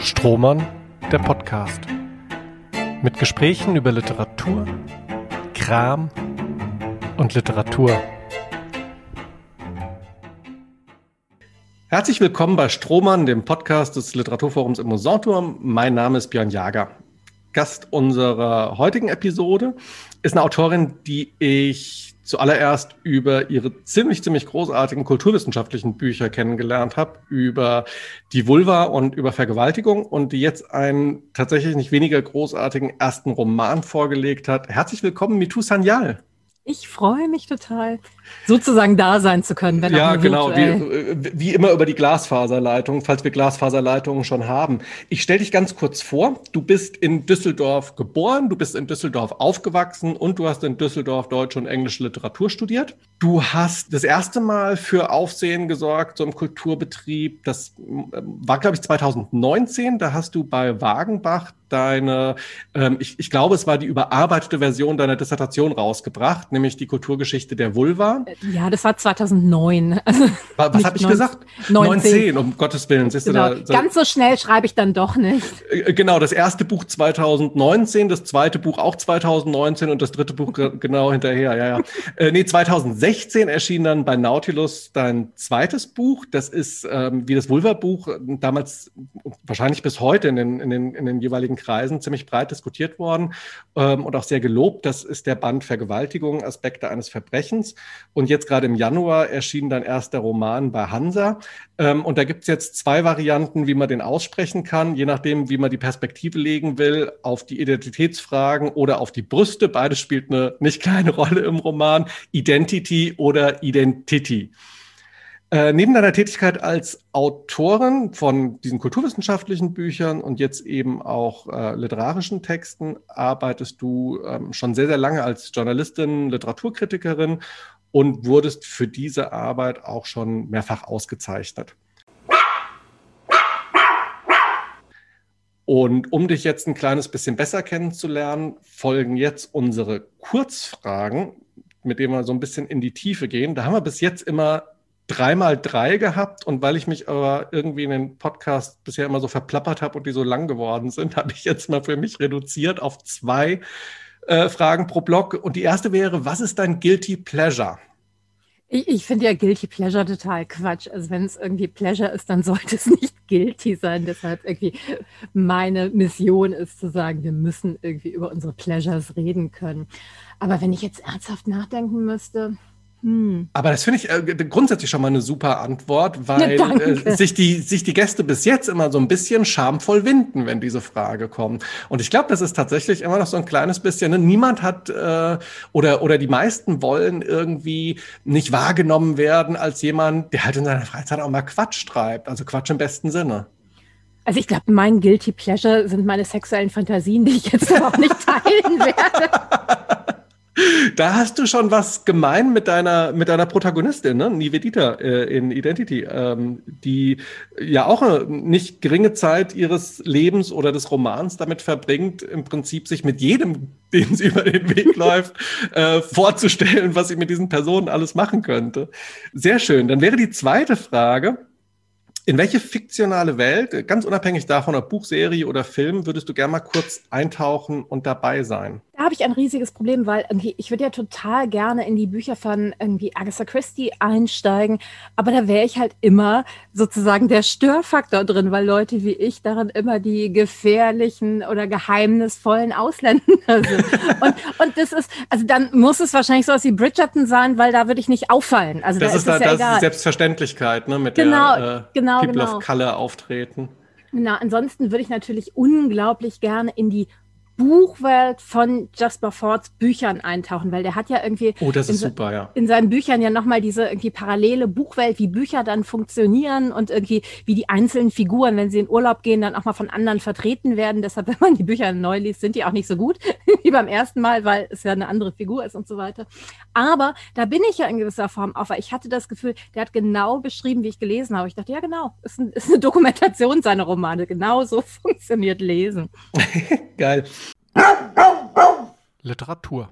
Strohmann, der Podcast. Mit Gesprächen über Literatur, Kram und Literatur. Herzlich willkommen bei Strohmann, dem Podcast des Literaturforums im Musanturm. Mein Name ist Björn Jager. Gast unserer heutigen Episode ist eine Autorin, die ich zuallererst über ihre ziemlich, ziemlich großartigen kulturwissenschaftlichen Bücher kennengelernt habe, über die Vulva und über Vergewaltigung und die jetzt einen tatsächlich nicht weniger großartigen ersten Roman vorgelegt hat. Herzlich willkommen, Mitu Sanyal. Ich freue mich total, sozusagen da sein zu können. Wenn ja, genau, wie, äh, wie, immer über die Glasfaserleitung, falls wir Glasfaserleitungen schon haben. Ich stelle dich ganz kurz vor. Du bist in Düsseldorf geboren, du bist in Düsseldorf aufgewachsen und du hast in Düsseldorf deutsche und englische Literatur studiert. Du hast das erste Mal für Aufsehen gesorgt, so im Kulturbetrieb. Das äh, war, glaube ich, 2019. Da hast du bei Wagenbach deine, ähm, ich, ich glaube, es war die überarbeitete Version deiner Dissertation rausgebracht, nämlich die Kulturgeschichte der Vulva. Ja, das war 2009. Was, was habe ich gesagt? 19. 19, um Gottes Willen. Siehst genau. da, Ganz so schnell schreibe ich dann doch nicht. Äh, genau, das erste Buch 2019, das zweite Buch auch 2019 und das dritte Buch genau hinterher. Ja, ja. äh, nee, 2016 erschien dann bei Nautilus dein zweites Buch. Das ist ähm, wie das Vulva-Buch, damals wahrscheinlich bis heute in den, in den, in den jeweiligen Kreisen ziemlich breit diskutiert worden ähm, und auch sehr gelobt. Das ist der Band Vergewaltigung, Aspekte eines Verbrechens. Und jetzt gerade im Januar erschien dann erst der Roman bei Hansa. Ähm, und da gibt es jetzt zwei Varianten, wie man den aussprechen kann, je nachdem, wie man die Perspektive legen will, auf die Identitätsfragen oder auf die Brüste. Beides spielt eine nicht kleine Rolle im Roman. Identity oder Identity. Äh, neben deiner Tätigkeit als Autorin von diesen kulturwissenschaftlichen Büchern und jetzt eben auch äh, literarischen Texten arbeitest du ähm, schon sehr, sehr lange als Journalistin, Literaturkritikerin und wurdest für diese Arbeit auch schon mehrfach ausgezeichnet. Und um dich jetzt ein kleines bisschen besser kennenzulernen, folgen jetzt unsere Kurzfragen, mit denen wir so ein bisschen in die Tiefe gehen. Da haben wir bis jetzt immer dreimal drei gehabt und weil ich mich aber irgendwie in den Podcast bisher immer so verplappert habe und die so lang geworden sind, habe ich jetzt mal für mich reduziert auf zwei äh, Fragen pro Block. Und die erste wäre, was ist dein Guilty Pleasure? Ich, ich finde ja Guilty Pleasure total Quatsch. Also wenn es irgendwie Pleasure ist, dann sollte es nicht guilty sein. Deshalb irgendwie meine Mission ist zu sagen, wir müssen irgendwie über unsere Pleasures reden können. Aber wenn ich jetzt ernsthaft nachdenken müsste, hm. Aber das finde ich äh, grundsätzlich schon mal eine super Antwort, weil ja, äh, sich, die, sich die Gäste bis jetzt immer so ein bisschen schamvoll winden, wenn diese Frage kommt. Und ich glaube, das ist tatsächlich immer noch so ein kleines bisschen. Ne? Niemand hat äh, oder, oder die meisten wollen irgendwie nicht wahrgenommen werden als jemand, der halt in seiner Freizeit auch mal Quatsch treibt. Also Quatsch im besten Sinne. Also ich glaube, mein Guilty Pleasure sind meine sexuellen Fantasien, die ich jetzt aber auch nicht teilen werde. Da hast du schon was gemein mit deiner, mit deiner Protagonistin, ne? Nivedita äh, in Identity, ähm, die ja auch eine nicht geringe Zeit ihres Lebens oder des Romans damit verbringt, im Prinzip sich mit jedem, dem sie über den Weg läuft, äh, vorzustellen, was sie mit diesen Personen alles machen könnte. Sehr schön. Dann wäre die zweite Frage, in welche fiktionale Welt, ganz unabhängig davon, ob Buchserie oder Film, würdest du gerne mal kurz eintauchen und dabei sein? Da habe ich ein riesiges Problem, weil irgendwie, ich würde ja total gerne in die Bücher von irgendwie Agatha Christie einsteigen, aber da wäre ich halt immer sozusagen der Störfaktor drin, weil Leute wie ich darin immer die gefährlichen oder geheimnisvollen Ausländer sind. und, und das ist, also dann muss es wahrscheinlich so was wie Bridgerton sein, weil da würde ich nicht auffallen. Also das da ist, ist da, ja das egal. ist Selbstverständlichkeit, ne, mit genau, der äh, genau, People genau. of Color auftreten. Na, ansonsten würde ich natürlich unglaublich gerne in die Buchwelt von Jasper Fords Büchern eintauchen, weil der hat ja irgendwie oh, in, super, ja. in seinen Büchern ja nochmal diese irgendwie parallele Buchwelt, wie Bücher dann funktionieren und irgendwie wie die einzelnen Figuren, wenn sie in Urlaub gehen, dann auch mal von anderen vertreten werden. Deshalb, wenn man die Bücher neu liest, sind die auch nicht so gut wie beim ersten Mal, weil es ja eine andere Figur ist und so weiter. Aber da bin ich ja in gewisser Form auf, weil ich hatte das Gefühl, der hat genau beschrieben, wie ich gelesen habe. Ich dachte, ja genau, ist, ein, ist eine Dokumentation seiner Romane. Genau so funktioniert Lesen. Geil. Literatur.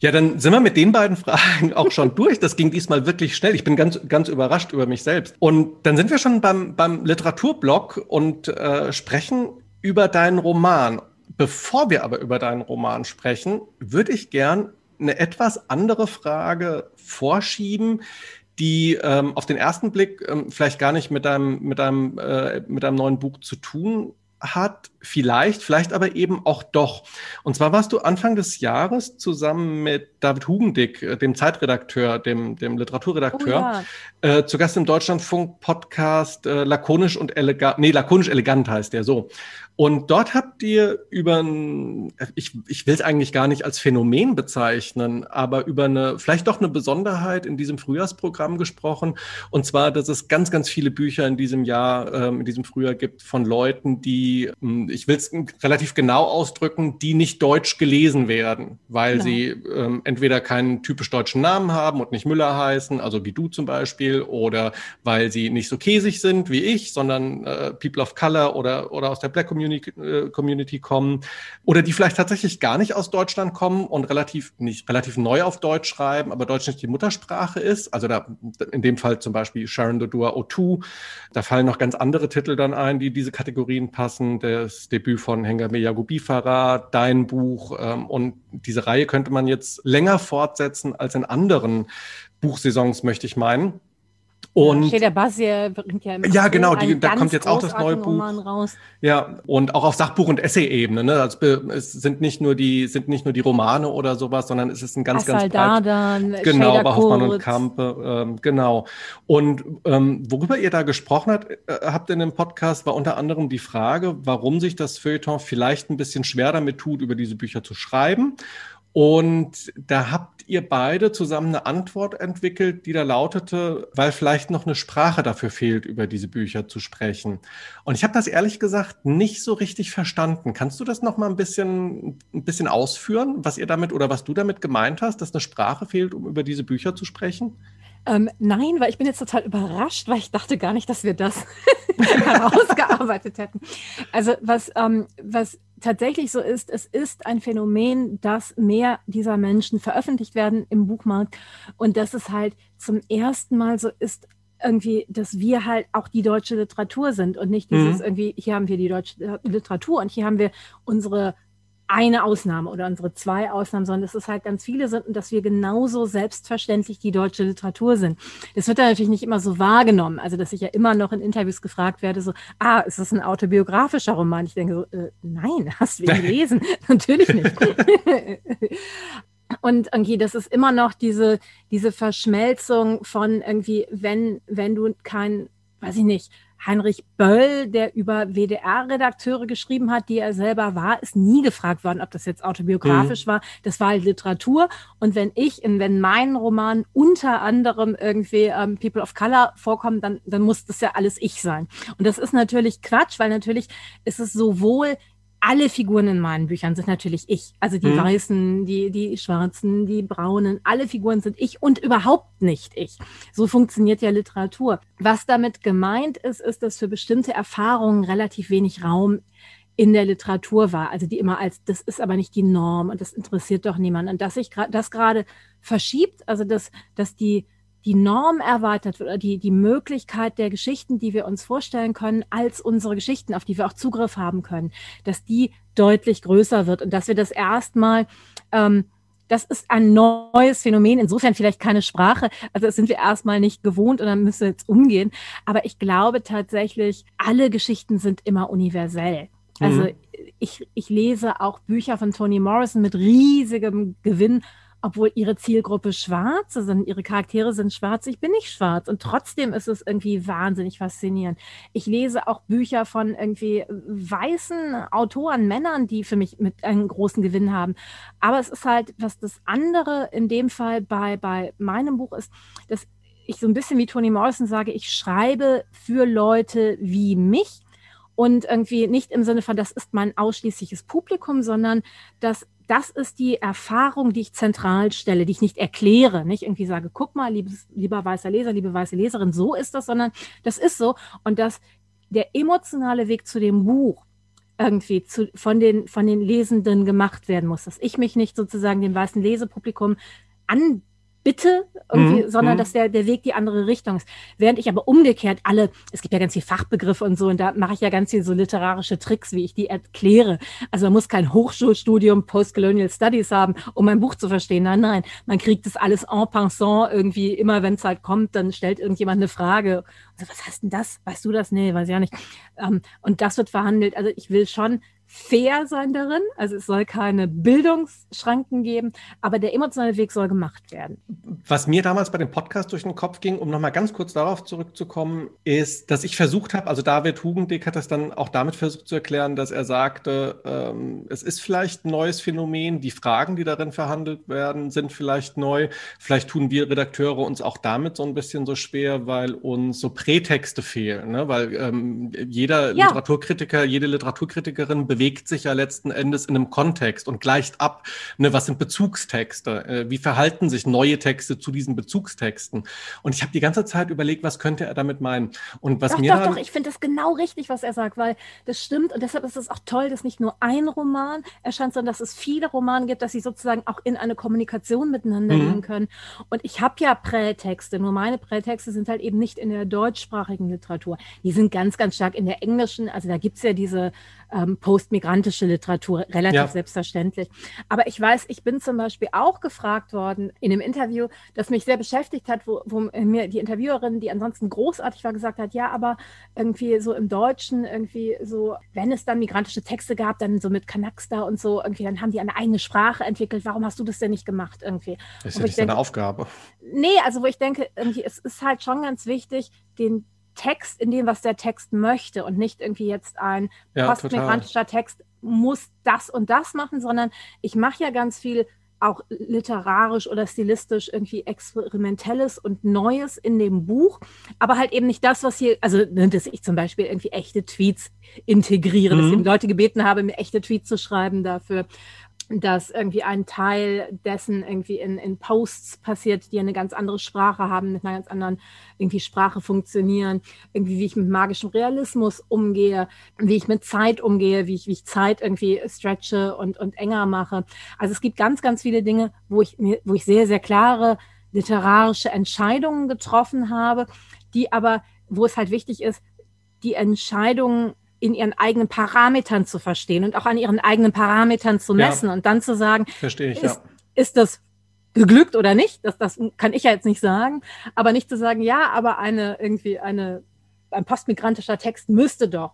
Ja, dann sind wir mit den beiden Fragen auch schon durch. Das ging diesmal wirklich schnell. Ich bin ganz, ganz überrascht über mich selbst. Und dann sind wir schon beim, beim Literaturblock und äh, sprechen über deinen Roman. Bevor wir aber über deinen Roman sprechen, würde ich gern eine etwas andere Frage vorschieben, die ähm, auf den ersten Blick ähm, vielleicht gar nicht mit deinem, mit, deinem, äh, mit deinem neuen Buch zu tun hat, vielleicht, vielleicht aber eben auch doch. Und zwar warst du Anfang des Jahres zusammen mit David Hugendick, äh, dem Zeitredakteur, dem, dem Literaturredakteur, oh, ja. äh, zu Gast im Deutschlandfunk-Podcast äh, Lakonisch und elegant, nee, Lakonisch elegant heißt der so. Und dort habt ihr über ein, ich, ich will es eigentlich gar nicht als Phänomen bezeichnen, aber über eine, vielleicht doch eine Besonderheit in diesem Frühjahrsprogramm gesprochen. Und zwar, dass es ganz, ganz viele Bücher in diesem Jahr, ähm, in diesem Frühjahr gibt von Leuten, die, hm, ich will es relativ genau ausdrücken, die nicht deutsch gelesen werden, weil ja. sie ähm, entweder keinen typisch deutschen Namen haben und nicht Müller heißen, also wie du zum Beispiel, oder weil sie nicht so käsig sind wie ich, sondern äh, People of Color oder, oder aus der Black Community Community, äh, Community kommen oder die vielleicht tatsächlich gar nicht aus Deutschland kommen und relativ nicht relativ neu auf Deutsch schreiben, aber Deutsch nicht die Muttersprache ist. Also da in dem Fall zum Beispiel Sharon Dodua O2. Da fallen noch ganz andere Titel dann ein, die diese Kategorien passen. Das Debüt von Hengame Yagubi dein Buch ähm, und diese Reihe könnte man jetzt länger fortsetzen als in anderen Buchsaisons, möchte ich meinen. Und ja, der Basir bringt ja immer Ja, genau, die, da kommt jetzt auch das neue Buch. raus. Ja, und auch auf Sachbuch- und Essay-Ebene. Ne? Also, es sind nicht nur die, sind nicht nur die Romane oder sowas, sondern es ist ein ganz, ganz breit. Genau, bei Hoffmann und Kampe, ähm, genau. Und ähm, worüber ihr da gesprochen habt, äh, habt in dem Podcast, war unter anderem die Frage, warum sich das Feuilleton vielleicht ein bisschen schwer damit tut, über diese Bücher zu schreiben. Und da habt ihr beide zusammen eine Antwort entwickelt, die da lautete, weil vielleicht noch eine Sprache dafür fehlt, über diese Bücher zu sprechen. Und ich habe das ehrlich gesagt nicht so richtig verstanden. Kannst du das noch mal ein bisschen, ein bisschen ausführen, was ihr damit oder was du damit gemeint hast, dass eine Sprache fehlt, um über diese Bücher zu sprechen? Ähm, nein, weil ich bin jetzt total überrascht, weil ich dachte gar nicht, dass wir das herausgearbeitet hätten. Also was, ähm, was tatsächlich so ist, es ist ein Phänomen, dass mehr dieser Menschen veröffentlicht werden im Buchmarkt und dass es halt zum ersten Mal so ist, irgendwie, dass wir halt auch die deutsche Literatur sind und nicht dieses mhm. irgendwie, hier haben wir die deutsche Literatur und hier haben wir unsere eine Ausnahme oder unsere zwei Ausnahmen, sondern dass es halt ganz viele sind und dass wir genauso selbstverständlich die deutsche Literatur sind. Das wird dann natürlich nicht immer so wahrgenommen. Also, dass ich ja immer noch in Interviews gefragt werde, so, ah, ist das ein autobiografischer Roman? Ich denke so, äh, nein, hast du ihn gelesen? natürlich nicht. Und irgendwie, das ist immer noch diese, diese Verschmelzung von irgendwie, wenn, wenn du kein, weiß ich nicht, Heinrich Böll, der über WDR-Redakteure geschrieben hat, die er selber war, ist nie gefragt worden, ob das jetzt autobiografisch mhm. war. Das war halt Literatur. Und wenn ich, in, wenn mein Roman unter anderem irgendwie ähm, People of Color vorkommt, dann, dann muss das ja alles ich sein. Und das ist natürlich Quatsch, weil natürlich ist es sowohl alle Figuren in meinen Büchern sind natürlich ich. Also die mhm. Weißen, die, die Schwarzen, die Braunen, alle Figuren sind ich und überhaupt nicht ich. So funktioniert ja Literatur. Was damit gemeint ist, ist, dass für bestimmte Erfahrungen relativ wenig Raum in der Literatur war, also die immer als, das ist aber nicht die Norm und das interessiert doch niemand. Und dass sich das gerade verschiebt, also dass, dass die die Norm erweitert wird oder die, die Möglichkeit der Geschichten, die wir uns vorstellen können, als unsere Geschichten, auf die wir auch Zugriff haben können, dass die deutlich größer wird und dass wir das erstmal ähm, das ist ein neues Phänomen, insofern vielleicht keine Sprache. Also das sind wir erstmal nicht gewohnt und dann müssen wir jetzt umgehen. Aber ich glaube tatsächlich, alle Geschichten sind immer universell. Also mhm. ich, ich lese auch Bücher von Toni Morrison mit riesigem Gewinn obwohl ihre Zielgruppe schwarz sind, ihre Charaktere sind schwarz, ich bin nicht schwarz. Und trotzdem ist es irgendwie wahnsinnig faszinierend. Ich lese auch Bücher von irgendwie weißen Autoren, Männern, die für mich mit einem großen Gewinn haben. Aber es ist halt, was das andere in dem Fall bei, bei meinem Buch ist, dass ich so ein bisschen wie Toni Morrison sage, ich schreibe für Leute wie mich und irgendwie nicht im Sinne von, das ist mein ausschließliches Publikum, sondern dass das ist die Erfahrung, die ich zentral stelle, die ich nicht erkläre, nicht irgendwie sage, guck mal, liebes, lieber weißer Leser, liebe weiße Leserin, so ist das, sondern das ist so. Und dass der emotionale Weg zu dem Buch irgendwie zu, von, den, von den Lesenden gemacht werden muss. Dass ich mich nicht sozusagen dem weißen Lesepublikum an bitte, irgendwie, mhm. sondern mhm. dass der, der Weg die andere Richtung ist. Während ich aber umgekehrt alle, es gibt ja ganz viele Fachbegriffe und so, und da mache ich ja ganz viel so literarische Tricks, wie ich die erkläre. Also man muss kein Hochschulstudium Postcolonial Studies haben, um ein Buch zu verstehen. Nein, nein, man kriegt das alles en passant irgendwie, immer wenn es halt kommt, dann stellt irgendjemand eine Frage. Also, was heißt denn das? Weißt du das? Nee, weiß ich auch nicht. Ähm, und das wird verhandelt. Also ich will schon fair sein darin. Also es soll keine Bildungsschranken geben, aber der emotionale Weg soll gemacht werden. Was mir damals bei dem Podcast durch den Kopf ging, um nochmal ganz kurz darauf zurückzukommen, ist, dass ich versucht habe, also David Hugendick hat das dann auch damit versucht zu erklären, dass er sagte, ähm, es ist vielleicht ein neues Phänomen, die Fragen, die darin verhandelt werden, sind vielleicht neu. Vielleicht tun wir Redakteure uns auch damit so ein bisschen so schwer, weil uns so Prätexte fehlen, ne? weil ähm, jeder ja. Literaturkritiker, jede Literaturkritikerin bewegt sich ja letzten Endes in einem Kontext und gleicht ab, ne, was sind Bezugstexte, äh, wie verhalten sich neue Texte zu diesen Bezugstexten. Und ich habe die ganze Zeit überlegt, was könnte er damit meinen. Und was doch, mir doch, doch, ich finde das genau richtig, was er sagt, weil das stimmt und deshalb ist es auch toll, dass nicht nur ein Roman erscheint, sondern dass es viele Romane gibt, dass sie sozusagen auch in eine Kommunikation miteinander mhm. gehen können. Und ich habe ja Prätexte, nur meine Prätexte sind halt eben nicht in der deutschsprachigen Literatur. Die sind ganz, ganz stark in der englischen, also da gibt es ja diese ähm, postmigrantische Literatur, relativ ja. selbstverständlich. Aber ich weiß, ich bin zum Beispiel auch gefragt worden in einem Interview, das mich sehr beschäftigt hat, wo, wo mir die Interviewerin, die ansonsten großartig war, gesagt hat, ja, aber irgendwie so im Deutschen, irgendwie so, wenn es dann migrantische Texte gab, dann so mit Kanaksta und so, irgendwie, dann haben die eine eigene Sprache entwickelt. Warum hast du das denn nicht gemacht irgendwie? Das ist ja nicht deine Aufgabe. Nee, also wo ich denke, irgendwie, es ist halt schon ganz wichtig, den Text in dem, was der Text möchte und nicht irgendwie jetzt ein ja, postmigrantischer Text muss das und das machen, sondern ich mache ja ganz viel auch literarisch oder stilistisch irgendwie experimentelles und Neues in dem Buch, aber halt eben nicht das, was hier, also ne, dass ich zum Beispiel irgendwie echte Tweets integriere, mhm. dass ich Leute gebeten habe, mir echte Tweets zu schreiben dafür dass irgendwie ein Teil dessen irgendwie in, in Posts passiert, die eine ganz andere Sprache haben, mit einer ganz anderen irgendwie Sprache funktionieren, irgendwie wie ich mit magischem Realismus umgehe, wie ich mit Zeit umgehe, wie ich, wie ich Zeit irgendwie stretche und, und enger mache. Also es gibt ganz, ganz viele Dinge, wo ich wo ich sehr, sehr klare literarische Entscheidungen getroffen habe, die aber, wo es halt wichtig ist, die Entscheidungen in ihren eigenen Parametern zu verstehen und auch an ihren eigenen Parametern zu messen ja. und dann zu sagen, Verstehe ich, ist, ja. ist das geglückt oder nicht? Das, das kann ich ja jetzt nicht sagen, aber nicht zu sagen, ja, aber eine irgendwie eine ein postmigrantischer Text müsste doch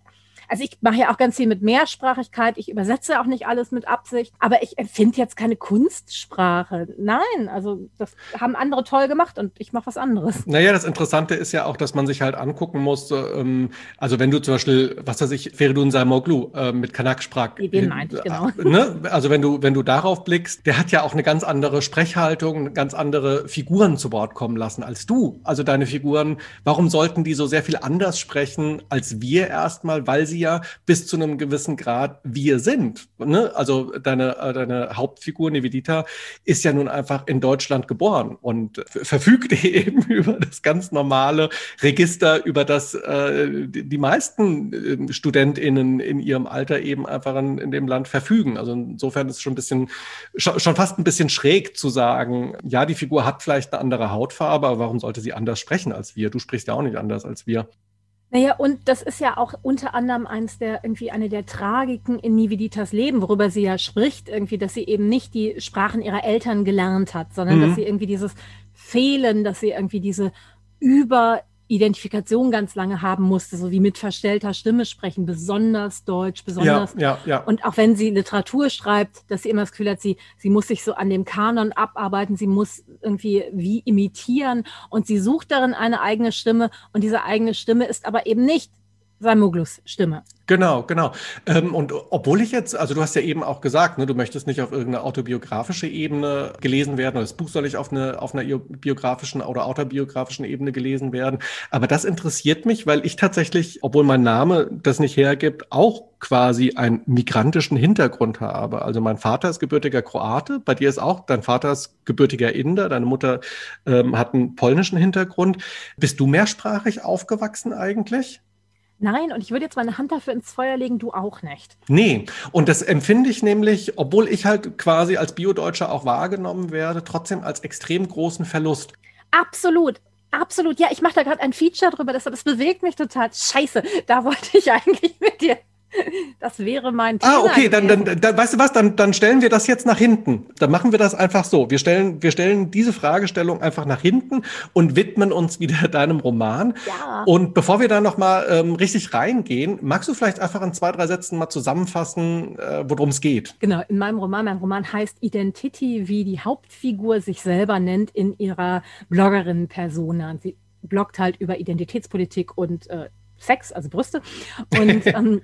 also ich mache ja auch ganz viel mit Mehrsprachigkeit. Ich übersetze auch nicht alles mit Absicht. Aber ich empfinde jetzt keine Kunstsprache. Nein, also das haben andere toll gemacht und ich mache was anderes. Naja, das Interessante ist ja auch, dass man sich halt angucken muss, ähm, also wenn du zum Beispiel, was weiß ich, Feridun Saimoglu äh, mit Kanak sprach. Den meinte ich, genau. Äh, ne? Also wenn du, wenn du darauf blickst, der hat ja auch eine ganz andere Sprechhaltung, ganz andere Figuren zu Wort kommen lassen als du. Also deine Figuren, warum sollten die so sehr viel anders sprechen als wir erstmal, weil sie ja bis zu einem gewissen Grad wir sind. Ne? Also deine, äh, deine Hauptfigur Nevedita ist ja nun einfach in Deutschland geboren und verfügt eben über das ganz normale Register, über das äh, die meisten äh, StudentInnen in ihrem Alter eben einfach in, in dem Land verfügen. Also insofern ist es schon ein bisschen, schon fast ein bisschen schräg zu sagen, ja, die Figur hat vielleicht eine andere Hautfarbe, aber warum sollte sie anders sprechen als wir? Du sprichst ja auch nicht anders als wir. Naja, und das ist ja auch unter anderem eins der, irgendwie eine der Tragiken in Nividitas Leben, worüber sie ja spricht, irgendwie, dass sie eben nicht die Sprachen ihrer Eltern gelernt hat, sondern mhm. dass sie irgendwie dieses Fehlen, dass sie irgendwie diese über Identifikation ganz lange haben musste, so wie mit verstellter Stimme sprechen, besonders deutsch, besonders. Ja, ja, ja. Und auch wenn sie Literatur schreibt, dass sie immer das Gefühl hat, sie, sie muss sich so an dem Kanon abarbeiten, sie muss irgendwie wie imitieren und sie sucht darin eine eigene Stimme und diese eigene Stimme ist aber eben nicht Samoglus Stimme. Genau, genau. Ähm, und obwohl ich jetzt, also du hast ja eben auch gesagt, ne, du möchtest nicht auf irgendeine autobiografische Ebene gelesen werden, oder das Buch soll nicht auf, eine, auf einer biografischen oder autobiografischen Ebene gelesen werden. Aber das interessiert mich, weil ich tatsächlich, obwohl mein Name das nicht hergibt, auch quasi einen migrantischen Hintergrund habe. Also mein Vater ist gebürtiger Kroate, bei dir ist auch, dein Vater ist gebürtiger Inder, deine Mutter ähm, hat einen polnischen Hintergrund. Bist du mehrsprachig aufgewachsen eigentlich? Nein, und ich würde jetzt meine Hand dafür ins Feuer legen, du auch nicht. Nee, und das empfinde ich nämlich, obwohl ich halt quasi als Biodeutscher auch wahrgenommen werde, trotzdem als extrem großen Verlust. Absolut. Absolut, ja, ich mache da gerade ein Feature drüber, das, das bewegt mich total. Scheiße, da wollte ich eigentlich mit dir das wäre mein Thema. Ah, okay, dann, dann, dann, weißt du was, dann, dann stellen wir das jetzt nach hinten. Dann machen wir das einfach so. Wir stellen, wir stellen diese Fragestellung einfach nach hinten und widmen uns wieder deinem Roman. Ja. Und bevor wir da nochmal ähm, richtig reingehen, magst du vielleicht einfach in zwei, drei Sätzen mal zusammenfassen, äh, worum es geht? Genau, in meinem Roman, mein Roman heißt Identity, wie die Hauptfigur sich selber nennt in ihrer Bloggerin-Persona. Sie bloggt halt über Identitätspolitik und äh, Sex, also Brüste. Und ähm,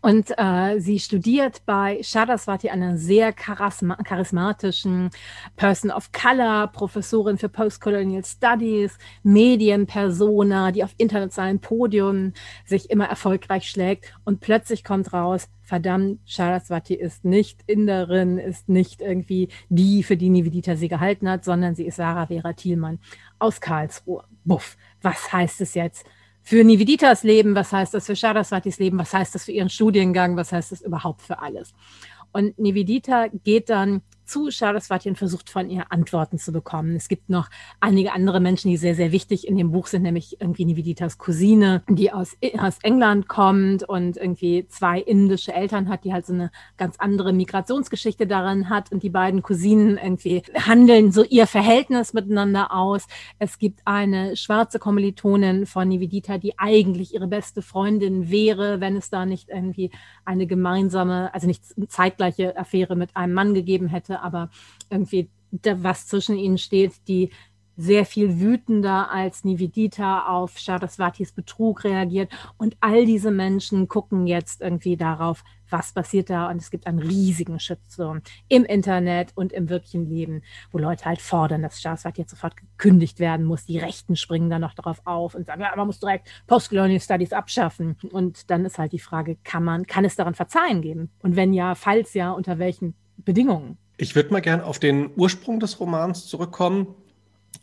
und äh, sie studiert bei Shadaswati, einer sehr charisma charismatischen Person of Color, Professorin für Postcolonial Studies, Medienpersona, die auf internationalen Podien sich immer erfolgreich schlägt. Und plötzlich kommt raus, verdammt, Saraswati ist nicht Inderin, ist nicht irgendwie die, für die Nivedita sie gehalten hat, sondern sie ist Sarah Vera Thielmann aus Karlsruhe. Buff, was heißt es jetzt? Für Nividitas Leben, was heißt das für Saraswatis Leben, was heißt das für ihren Studiengang, was heißt das überhaupt für alles. Und Nivedita geht dann zu Saraswati und versucht von ihr Antworten zu bekommen. Es gibt noch einige andere Menschen, die sehr, sehr wichtig in dem Buch sind, nämlich irgendwie Niveditas Cousine, die aus, aus England kommt und irgendwie zwei indische Eltern hat, die halt so eine ganz andere Migrationsgeschichte darin hat und die beiden Cousinen irgendwie handeln so ihr Verhältnis miteinander aus. Es gibt eine schwarze Kommilitonin von Nivedita, die eigentlich ihre beste Freundin wäre, wenn es da nicht irgendwie eine gemeinsame, also nicht zeitgleiche Affäre mit einem Mann gegeben hätte aber irgendwie da, was zwischen ihnen steht, die sehr viel wütender als Nivedita auf Saraswatis Betrug reagiert. Und all diese Menschen gucken jetzt irgendwie darauf, was passiert da. Und es gibt einen riesigen Shitstorm im Internet und im wirklichen Leben, wo Leute halt fordern, dass Saraswati jetzt sofort gekündigt werden muss. Die Rechten springen dann noch darauf auf und sagen, ja, man muss direkt Postcolonial Studies abschaffen. Und dann ist halt die Frage, kann man, kann es daran Verzeihen geben? Und wenn ja, falls ja, unter welchen Bedingungen? Ich würde mal gerne auf den Ursprung des Romans zurückkommen.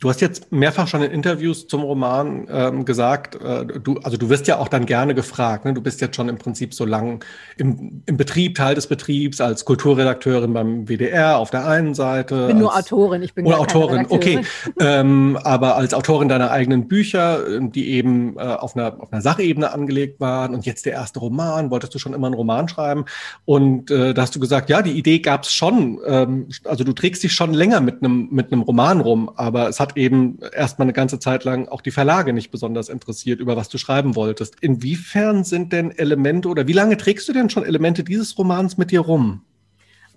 Du hast jetzt mehrfach schon in Interviews zum Roman ähm, gesagt, äh, du, also du wirst ja auch dann gerne gefragt. Ne? Du bist jetzt schon im Prinzip so lang im, im Betrieb, Teil des Betriebs, als Kulturredakteurin beim WDR auf der einen Seite. Ich bin nur Autorin, ich bin Oder Autorin, okay. ähm, aber als Autorin deiner eigenen Bücher, die eben äh, auf, einer, auf einer Sachebene angelegt waren und jetzt der erste Roman, wolltest du schon immer einen Roman schreiben. Und äh, da hast du gesagt, ja, die Idee gab es schon. Ähm, also du trägst dich schon länger mit einem mit einem Roman rum, aber hat hat eben erstmal eine ganze Zeit lang auch die Verlage nicht besonders interessiert, über was du schreiben wolltest. Inwiefern sind denn Elemente oder wie lange trägst du denn schon Elemente dieses Romans mit dir rum?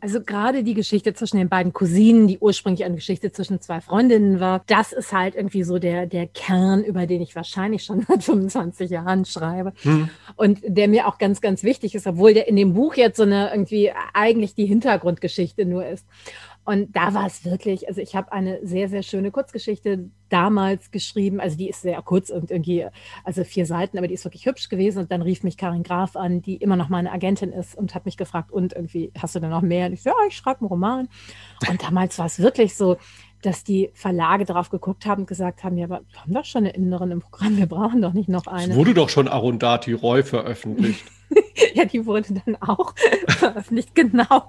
Also gerade die Geschichte zwischen den beiden Cousinen, die ursprünglich eine Geschichte zwischen zwei Freundinnen war, das ist halt irgendwie so der, der Kern, über den ich wahrscheinlich schon seit 25 Jahren schreibe. Hm. Und der mir auch ganz, ganz wichtig ist, obwohl der in dem Buch jetzt so eine irgendwie eigentlich die Hintergrundgeschichte nur ist. Und da war es wirklich, also ich habe eine sehr, sehr schöne Kurzgeschichte damals geschrieben. Also die ist sehr kurz und irgendwie, also vier Seiten, aber die ist wirklich hübsch gewesen. Und dann rief mich Karin Graf an, die immer noch meine Agentin ist und hat mich gefragt, und irgendwie, hast du denn noch mehr? Und ich so, ja, ich schreibe einen Roman. Und damals war es wirklich so, dass die Verlage darauf geguckt haben und gesagt haben, ja, aber wir haben doch schon eine Inneren im Programm, wir brauchen doch nicht noch eine. Es wurde doch schon Arundati Roy veröffentlicht. ja, die wurde dann auch veröffentlicht, genau.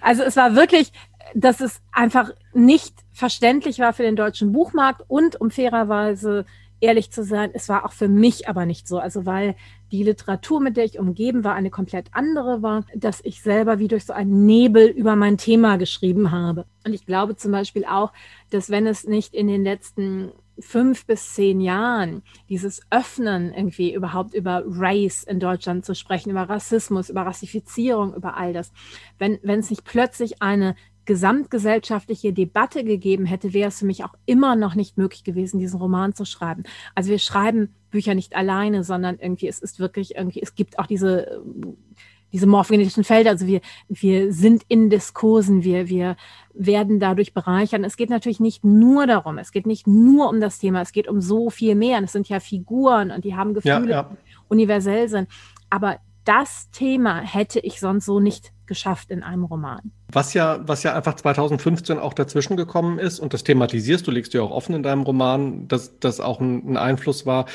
Also es war wirklich, dass es einfach nicht verständlich war für den deutschen Buchmarkt und um fairerweise ehrlich zu sein, es war auch für mich aber nicht so. Also weil die Literatur, mit der ich umgeben war, eine komplett andere war, dass ich selber wie durch so einen Nebel über mein Thema geschrieben habe. Und ich glaube zum Beispiel auch, dass wenn es nicht in den letzten fünf bis zehn Jahren dieses Öffnen irgendwie überhaupt über Race in Deutschland zu sprechen, über Rassismus, über Rassifizierung, über all das, wenn, wenn es nicht plötzlich eine gesamtgesellschaftliche Debatte gegeben hätte, wäre es für mich auch immer noch nicht möglich gewesen, diesen Roman zu schreiben. Also wir schreiben Bücher nicht alleine, sondern irgendwie es ist wirklich irgendwie, es gibt auch diese, diese morphogenetischen Felder. Also wir, wir sind in Diskursen, wir, wir werden dadurch bereichern. Es geht natürlich nicht nur darum, es geht nicht nur um das Thema, es geht um so viel mehr. Und es sind ja Figuren und die haben Gefühle, ja, ja. universell sind. Aber das Thema hätte ich sonst so nicht geschafft in einem Roman. Was ja, was ja einfach 2015 auch dazwischen gekommen ist, und das thematisierst, du legst dir auch offen in deinem Roman, dass das auch ein, ein Einfluss war,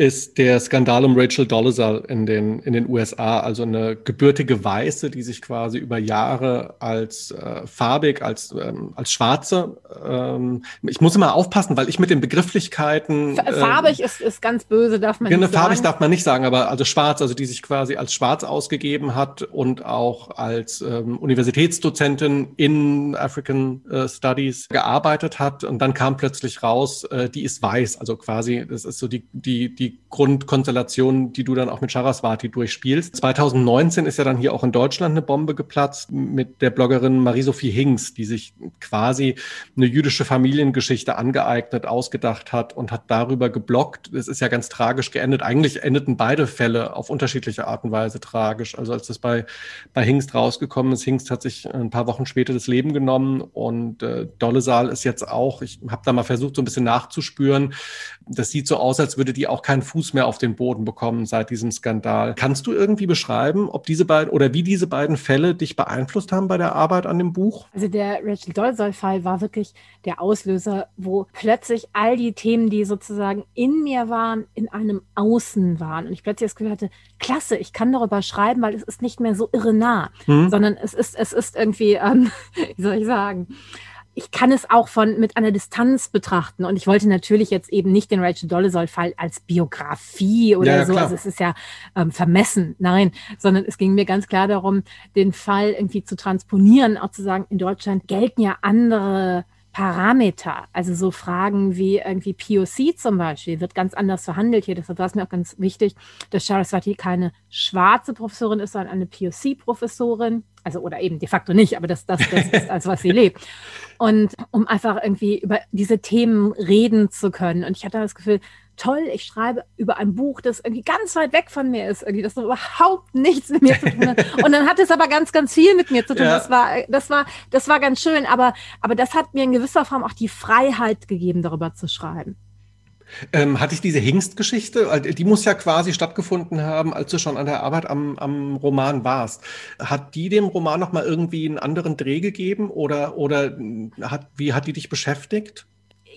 ist der Skandal um Rachel Dolezal in den, in den USA, also eine gebürtige Weiße, die sich quasi über Jahre als äh, farbig, als, ähm, als Schwarze, ähm, ich muss immer aufpassen, weil ich mit den Begrifflichkeiten. Äh, farbig ist, ist ganz böse, darf man nicht sagen. Farbig darf man nicht sagen, aber also schwarz, also die sich quasi als schwarz ausgegeben hat und auch als ähm, Universitätsdozentin in African äh, Studies gearbeitet hat. Und dann kam plötzlich raus, äh, die ist weiß, also quasi, das ist so die, die, die Grundkonstellation, die du dann auch mit Charaswati durchspielst. 2019 ist ja dann hier auch in Deutschland eine Bombe geplatzt mit der Bloggerin Marie-Sophie Hinks, die sich quasi eine jüdische Familiengeschichte angeeignet, ausgedacht hat und hat darüber geblockt. Es ist ja ganz tragisch geendet. Eigentlich endeten beide Fälle auf unterschiedliche Art und Weise tragisch. Also als das bei, bei Hingst rausgekommen ist, Hingst hat sich ein paar Wochen später das Leben genommen und äh, Dollesal ist jetzt auch, ich habe da mal versucht, so ein bisschen nachzuspüren. Das sieht so aus, als würde die auch keinen Fuß mehr auf den Boden bekommen seit diesem Skandal. Kannst du irgendwie beschreiben, ob diese beiden oder wie diese beiden Fälle dich beeinflusst haben bei der Arbeit an dem Buch? Also der Rachel Dolezal-Fall war wirklich der Auslöser, wo plötzlich all die Themen, die sozusagen in mir waren, in einem Außen waren. Und ich plötzlich das Gefühl hatte, klasse, ich kann darüber schreiben, weil es ist nicht mehr so irre nah, hm. sondern es ist, es ist irgendwie, ähm, wie soll ich sagen, ich kann es auch von mit einer Distanz betrachten. Und ich wollte natürlich jetzt eben nicht den Rachel Dolezal-Fall als Biografie oder ja, so. Klar. Also es ist ja ähm, vermessen, nein, sondern es ging mir ganz klar darum, den Fall irgendwie zu transponieren, auch zu sagen, in Deutschland gelten ja andere Parameter, also so Fragen wie irgendwie POC zum Beispiel, wird ganz anders verhandelt hier. Deshalb war es mir auch ganz wichtig, dass Saraswati keine schwarze Professorin ist, sondern eine POC-Professorin. Also, oder eben de facto nicht, aber das, das, das ist, als was sie lebt. Und um einfach irgendwie über diese Themen reden zu können. Und ich hatte das Gefühl, toll, ich schreibe über ein Buch, das irgendwie ganz weit weg von mir ist, irgendwie, das so überhaupt nichts mit mir zu tun hat. Und dann hat es aber ganz, ganz viel mit mir zu tun. Ja. Das war, das war, das war ganz schön. Aber, aber das hat mir in gewisser Form auch die Freiheit gegeben, darüber zu schreiben. Ähm, hatte ich diese Hingst-Geschichte, die muss ja quasi stattgefunden haben, als du schon an der Arbeit am, am Roman warst. Hat die dem Roman nochmal irgendwie einen anderen Dreh gegeben oder, oder hat, wie hat die dich beschäftigt?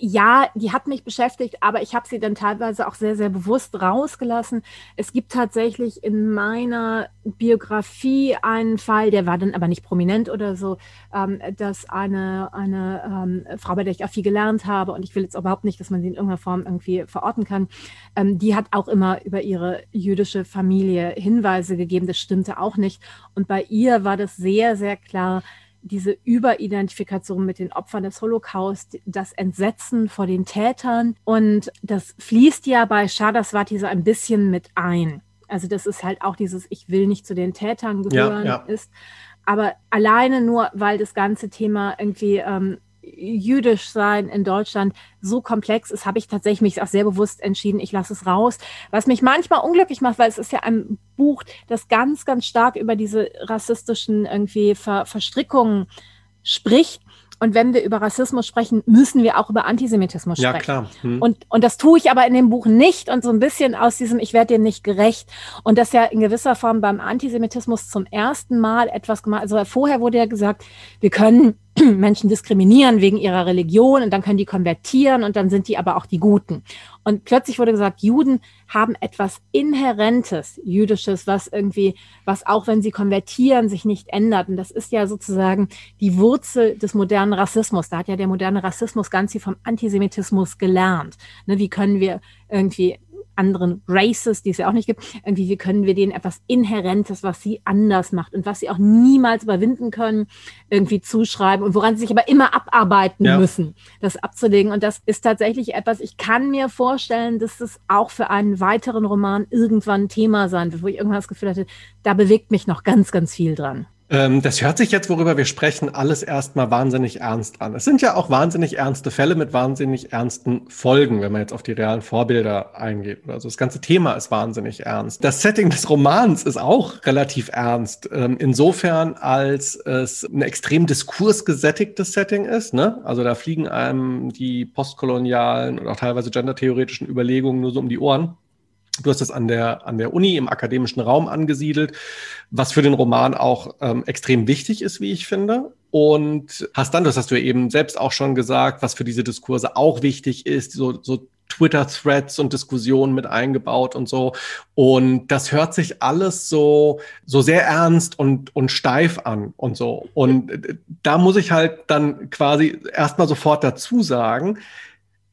Ja, die hat mich beschäftigt, aber ich habe sie dann teilweise auch sehr, sehr bewusst rausgelassen. Es gibt tatsächlich in meiner Biografie einen Fall, der war dann aber nicht prominent oder so, ähm, dass eine, eine ähm, Frau, bei der ich auch viel gelernt habe, und ich will jetzt überhaupt nicht, dass man sie in irgendeiner Form irgendwie verorten kann, ähm, die hat auch immer über ihre jüdische Familie Hinweise gegeben. Das stimmte auch nicht. Und bei ihr war das sehr, sehr klar, diese Überidentifikation mit den Opfern des Holocaust, das Entsetzen vor den Tätern. Und das fließt ja bei Shadaswati so ein bisschen mit ein. Also das ist halt auch dieses Ich will nicht zu den Tätern gehören ja, ja. ist. Aber alleine nur, weil das ganze Thema irgendwie ähm, jüdisch sein in Deutschland so komplex ist, habe ich tatsächlich mich auch sehr bewusst entschieden, ich lasse es raus. Was mich manchmal unglücklich macht, weil es ist ja ein Buch, das ganz, ganz stark über diese rassistischen irgendwie Ver Verstrickungen spricht. Und wenn wir über Rassismus sprechen, müssen wir auch über Antisemitismus sprechen. Ja, klar. Hm. Und, und das tue ich aber in dem Buch nicht und so ein bisschen aus diesem, ich werde dir nicht gerecht. Und das ja in gewisser Form beim Antisemitismus zum ersten Mal etwas gemacht. Also vorher wurde ja gesagt, wir können Menschen diskriminieren wegen ihrer Religion und dann können die konvertieren und dann sind die aber auch die Guten. Und plötzlich wurde gesagt, Juden haben etwas Inhärentes, Jüdisches, was irgendwie, was auch wenn sie konvertieren, sich nicht ändert. Und das ist ja sozusagen die Wurzel des modernen Rassismus. Da hat ja der moderne Rassismus ganz viel vom Antisemitismus gelernt. Ne, wie können wir irgendwie anderen Races, die es ja auch nicht gibt, irgendwie, wie können wir denen etwas Inhärentes, was sie anders macht und was sie auch niemals überwinden können, irgendwie zuschreiben und woran sie sich aber immer abarbeiten ja. müssen, das abzulegen. Und das ist tatsächlich etwas, ich kann mir vorstellen, dass es auch für einen weiteren Roman irgendwann Thema sein wird, wo ich irgendwann das Gefühl hatte, da bewegt mich noch ganz, ganz viel dran. Ähm, das hört sich jetzt, worüber wir sprechen, alles erstmal wahnsinnig ernst an. Es sind ja auch wahnsinnig ernste Fälle mit wahnsinnig ernsten Folgen, wenn man jetzt auf die realen Vorbilder eingeht. Also das ganze Thema ist wahnsinnig ernst. Das Setting des Romans ist auch relativ ernst. Ähm, insofern, als es ein extrem diskursgesättigtes Setting ist. Ne? Also da fliegen einem die postkolonialen und auch teilweise gendertheoretischen Überlegungen nur so um die Ohren. Du hast das an der, an der Uni im akademischen Raum angesiedelt, was für den Roman auch ähm, extrem wichtig ist, wie ich finde. Und hast dann, das hast du ja eben selbst auch schon gesagt, was für diese Diskurse auch wichtig ist, so, so Twitter-Threads und Diskussionen mit eingebaut und so. Und das hört sich alles so, so sehr ernst und, und steif an und so. Und äh, da muss ich halt dann quasi erstmal sofort dazu sagen,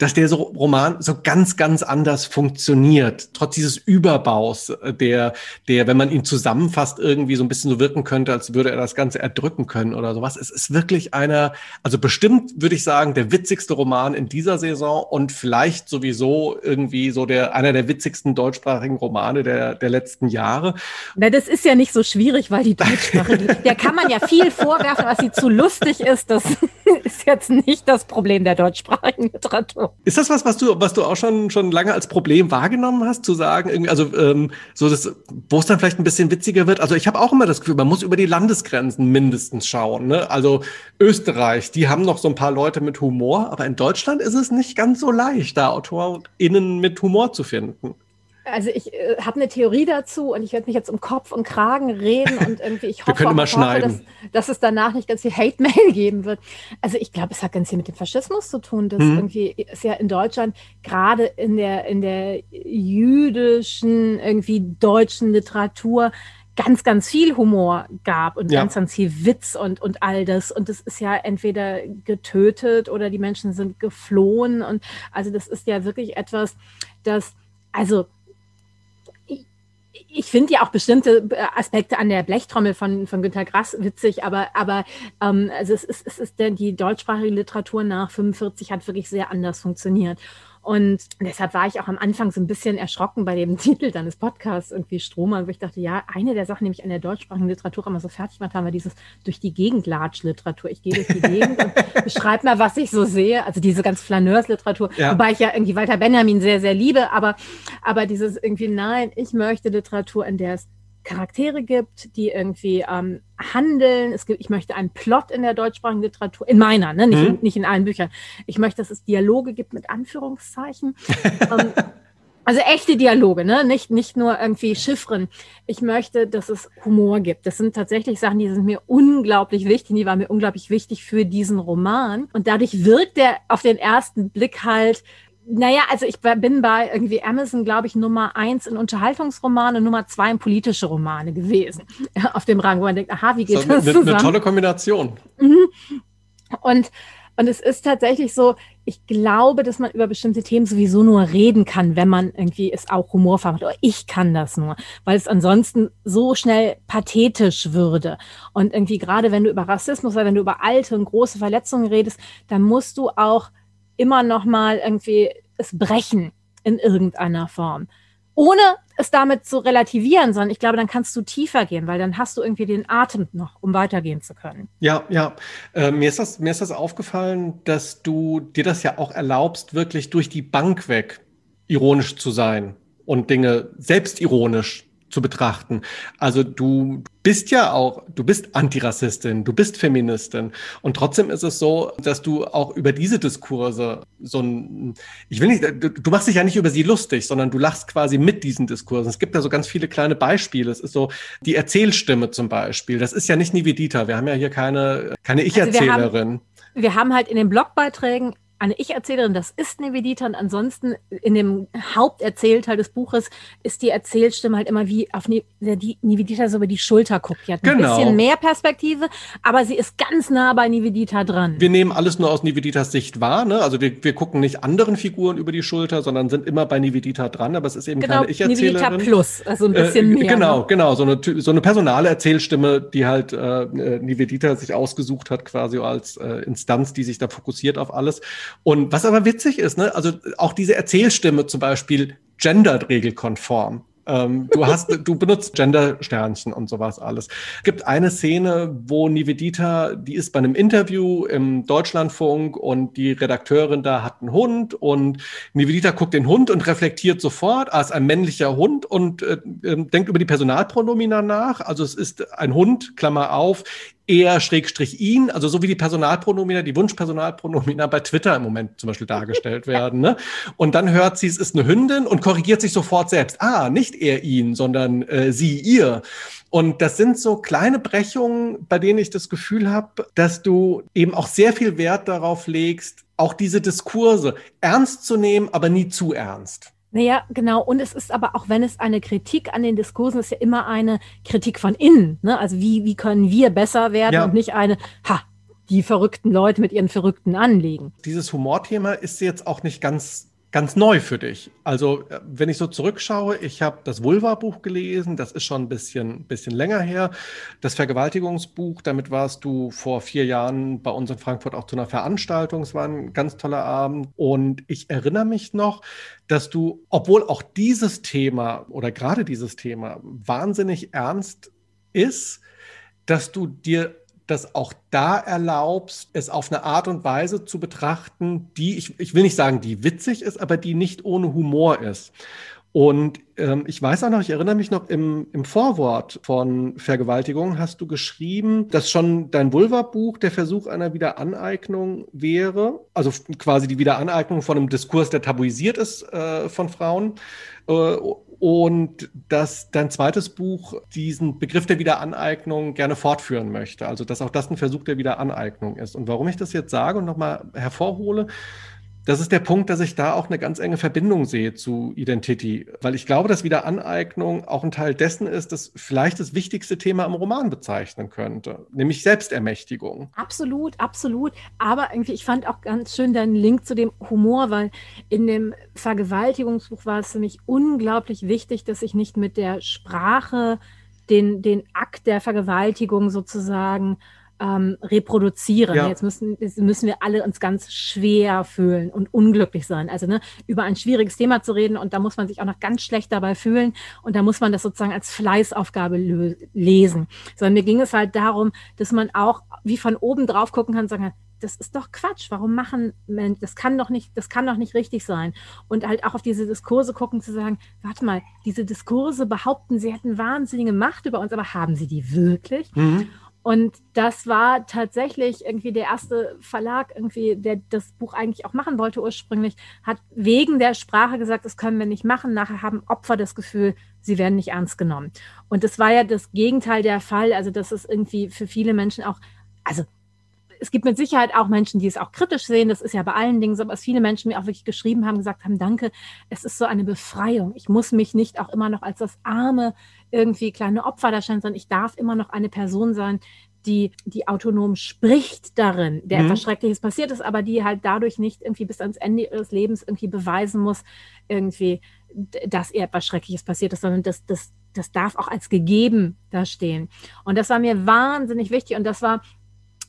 dass der so Roman so ganz, ganz anders funktioniert, trotz dieses Überbaus, äh, der, der, wenn man ihn zusammenfasst, irgendwie so ein bisschen so wirken könnte, als würde er das Ganze erdrücken können oder sowas. Es ist wirklich einer, also bestimmt würde ich sagen, der witzigste Roman in dieser Saison und vielleicht sowieso irgendwie so der, einer der witzigsten deutschsprachigen Romane der, der letzten Jahre. Na, das ist ja nicht so schwierig, weil die Deutschsprache, der kann man ja viel vorwerfen, was sie zu lustig ist. Das ist jetzt nicht das Problem der deutschsprachigen Literatur. Ist das was, was du, was du auch schon, schon lange als Problem wahrgenommen hast, zu sagen, irgendwie, also ähm, so das, wo es dann vielleicht ein bisschen witziger wird? Also ich habe auch immer das Gefühl, man muss über die Landesgrenzen mindestens schauen. Ne? Also Österreich, die haben noch so ein paar Leute mit Humor, aber in Deutschland ist es nicht ganz so leicht, da AutorInnen mit Humor zu finden. Also ich äh, habe eine Theorie dazu und ich werde mich jetzt um Kopf und Kragen reden und irgendwie ich hoffe, auch, hoffe dass, dass, es danach nicht ganz viel Hate-Mail geben wird. Also ich glaube, es hat ganz viel mit dem Faschismus zu tun, dass hm. irgendwie ist ja in Deutschland gerade in der in der jüdischen irgendwie deutschen Literatur ganz, ganz viel Humor gab und ja. ganz, ganz viel Witz und, und all das. Und das ist ja entweder getötet oder die Menschen sind geflohen. Und also das ist ja wirklich etwas, das, also ich finde ja auch bestimmte äh, Aspekte an der Blechtrommel von, von Günter Grass witzig, aber, aber ähm, also es ist, es ist denn die deutschsprachige Literatur nach 45 hat wirklich sehr anders funktioniert. Und deshalb war ich auch am Anfang so ein bisschen erschrocken bei dem Titel deines Podcasts, irgendwie Stromer, wo ich dachte, ja, eine der Sachen, die mich an der deutschsprachigen Literatur immer so fertig gemacht haben, war dieses durch die Gegend Literatur. Ich gehe durch die Gegend und beschreibe mal, was ich so sehe. Also diese ganz Flaneurs-Literatur, ja. wobei ich ja irgendwie Walter Benjamin sehr, sehr liebe, aber, aber dieses irgendwie, nein, ich möchte Literatur, in der es Charaktere gibt, die irgendwie ähm, handeln. Es gibt, ich möchte einen Plot in der deutschsprachigen Literatur, in meiner, ne? nicht, mhm. in, nicht in allen Büchern. Ich möchte, dass es Dialoge gibt mit Anführungszeichen. ähm, also echte Dialoge, ne? nicht, nicht nur irgendwie Chiffren. Ich möchte, dass es Humor gibt. Das sind tatsächlich Sachen, die sind mir unglaublich wichtig. Die waren mir unglaublich wichtig für diesen Roman. Und dadurch wirkt der auf den ersten Blick halt naja, also ich bin bei irgendwie Amazon, glaube ich, Nummer eins in Unterhaltungsromane und Nummer zwei in politische Romane gewesen. Auf dem Rang, wo man denkt, aha, wie geht das, das eine, zusammen? Eine tolle Kombination. Mhm. Und, und es ist tatsächlich so, ich glaube, dass man über bestimmte Themen sowieso nur reden kann, wenn man irgendwie es auch humorvoll macht. Oder ich kann das nur, weil es ansonsten so schnell pathetisch würde. Und irgendwie gerade wenn du über Rassismus oder wenn du über alte und große Verletzungen redest, dann musst du auch immer noch mal irgendwie es brechen in irgendeiner Form. Ohne es damit zu relativieren, sondern ich glaube, dann kannst du tiefer gehen, weil dann hast du irgendwie den Atem noch, um weitergehen zu können. Ja, ja. Äh, mir, ist das, mir ist das aufgefallen, dass du dir das ja auch erlaubst, wirklich durch die Bank weg ironisch zu sein und Dinge selbstironisch zu betrachten. Also du bist ja auch, du bist Antirassistin, du bist Feministin und trotzdem ist es so, dass du auch über diese Diskurse so ein, ich will nicht, du, machst dich ja nicht über sie lustig, sondern du lachst quasi mit diesen Diskursen. Es gibt da so ganz viele kleine Beispiele. Es ist so die Erzählstimme zum Beispiel. Das ist ja nicht Nivedita. Wir haben ja hier keine, keine Ich-Erzählerin. Also wir, haben, wir haben halt in den Blogbeiträgen eine Ich-Erzählerin, das ist Nevedita und ansonsten in dem Haupterzählteil des Buches ist die Erzählstimme halt immer wie auf ne die Nivedita so über die Schulter guckt. Die hat ein genau. bisschen mehr Perspektive, aber sie ist ganz nah bei Nivedita dran. Wir nehmen alles nur aus Niveditas Sicht wahr, ne? Also wir, wir gucken nicht anderen Figuren über die Schulter, sondern sind immer bei Nivedita dran, aber es ist eben genau, keine Ich-Erzählerin. Nivedita plus, also ein bisschen äh, mehr. Genau, ne? genau, so eine, so eine personale Erzählstimme, die halt äh, Nivedita sich ausgesucht hat, quasi als äh, Instanz, die sich da fokussiert auf alles. Und was aber witzig ist, ne, also auch diese Erzählstimme zum Beispiel gendert regelkonform. Ähm, du hast, du benutzt Gender-Sternchen und sowas alles. Es gibt eine Szene, wo Nivedita, die ist bei einem Interview im Deutschlandfunk und die Redakteurin da hat einen Hund und Nivedita guckt den Hund und reflektiert sofort als ein männlicher Hund und äh, äh, denkt über die Personalpronomina nach. Also es ist ein Hund, Klammer auf, er Schrägstrich ihn, also so wie die Personalpronomina, die Wunschpersonalpronomina bei Twitter im Moment zum Beispiel dargestellt werden. Ne? Und dann hört sie, es ist eine Hündin und korrigiert sich sofort selbst. Ah, nicht er ihn, sondern äh, sie ihr. Und das sind so kleine Brechungen, bei denen ich das Gefühl habe, dass du eben auch sehr viel Wert darauf legst, auch diese Diskurse ernst zu nehmen, aber nie zu ernst. Naja, genau. Und es ist aber auch, wenn es eine Kritik an den Diskursen ist, ja immer eine Kritik von innen. Ne? Also wie, wie können wir besser werden ja. und nicht eine, ha, die verrückten Leute mit ihren verrückten Anliegen. Dieses Humorthema ist jetzt auch nicht ganz ganz neu für dich. Also, äh, wenn ich so zurückschaue, ich habe das Vulva-Buch gelesen, das ist schon ein bisschen, bisschen länger her. Das Vergewaltigungsbuch, damit warst du vor vier Jahren bei uns in Frankfurt auch zu einer Veranstaltung. Es war ein ganz toller Abend. Und ich erinnere mich noch, dass du, obwohl auch dieses Thema oder gerade dieses Thema wahnsinnig ernst ist, dass du dir das auch da erlaubst, es auf eine Art und Weise zu betrachten, die, ich, ich will nicht sagen, die witzig ist, aber die nicht ohne Humor ist. Und ähm, ich weiß auch noch, ich erinnere mich noch, im, im Vorwort von Vergewaltigung hast du geschrieben, dass schon dein Vulva-Buch der Versuch einer Wiederaneignung wäre, also quasi die Wiederaneignung von einem Diskurs, der tabuisiert ist äh, von Frauen. Äh, und dass dein zweites Buch diesen Begriff der Wiederaneignung gerne fortführen möchte. Also dass auch das ein Versuch der Wiederaneignung ist. Und warum ich das jetzt sage und nochmal hervorhole, das ist der Punkt, dass ich da auch eine ganz enge Verbindung sehe zu Identity, weil ich glaube, dass Wiederaneignung auch ein Teil dessen ist, das vielleicht das wichtigste Thema im Roman bezeichnen könnte, nämlich Selbstermächtigung. Absolut, absolut. Aber irgendwie, ich fand auch ganz schön deinen Link zu dem Humor, weil in dem Vergewaltigungsbuch war es für mich unglaublich wichtig, dass ich nicht mit der Sprache den, den Akt der Vergewaltigung sozusagen ähm, reproduzieren. Ja. Jetzt müssen, müssen wir alle uns ganz schwer fühlen und unglücklich sein. Also ne, über ein schwieriges Thema zu reden und da muss man sich auch noch ganz schlecht dabei fühlen und da muss man das sozusagen als Fleißaufgabe lesen. Sondern mir ging es halt darum, dass man auch wie von oben drauf gucken kann und sagen, das ist doch Quatsch. Warum machen Menschen, das kann doch nicht, das kann doch nicht richtig sein. Und halt auch auf diese Diskurse gucken, zu sagen, warte mal, diese Diskurse behaupten, sie hätten wahnsinnige Macht über uns, aber haben sie die wirklich? Mhm. Und das war tatsächlich irgendwie der erste Verlag, irgendwie, der das Buch eigentlich auch machen wollte ursprünglich, hat wegen der Sprache gesagt, das können wir nicht machen. Nachher haben Opfer das Gefühl, sie werden nicht ernst genommen. Und das war ja das Gegenteil der Fall. Also, das ist irgendwie für viele Menschen auch, also es gibt mit Sicherheit auch Menschen, die es auch kritisch sehen. Das ist ja bei allen Dingen so, was viele Menschen mir auch wirklich geschrieben haben, gesagt haben, danke, es ist so eine Befreiung. Ich muss mich nicht auch immer noch als das arme, irgendwie kleine Opfer darstellen, sondern ich darf immer noch eine Person sein, die, die autonom spricht darin, der mhm. etwas Schreckliches passiert ist, aber die halt dadurch nicht irgendwie bis ans Ende ihres Lebens irgendwie beweisen muss, irgendwie, dass ihr etwas Schreckliches passiert ist, sondern das, das, das darf auch als gegeben da stehen. Und das war mir wahnsinnig wichtig und das war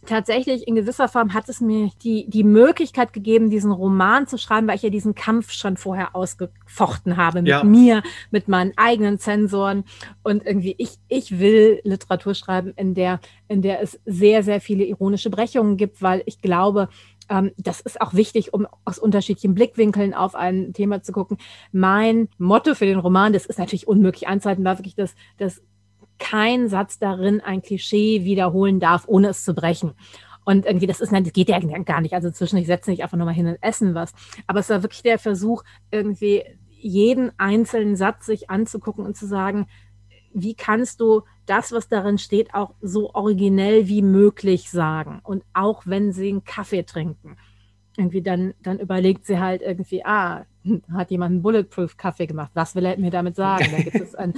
tatsächlich in gewisser Form hat es mir die, die Möglichkeit gegeben, diesen Roman zu schreiben, weil ich ja diesen Kampf schon vorher ausgefochten habe mit ja. mir, mit meinen eigenen Zensoren. Und irgendwie, ich, ich will Literatur schreiben, in der, in der es sehr, sehr viele ironische Brechungen gibt, weil ich glaube, ähm, das ist auch wichtig, um aus unterschiedlichen Blickwinkeln auf ein Thema zu gucken. Mein Motto für den Roman, das ist natürlich unmöglich anzuhalten, war wirklich das, das kein Satz darin ein Klischee wiederholen darf, ohne es zu brechen. Und irgendwie, das ist, das geht ja gar nicht. Also zwischen, ich setze nicht einfach nochmal hin und essen was. Aber es war wirklich der Versuch, irgendwie jeden einzelnen Satz sich anzugucken und zu sagen, wie kannst du das, was darin steht, auch so originell wie möglich sagen? Und auch wenn sie einen Kaffee trinken irgendwie dann, dann überlegt sie halt irgendwie, ah, hat jemand einen Bulletproof-Kaffee gemacht. Was will er mir damit sagen? Da gibt es, ein,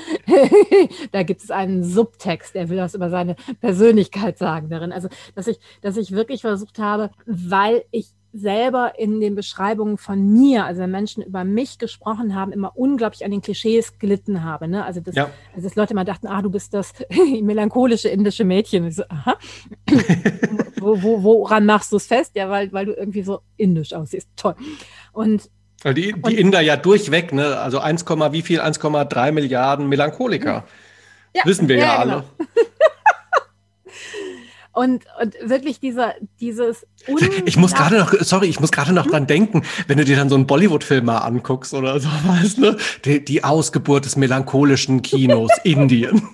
da gibt es einen Subtext, er will was über seine Persönlichkeit sagen darin. Also, dass ich, dass ich wirklich versucht habe, weil ich selber in den Beschreibungen von mir, also wenn Menschen über mich gesprochen haben, immer unglaublich an den Klischees gelitten habe. Ne? Also, dass, ja. also dass Leute immer dachten, ah, du bist das melancholische indische Mädchen. Ich so, aha. wo, wo, woran machst du es fest? Ja, weil, weil du irgendwie so indisch aussiehst. Toll. Und die, die und, Inder ja durchweg, ne? Also 1, wie viel? 1,3 Milliarden Melancholiker. Ja, Wissen wir ja, ja alle. Genau. Und, und wirklich dieser, dieses. Ich muss gerade noch, sorry, ich muss gerade noch hm? dran denken, wenn du dir dann so einen Bollywood-Film mal anguckst oder sowas, ne? Die, die Ausgeburt des melancholischen Kinos Indien.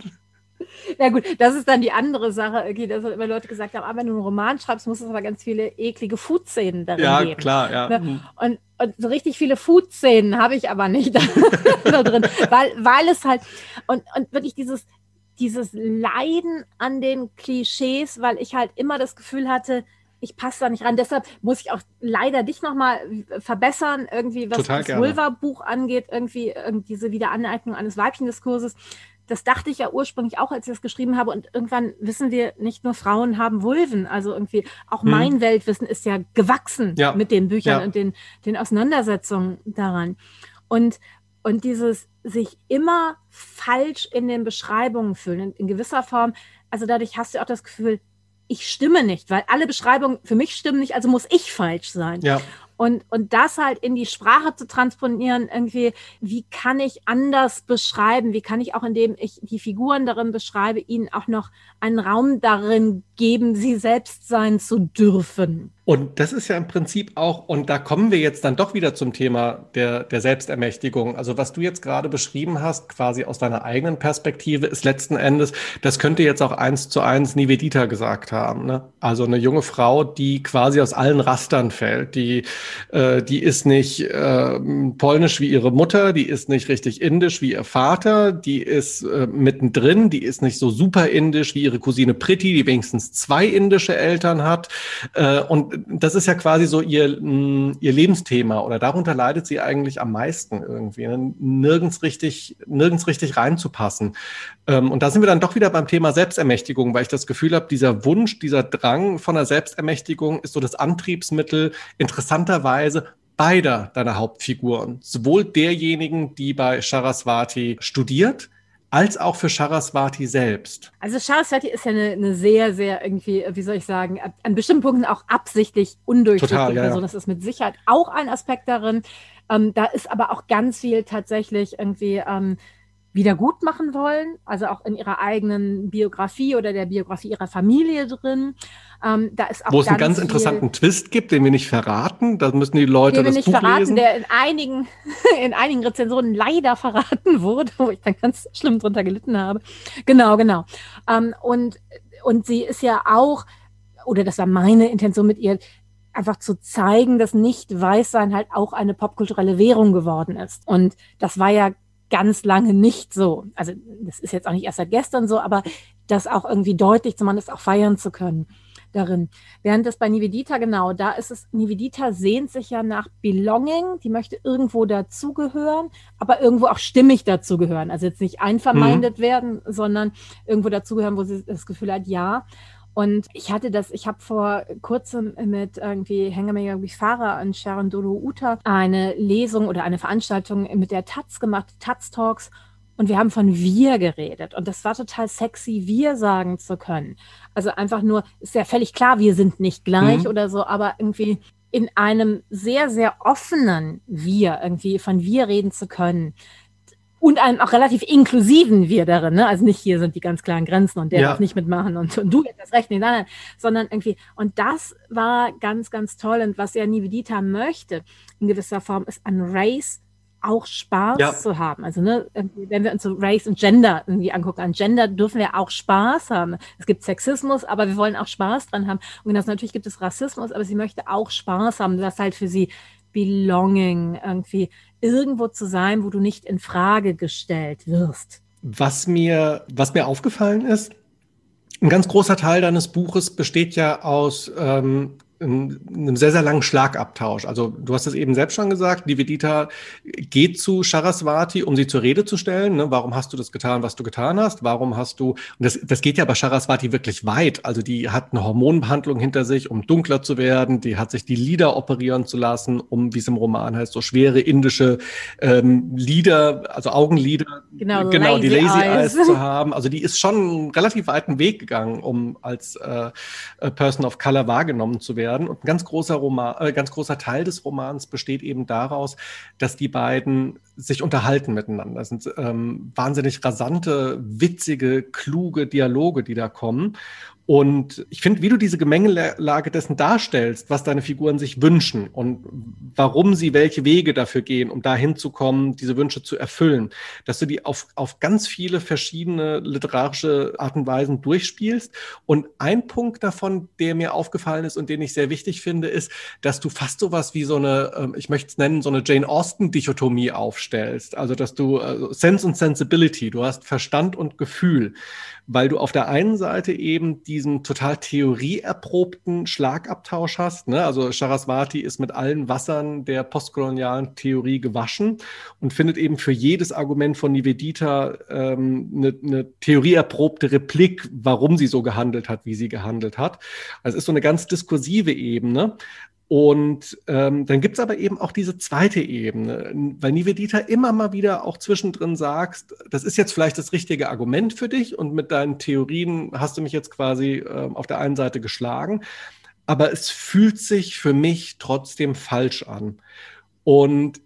Na gut, das ist dann die andere Sache. Okay, dass immer Leute gesagt haben, ah, wenn du einen Roman schreibst, muss es aber ganz viele eklige Food-Szenen darin ja, geben. Ja, klar, ja. Ne? Mhm. Und, und so richtig viele Food-Szenen habe ich aber nicht da drin, weil, weil es halt, und, und wirklich dieses, dieses Leiden an den Klischees, weil ich halt immer das Gefühl hatte, ich passe da nicht ran. Deshalb muss ich auch leider dich nochmal verbessern, irgendwie, was Total das Vulva-Buch angeht, irgendwie, irgendwie diese Wiederaneignung eines Weibchendiskurses. Das dachte ich ja ursprünglich auch, als ich das geschrieben habe. Und irgendwann wissen wir, nicht nur Frauen haben Vulven. Also irgendwie auch hm. mein Weltwissen ist ja gewachsen ja. mit den Büchern ja. und den, den Auseinandersetzungen daran. Und, und dieses sich immer falsch in den Beschreibungen fühlen, in, in gewisser Form. Also dadurch hast du auch das Gefühl, ich stimme nicht, weil alle Beschreibungen für mich stimmen nicht, also muss ich falsch sein. Ja. Und, und das halt in die Sprache zu transponieren, irgendwie, wie kann ich anders beschreiben? Wie kann ich auch, indem ich die Figuren darin beschreibe, ihnen auch noch einen Raum darin geben, sie selbst sein zu dürfen? Und das ist ja im Prinzip auch, und da kommen wir jetzt dann doch wieder zum Thema der, der Selbstermächtigung. Also was du jetzt gerade beschrieben hast, quasi aus deiner eigenen Perspektive, ist letzten Endes, das könnte jetzt auch eins zu eins Nivedita gesagt haben. Ne? Also eine junge Frau, die quasi aus allen Rastern fällt. Die, äh, die ist nicht äh, polnisch wie ihre Mutter, die ist nicht richtig indisch wie ihr Vater, die ist äh, mittendrin, die ist nicht so super indisch wie ihre Cousine Pritti, die wenigstens zwei indische Eltern hat. Äh, und das ist ja quasi so ihr, mm, ihr Lebensthema oder darunter leidet sie eigentlich am meisten irgendwie, ne? nirgends richtig, nirgends richtig reinzupassen. Ähm, und da sind wir dann doch wieder beim Thema Selbstermächtigung, weil ich das Gefühl habe, dieser Wunsch, dieser Drang von der Selbstermächtigung ist so das Antriebsmittel interessanterweise beider deiner Hauptfiguren, sowohl derjenigen, die bei Saraswati studiert, als auch für Saraswati selbst. Also Saraswati ist ja eine, eine, sehr, sehr irgendwie, wie soll ich sagen, an bestimmten Punkten auch absichtlich undurchsichtige Total, ja, Person. Das ist mit Sicherheit auch ein Aspekt darin. Ähm, da ist aber auch ganz viel tatsächlich irgendwie ähm, wieder gut machen wollen, also auch in ihrer eigenen Biografie oder der Biografie ihrer Familie drin. Ähm, da ist auch Wo es einen ganz interessanten Twist gibt, den wir nicht verraten. Da müssen die Leute den das wir nicht Buch verraten, lesen. der in einigen, in einigen Rezensionen leider verraten wurde, wo ich dann ganz schlimm drunter gelitten habe. Genau, genau. Ähm, und, und sie ist ja auch, oder das war meine Intention mit ihr, einfach zu zeigen, dass Nicht-Weißsein halt auch eine popkulturelle Währung geworden ist. Und das war ja ganz lange nicht so. Also das ist jetzt auch nicht erst seit gestern so, aber das auch irgendwie deutlich, zumindest auch feiern zu können darin. Während das bei Nivedita genau, da ist es, Nivedita sehnt sich ja nach Belonging, die möchte irgendwo dazugehören, aber irgendwo auch stimmig dazugehören. Also jetzt nicht einvermeindet mhm. werden, sondern irgendwo dazugehören, wo sie das Gefühl hat, ja. Und ich hatte das, ich habe vor kurzem mit irgendwie Hengame Fahrer und Sharon Dolo Uta eine Lesung oder eine Veranstaltung mit der Taz gemacht, Taz Talks. Und wir haben von wir geredet. Und das war total sexy, wir sagen zu können. Also einfach nur, ist ja völlig klar, wir sind nicht gleich mhm. oder so, aber irgendwie in einem sehr, sehr offenen Wir, irgendwie von wir reden zu können und einem auch relativ inklusiven Wir darin, ne? Also nicht hier sind die ganz klaren Grenzen und der ja. darf nicht mitmachen und, und du jetzt das Recht nicht, nein, nein, sondern irgendwie, und das war ganz, ganz toll und was ja Nivedita möchte, in gewisser Form, ist an Race auch Spaß ja. zu haben. Also ne, wenn wir uns so Race und Gender irgendwie angucken, an Gender dürfen wir auch Spaß haben. Es gibt Sexismus, aber wir wollen auch Spaß dran haben. Und das natürlich gibt es Rassismus, aber sie möchte auch Spaß haben. Das halt für sie Belonging, irgendwie irgendwo zu sein, wo du nicht in Frage gestellt wirst. Was mir, was mir aufgefallen ist, ein ganz großer Teil deines Buches besteht ja aus ähm, einem sehr, sehr langen Schlagabtausch. Also du hast es eben selbst schon gesagt, Nivedita geht zu Sharaswati, um sie zur Rede zu stellen. Ne? Warum hast du das getan, was du getan hast? Warum hast du, und das, das geht ja bei Sharaswati wirklich weit. Also die hat eine Hormonbehandlung hinter sich, um dunkler zu werden. Die hat sich die Lieder operieren zu lassen, um, wie es im Roman heißt, so schwere indische ähm, Lieder, also Augenlider, genau, genau lazy die Lazy Eyes. Eyes. zu haben. Also die ist schon einen relativ weiten Weg gegangen, um als äh, Person of Color wahrgenommen zu werden werden. Und ein ganz großer Roman, äh, ganz großer Teil des Romans besteht eben daraus, dass die beiden sich unterhalten miteinander. Das sind ähm, wahnsinnig rasante, witzige, kluge Dialoge, die da kommen. Und ich finde, wie du diese Gemengelage dessen darstellst, was deine Figuren sich wünschen und warum sie welche Wege dafür gehen, um dahin zu kommen, diese Wünsche zu erfüllen, dass du die auf, auf ganz viele verschiedene literarische Art und Weisen durchspielst. Und ein Punkt davon, der mir aufgefallen ist und den ich sehr wichtig finde, ist, dass du fast sowas wie so eine, ähm, ich möchte es nennen, so eine Jane Austen-Dichotomie aufstellst. Also, dass du also Sense und Sensibility, du hast Verstand und Gefühl weil du auf der einen Seite eben diesen total theorieerprobten Schlagabtausch hast. Ne? Also Saraswati ist mit allen Wassern der postkolonialen Theorie gewaschen und findet eben für jedes Argument von Nivedita ähm, eine, eine theorieerprobte Replik, warum sie so gehandelt hat, wie sie gehandelt hat. Also es ist so eine ganz diskursive Ebene. Und ähm, dann gibt's aber eben auch diese zweite Ebene, weil Nivedita immer mal wieder auch zwischendrin sagst, das ist jetzt vielleicht das richtige Argument für dich und mit deinen Theorien hast du mich jetzt quasi ähm, auf der einen Seite geschlagen, aber es fühlt sich für mich trotzdem falsch an. Und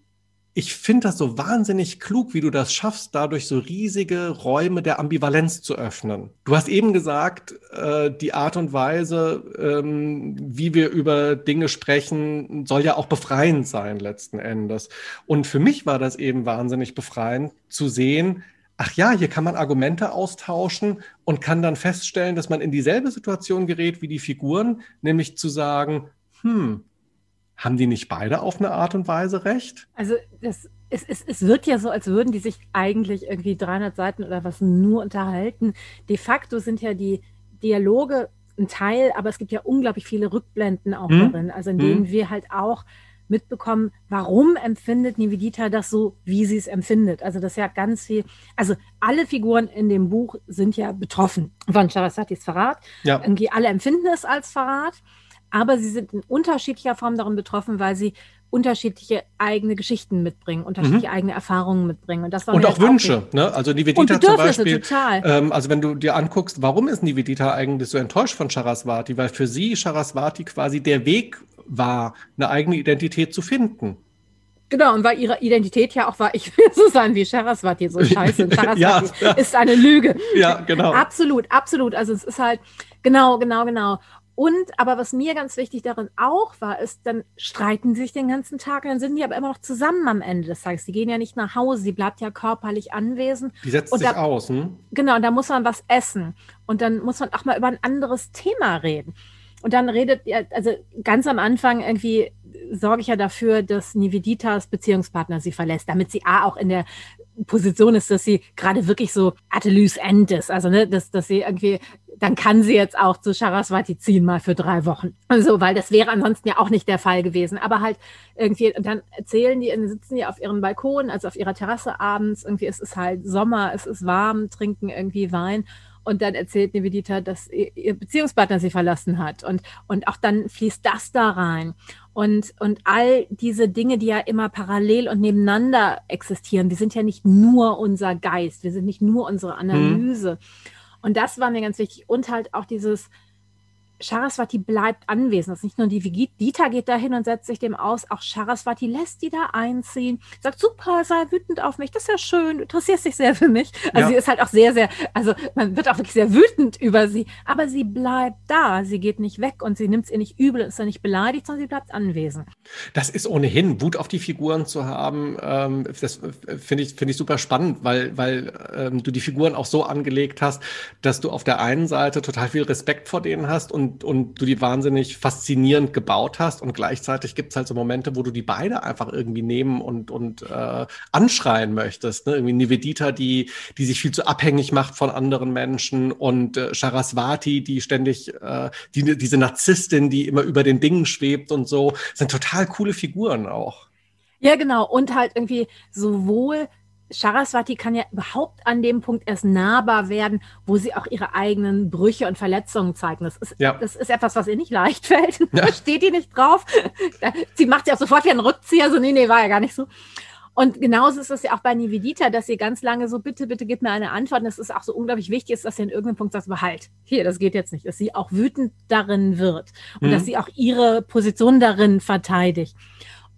ich finde das so wahnsinnig klug, wie du das schaffst, dadurch so riesige Räume der Ambivalenz zu öffnen. Du hast eben gesagt, äh, die Art und Weise, ähm, wie wir über Dinge sprechen, soll ja auch befreiend sein letzten Endes. Und für mich war das eben wahnsinnig befreiend zu sehen, ach ja, hier kann man Argumente austauschen und kann dann feststellen, dass man in dieselbe Situation gerät wie die Figuren, nämlich zu sagen, hm, haben die nicht beide auf eine Art und Weise recht? Also das, es, es, es wird ja so, als würden die sich eigentlich irgendwie 300 Seiten oder was nur unterhalten. De facto sind ja die Dialoge ein Teil, aber es gibt ja unglaublich viele Rückblenden auch hm? darin, also in denen hm? wir halt auch mitbekommen, warum empfindet Nivedita das so, wie sie es empfindet. Also das ist ja ganz viel, also alle Figuren in dem Buch sind ja betroffen von Charasatis Verrat. Ja. Irgendwie alle empfinden es als Verrat aber sie sind in unterschiedlicher Form daran betroffen, weil sie unterschiedliche eigene Geschichten mitbringen, unterschiedliche mhm. eigene Erfahrungen mitbringen. Und, das und auch Wünsche. Auch ne? Also Nivedita zum Beispiel. Ähm, also wenn du dir anguckst, warum ist Nivedita eigentlich so enttäuscht von Charaswati? Weil für sie Charaswati quasi der Weg war, eine eigene Identität zu finden. Genau, und weil ihre Identität ja auch war, ich will so sein wie Charaswati, so scheiße. Charaswati ja. ist eine Lüge. Ja, genau. absolut, absolut. Also es ist halt, genau, genau, genau. Und aber was mir ganz wichtig darin auch war, ist, dann streiten sie sich den ganzen Tag, dann sind die aber immer noch zusammen am Ende des Tages. Die gehen ja nicht nach Hause, sie bleibt ja körperlich anwesend. Die setzt und sich da, aus, hm? Genau, und da muss man was essen. Und dann muss man auch mal über ein anderes Thema reden. Und dann redet, also ganz am Anfang irgendwie sorge ich ja dafür, dass Niveditas Beziehungspartner sie verlässt, damit sie A auch in der Position ist, dass sie gerade wirklich so at a loose end ist. Also, ne, dass, dass sie irgendwie dann kann sie jetzt auch zu Saraswati ziehen, mal für drei Wochen. Also, weil das wäre ansonsten ja auch nicht der Fall gewesen. Aber halt irgendwie, dann erzählen die, sitzen die auf ihrem Balkon, also auf ihrer Terrasse abends, irgendwie es ist halt Sommer, es ist warm, trinken irgendwie Wein. Und dann erzählt Nivedita, dass ihr Beziehungspartner sie verlassen hat. Und, und auch dann fließt das da rein. Und, und all diese Dinge, die ja immer parallel und nebeneinander existieren, die sind ja nicht nur unser Geist, wir sind nicht nur unsere Analyse. Mhm. Und das war mir ganz wichtig. Und halt auch dieses, Saraswati bleibt anwesend. Das ist nicht nur die Dieter geht da hin und setzt sich dem aus, auch Saraswati lässt die da einziehen, sagt, super, sei wütend auf mich, das ist ja schön, du interessierst dich sehr für mich. Also ja. sie ist halt auch sehr, sehr, also man wird auch wirklich sehr wütend über sie, aber sie bleibt da, sie geht nicht weg und sie nimmt es ihr nicht übel, ist dann nicht beleidigt, sondern sie bleibt anwesend. Das ist ohnehin, Wut auf die Figuren zu haben, ähm, das finde ich, finde ich super spannend, weil, weil ähm, du die Figuren auch so angelegt hast, dass du auf der einen Seite total viel Respekt vor denen hast und und, und du die wahnsinnig faszinierend gebaut hast und gleichzeitig gibt es halt so Momente, wo du die beide einfach irgendwie nehmen und, und äh, anschreien möchtest. Ne? Irgendwie Nivedita, die, die sich viel zu abhängig macht von anderen Menschen und äh, Saraswati, die ständig, äh, die, diese Narzisstin, die immer über den Dingen schwebt und so, das sind total coole Figuren auch. Ja, genau. Und halt irgendwie sowohl Saraswati kann ja überhaupt an dem Punkt erst nahbar werden, wo sie auch ihre eigenen Brüche und Verletzungen zeigen. Das ist, ja. das ist etwas, was ihr nicht leicht fällt. Ja. Da steht die nicht drauf. Sie macht ja auch sofort wie einen Rückzieher, so, nee, nee, war ja gar nicht so. Und genauso ist es ja auch bei Nivedita, dass sie ganz lange so, bitte, bitte gib mir eine Antwort. Und es ist auch so unglaublich wichtig ist, dass sie in irgendeinem Punkt sagt, halt, hier, das geht jetzt nicht, dass sie auch wütend darin wird und mhm. dass sie auch ihre Position darin verteidigt.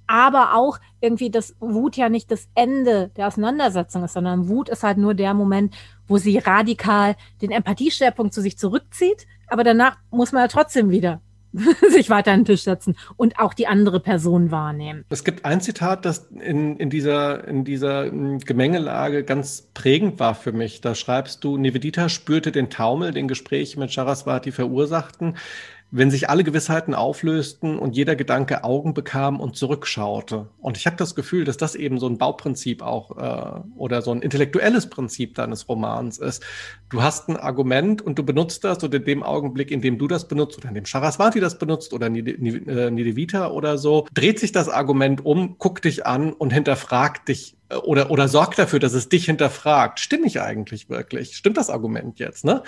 Aber auch irgendwie, dass Wut ja nicht das Ende der Auseinandersetzung ist, sondern Wut ist halt nur der Moment, wo sie radikal den Empathieschwerpunkt zu sich zurückzieht. Aber danach muss man ja trotzdem wieder sich weiter an den Tisch setzen und auch die andere Person wahrnehmen. Es gibt ein Zitat, das in, in, dieser, in dieser hm, Gemengelage ganz prägend war für mich. Da schreibst du, Nivedita spürte den Taumel, den Gespräche mit Charaswati verursachten wenn sich alle Gewissheiten auflösten und jeder Gedanke Augen bekam und zurückschaute. Und ich habe das Gefühl, dass das eben so ein Bauprinzip auch äh, oder so ein intellektuelles Prinzip deines Romans ist. Du hast ein Argument und du benutzt das und in dem Augenblick, in dem du das benutzt oder in dem Charaswati das benutzt oder Nidevita oder so, dreht sich das Argument um, guckt dich an und hinterfragt dich äh, oder, oder sorgt dafür, dass es dich hinterfragt. Stimme ich eigentlich wirklich? Stimmt das Argument jetzt, ne?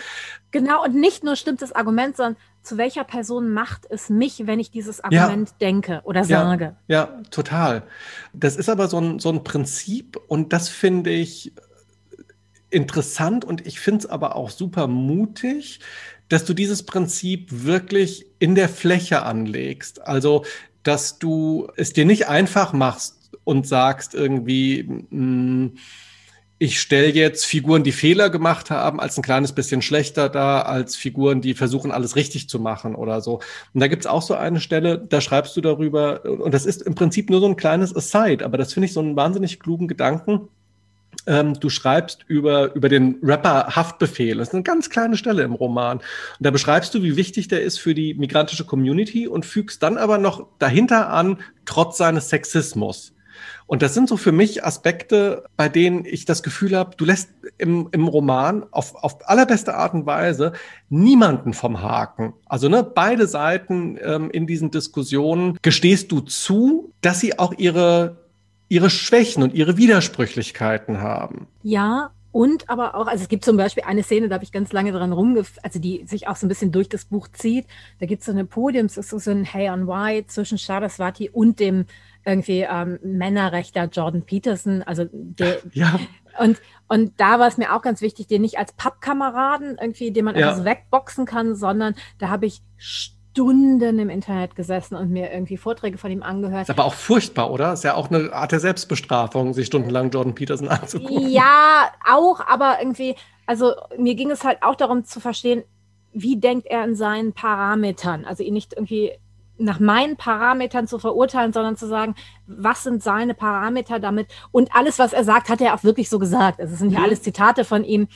Genau, und nicht nur stimmt das Argument, sondern zu welcher Person macht es mich, wenn ich dieses Argument ja. denke oder sage. Ja, ja, total. Das ist aber so ein, so ein Prinzip und das finde ich interessant und ich finde es aber auch super mutig, dass du dieses Prinzip wirklich in der Fläche anlegst. Also, dass du es dir nicht einfach machst und sagst irgendwie, mh, hm, ich stelle jetzt Figuren, die Fehler gemacht haben, als ein kleines bisschen schlechter da, als Figuren, die versuchen, alles richtig zu machen oder so. Und da gibt's auch so eine Stelle, da schreibst du darüber, und das ist im Prinzip nur so ein kleines Aside, aber das finde ich so einen wahnsinnig klugen Gedanken. Ähm, du schreibst über, über den Rapper Haftbefehl. Das ist eine ganz kleine Stelle im Roman. Und da beschreibst du, wie wichtig der ist für die migrantische Community und fügst dann aber noch dahinter an, trotz seines Sexismus. Und das sind so für mich Aspekte, bei denen ich das Gefühl habe, du lässt im, im Roman auf, auf allerbeste Art und Weise niemanden vom Haken. Also ne, beide Seiten ähm, in diesen Diskussionen gestehst du zu, dass sie auch ihre ihre Schwächen und ihre Widersprüchlichkeiten haben. Ja, und aber auch, also es gibt zum Beispiel eine Szene, da habe ich ganz lange dran rumgef, also die sich auch so ein bisschen durch das Buch zieht. Da gibt es so eine Podiums, so ein Hey on Why zwischen Saraswati und dem irgendwie ähm, Männerrechter Jordan Peterson, also der, ja. und, und da war es mir auch ganz wichtig, den nicht als Pappkameraden irgendwie, den man ja. einfach so wegboxen kann, sondern da habe ich Stunden im Internet gesessen und mir irgendwie Vorträge von ihm angehört. Ist aber auch furchtbar, oder? Ist ja auch eine Art der Selbstbestrafung, sich stundenlang Jordan Peterson anzugucken. Ja, auch, aber irgendwie, also mir ging es halt auch darum zu verstehen, wie denkt er in seinen Parametern? Also ihn nicht irgendwie nach meinen Parametern zu verurteilen, sondern zu sagen, was sind seine Parameter damit? Und alles, was er sagt, hat er auch wirklich so gesagt. Also es sind ja mhm. alles Zitate von ihm.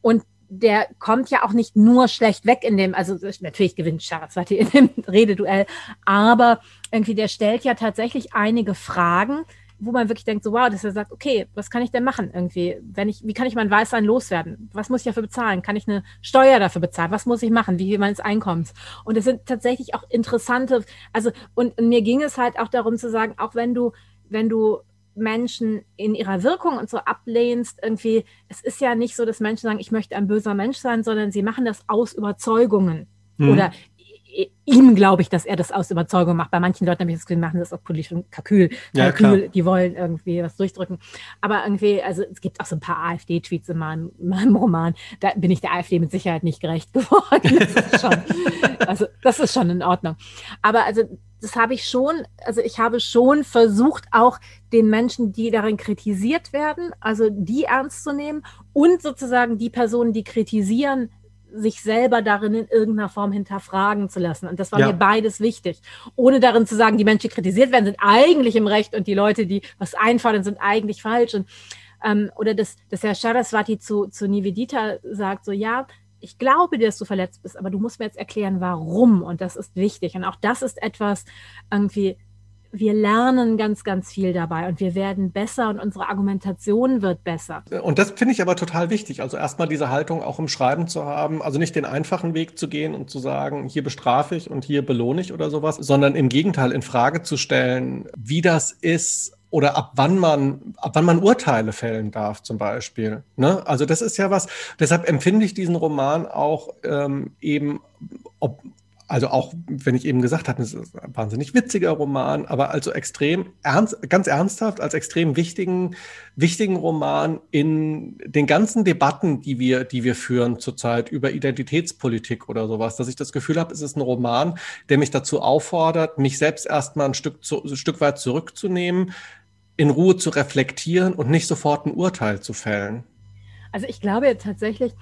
Und der kommt ja auch nicht nur schlecht weg in dem, also natürlich gewinnt Saraswati in dem Rededuell, aber irgendwie der stellt ja tatsächlich einige Fragen, wo man wirklich denkt, so wow, dass er sagt, okay, was kann ich denn machen irgendwie? Wenn ich, wie kann ich mein Weißsein loswerden? Was muss ich dafür bezahlen? Kann ich eine Steuer dafür bezahlen? Was muss ich machen? Wie meines Einkommens? Und es sind tatsächlich auch interessante, also und, und mir ging es halt auch darum zu sagen, auch wenn du, wenn du Menschen in ihrer Wirkung und so ablehnst, irgendwie, es ist ja nicht so, dass Menschen sagen, ich möchte ein böser Mensch sein, sondern sie machen das aus Überzeugungen. Mhm. Oder ihm glaube ich, dass er das aus Überzeugung macht. Bei manchen Leuten habe ich das Gefühl, machen das auch politisch und Kalkül. Ja, Kalkül die wollen irgendwie was durchdrücken. Aber irgendwie, also es gibt auch so ein paar AfD-Tweets in meinem, in meinem, Roman. Da bin ich der AfD mit Sicherheit nicht gerecht geworden. Das schon, also das ist schon in Ordnung. Aber also das habe ich schon, also ich habe schon versucht, auch den Menschen, die darin kritisiert werden, also die ernst zu nehmen und sozusagen die Personen, die kritisieren, sich selber darin in irgendeiner Form hinterfragen zu lassen. Und das war ja. mir beides wichtig. Ohne darin zu sagen, die Menschen, die kritisiert werden, sind eigentlich im Recht und die Leute, die was einfordern, sind eigentlich falsch. Und, ähm, oder dass, dass Herr Saraswati zu, zu Nivedita sagt, so ja, ich glaube dir, dass du verletzt bist, aber du musst mir jetzt erklären, warum. Und das ist wichtig. Und auch das ist etwas irgendwie, wir lernen ganz, ganz viel dabei und wir werden besser und unsere Argumentation wird besser. Und das finde ich aber total wichtig. Also erstmal diese Haltung auch im Schreiben zu haben, also nicht den einfachen Weg zu gehen und zu sagen, hier bestrafe ich und hier belohne ich oder sowas, sondern im Gegenteil in Frage zu stellen, wie das ist, oder ab wann man, ab wann man Urteile fällen darf, zum Beispiel. Ne? Also das ist ja was, deshalb empfinde ich diesen Roman auch ähm, eben ob, Also auch, wenn ich eben gesagt habe, es ist ein wahnsinnig witziger Roman, aber also extrem ernst, ganz ernsthaft als extrem wichtigen, wichtigen Roman in den ganzen Debatten, die wir, die wir führen zurzeit über Identitätspolitik oder sowas, dass ich das Gefühl habe, es ist ein Roman, der mich dazu auffordert, mich selbst erstmal ein Stück, zu, ein Stück weit zurückzunehmen, in Ruhe zu reflektieren und nicht sofort ein Urteil zu fällen. Also ich glaube tatsächlich,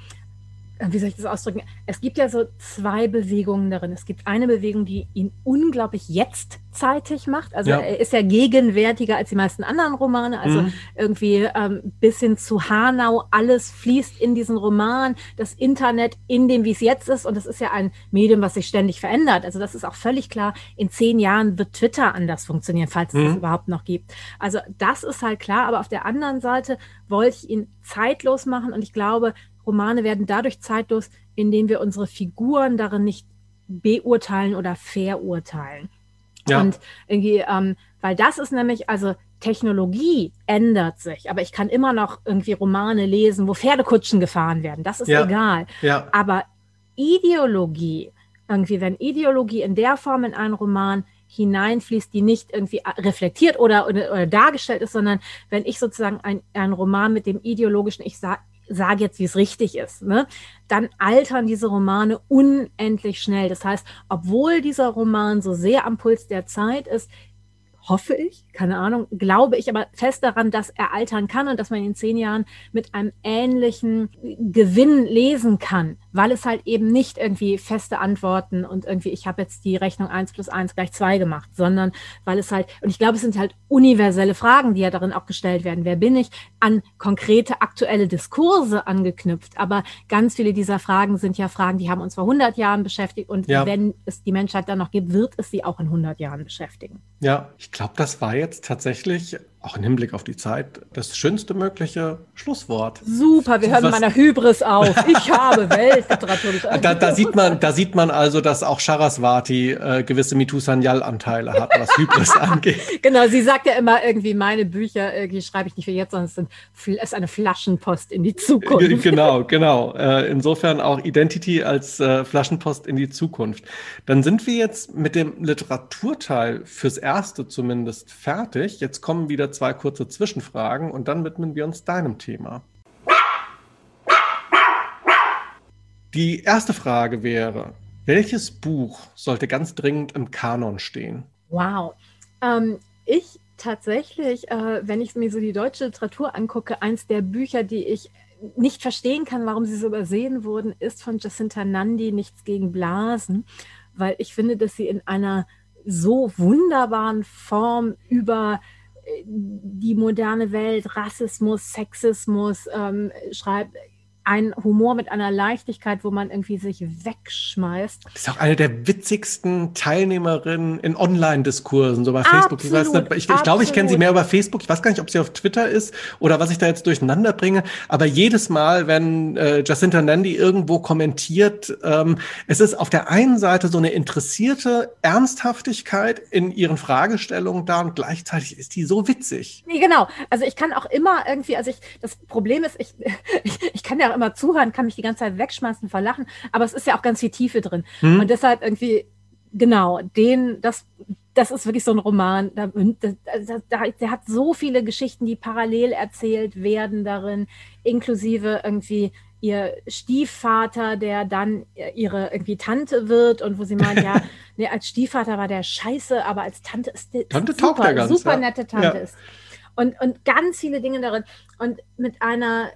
wie soll ich das ausdrücken? Es gibt ja so zwei Bewegungen darin. Es gibt eine Bewegung, die ihn unglaublich jetztzeitig macht. Also ja. er ist ja gegenwärtiger als die meisten anderen Romane. Also mhm. irgendwie ähm, bis hin zu Hanau, alles fließt in diesen Roman. Das Internet in dem, wie es jetzt ist. Und das ist ja ein Medium, was sich ständig verändert. Also das ist auch völlig klar. In zehn Jahren wird Twitter anders funktionieren, falls es mhm. das überhaupt noch gibt. Also das ist halt klar. Aber auf der anderen Seite wollte ich ihn zeitlos machen. Und ich glaube, Romane werden dadurch zeitlos, indem wir unsere Figuren darin nicht beurteilen oder verurteilen. Ja. Und irgendwie, ähm, weil das ist nämlich, also Technologie ändert sich, aber ich kann immer noch irgendwie Romane lesen, wo Pferdekutschen gefahren werden. Das ist ja. egal. Ja. Aber Ideologie, irgendwie, wenn Ideologie in der Form in einen Roman hineinfließt, die nicht irgendwie reflektiert oder, oder, oder dargestellt ist, sondern wenn ich sozusagen einen Roman mit dem ideologischen, ich sage, jetzt, wie es richtig ist, ne? dann altern diese Romane unendlich schnell. Das heißt, obwohl dieser Roman so sehr am Puls der Zeit ist, hoffe ich, keine Ahnung, glaube ich aber fest daran, dass er altern kann und dass man in zehn Jahren mit einem ähnlichen Gewinn lesen kann, weil es halt eben nicht irgendwie feste Antworten und irgendwie, ich habe jetzt die Rechnung eins plus eins gleich zwei gemacht, sondern weil es halt, und ich glaube, es sind halt universelle Fragen, die ja darin auch gestellt werden. Wer bin ich? An konkrete aktuelle Diskurse angeknüpft. Aber ganz viele dieser Fragen sind ja Fragen, die haben uns vor 100 Jahren beschäftigt und ja. wenn es die Menschheit dann noch gibt, wird es sie auch in 100 Jahren beschäftigen. Ja, ich glaube, das war jetzt tatsächlich auch im Hinblick auf die Zeit, das schönste mögliche Schlusswort. Super, wir hören Was, meiner Hybris auf. Ich habe Weltliteratur. da, da, sieht man, da sieht man also, dass auch Charaswati äh, gewisse Mitusanyal-Anteile hat, was Hybris angeht. Genau, sie sagt ja immer irgendwie, meine Bücher irgendwie schreibe ich nicht für jetzt, sondern es, sind, ist eine Flaschenpost in die Zukunft. Genau, genau. Äh, insofern auch Identity als äh, Flaschenpost in die Zukunft. Dann sind wir jetzt mit dem Literaturteil fürs Erste zumindest fertig. Jetzt kommen wieder zwei kurze Zwischenfragen und dann widmen wir uns deinem Thema. Die erste Frage wäre, welches Buch sollte ganz dringend im Kanon stehen? Wow. Ähm, ich tatsächlich, äh, wenn ich mir so die deutsche Literatur angucke, eins der Bücher, die ich nicht verstehen kann, warum sie so übersehen wurden, ist von Jacinta Nandi Nichts gegen Blasen, weil ich finde, dass sie in einer so wunderbaren Form über die moderne Welt, Rassismus, Sexismus, ähm, schreibt ein Humor mit einer Leichtigkeit, wo man irgendwie sich wegschmeißt. Das ist auch eine der witzigsten Teilnehmerinnen in Online-Diskursen, so bei Facebook. Absolut, ich, ich, ich glaube, ich kenne sie mehr über Facebook. Ich weiß gar nicht, ob sie auf Twitter ist oder was ich da jetzt durcheinander bringe. Aber jedes Mal, wenn äh, Jacinta Nandi irgendwo kommentiert, ähm, es ist auf der einen Seite so eine interessierte Ernsthaftigkeit in ihren Fragestellungen da und gleichzeitig ist die so witzig. Nee, genau. Also ich kann auch immer irgendwie, also ich, das Problem ist, ich, ich, ich kann ja immer zuhören, kann mich die ganze Zeit wegschmeißen, verlachen, aber es ist ja auch ganz viel Tiefe drin. Mhm. Und deshalb irgendwie, genau, den, das, das ist wirklich so ein Roman. Da, da, der hat so viele Geschichten, die parallel erzählt werden darin, inklusive irgendwie ihr Stiefvater, der dann ihre irgendwie Tante wird und wo sie meint, ja, nee, als Stiefvater war der scheiße, aber als Tante ist der Tante super, ganz, super nette Tante ja. ist. Und, und ganz viele Dinge darin. Und mit einer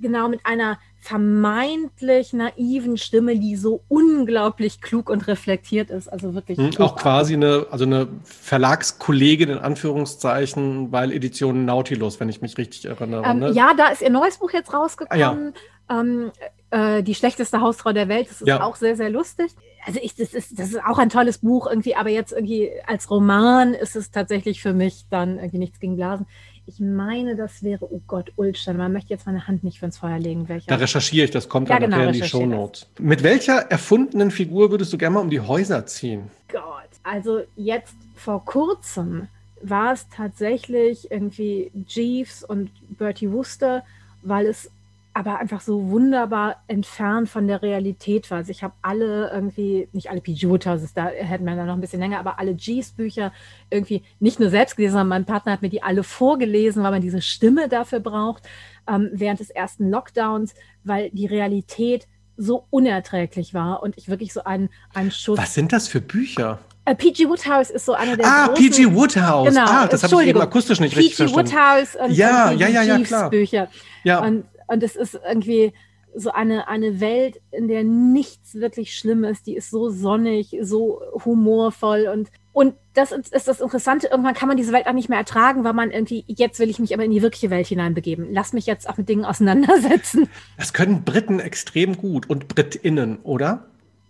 genau mit einer vermeintlich naiven Stimme, die so unglaublich klug und reflektiert ist. Also wirklich. Hm, auch quasi eine, also eine Verlagskollegin in Anführungszeichen, weil Edition Nautilus, wenn ich mich richtig erinnere. Ähm, ne? Ja, da ist ihr neues Buch jetzt rausgekommen. Ah, ja. ähm, äh, die schlechteste Hausfrau der Welt. Das ist ja. auch sehr, sehr lustig. Also ich, das ist, das ist auch ein tolles Buch irgendwie, aber jetzt irgendwie als Roman ist es tatsächlich für mich dann irgendwie nichts gegen Blasen ich meine, das wäre, oh Gott, Ulstein. Man möchte jetzt meine Hand nicht für ins Feuer legen. Welcher. Da recherchiere ich, das kommt ja, dann genau, in die Shownotes. Mit welcher erfundenen Figur würdest du gerne mal um die Häuser ziehen? Gott, also jetzt vor kurzem war es tatsächlich irgendwie Jeeves und Bertie Wooster, weil es aber einfach so wunderbar entfernt von der Realität war. Also ich habe alle irgendwie, nicht alle PG Woodhouses, da hätten wir dann noch ein bisschen länger, aber alle G's Bücher irgendwie nicht nur selbst gelesen, sondern mein Partner hat mir die alle vorgelesen, weil man diese Stimme dafür braucht, ähm, während des ersten Lockdowns, weil die Realität so unerträglich war und ich wirklich so einen, einen Schutz. Was sind das für Bücher? Äh, P.G. Woodhouse ist so einer der Ah, großen, P.G. Woodhouse. Genau, ah, das habe ich eben akustisch nicht richtig P.G. verstanden. Woodhouse und Ja, und ja, ja, ja, klar. Bücher. Ja. Und, und es ist irgendwie so eine, eine Welt, in der nichts wirklich schlimm ist. Die ist so sonnig, so humorvoll und und das ist das Interessante, irgendwann kann man diese Welt auch nicht mehr ertragen, weil man irgendwie, jetzt will ich mich aber in die wirkliche Welt hineinbegeben. Lass mich jetzt auch mit Dingen auseinandersetzen. Das können Briten extrem gut und Britinnen, oder?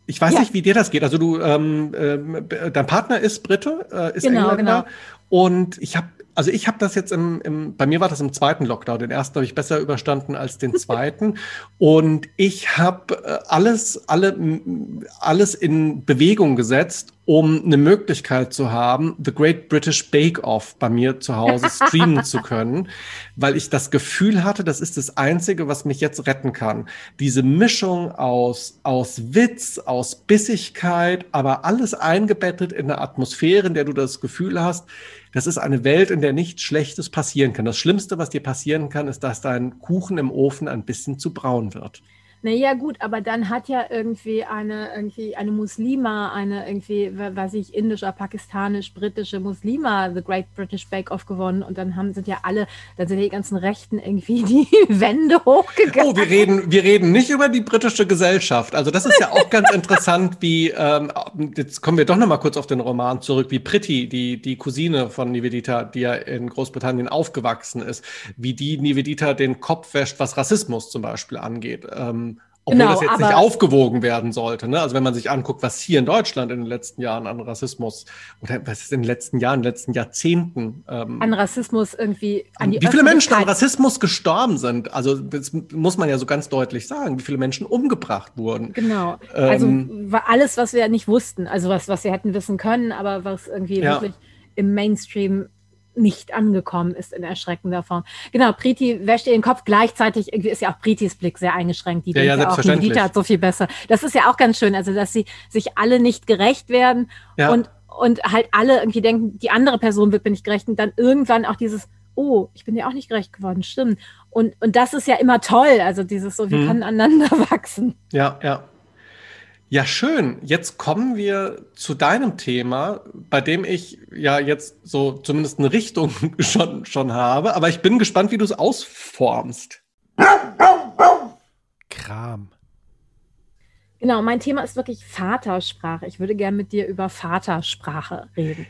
Ich weiß Ja. nicht, wie dir das geht. Also du, ähm, ähm, dein Partner ist Brite, äh, ist Genau, Engländer. genau. Und ich habe, also ich habe das jetzt im, im, bei mir war das im zweiten Lockdown. Den ersten habe ich besser überstanden als den zweiten. Und ich habe äh, alles, alle, alles in Bewegung gesetzt, um eine Möglichkeit zu haben, The Great British Bake Off bei mir zu Hause streamen zu können, weil ich das Gefühl hatte, das ist das Einzige, was mich jetzt retten kann. Diese Mischung aus, aus Witz, aus Bissigkeit, aber alles eingebettet in eine Atmosphäre, in der du das Gefühl hast, das ist eine Welt, in der nichts Schlechtes passieren kann. Das Schlimmste, was dir passieren kann, ist, dass dein Kuchen im Ofen ein bisschen zu braun wird. Naja, gut, aber dann hat ja irgendwie eine, irgendwie eine Muslima, eine irgendwie, we- weiß ich, indischer, pakistanisch, britische Muslima The Great British Bake Off gewonnen und dann haben, sind ja alle, dann sind die ganzen Rechten irgendwie die Wände hochgegangen. Oh, wir reden, wir reden nicht über die britische Gesellschaft. Also das ist ja auch ganz interessant, wie, ähm, jetzt kommen wir doch noch mal kurz auf den Roman zurück, wie Priti, die, die Cousine von Nivedita, die ja in Großbritannien aufgewachsen ist, wie die Nivedita den Kopf wäscht, was Rassismus zum Beispiel angeht. Ähm, obwohl Genau, das jetzt nicht aufgewogen werden sollte. Ne? Also wenn man sich anguckt, was hier in Deutschland in den letzten Jahren an Rassismus oder was ist in den letzten Jahren, in den letzten Jahrzehnten ähm, an Rassismus irgendwie an die wie viele Menschen an Rassismus gestorben sind, also das muss man ja so ganz deutlich sagen, wie viele Menschen umgebracht wurden. Genau. Also Ähm, war alles, was wir nicht wussten, also was, was wir hätten wissen können, aber was irgendwie Ja. wirklich im Mainstream nicht angekommen ist in erschreckender Form. Genau, Priti wäscht ihr den Kopf. Gleichzeitig irgendwie ist ja auch Pritis Blick sehr eingeschränkt. Die Ja, ja, denkt ja auch. Nivedita hat so viel besser. Das ist ja auch ganz schön, also dass sie sich alle nicht gerecht werden Ja. und, und halt alle irgendwie denken, die andere Person wird mir nicht gerecht und dann irgendwann auch dieses, oh, ich bin dir auch nicht gerecht geworden, stimmt. Und, und das ist ja immer toll, also dieses so, wir Mhm. können aneinander wachsen. Ja, ja. Ja, schön. Jetzt kommen wir zu deinem Thema, bei dem ich ja jetzt so zumindest eine Richtung schon, schon habe, aber ich bin gespannt, wie du es ausformst. Kram. Genau, mein Thema ist wirklich Vatersprache. Ich würde gerne mit dir über Vatersprache reden.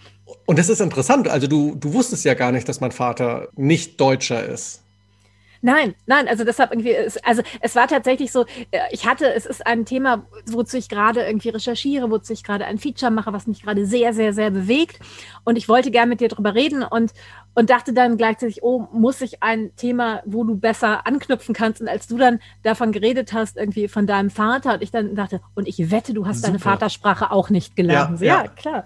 Und das ist interessant. Also du, du wusstest ja gar nicht, dass mein Vater nicht Deutscher ist. Nein, nein, also deshalb irgendwie, es, also es war tatsächlich so, äh, ich hatte, es ist ein Thema, wozu ich gerade irgendwie recherchiere, wozu ich gerade ein Feature mache, was mich gerade sehr, sehr, sehr bewegt. Und ich wollte gerne mit dir drüber reden und, und dachte dann gleichzeitig, oh, muss ich ein Thema, wo du besser anknüpfen kannst. Und als du dann davon geredet hast, irgendwie von deinem Vater, und ich dann dachte, und ich wette, du hast deine Super. Vatersprache auch nicht gelernt. Ja, ja, ja. klar.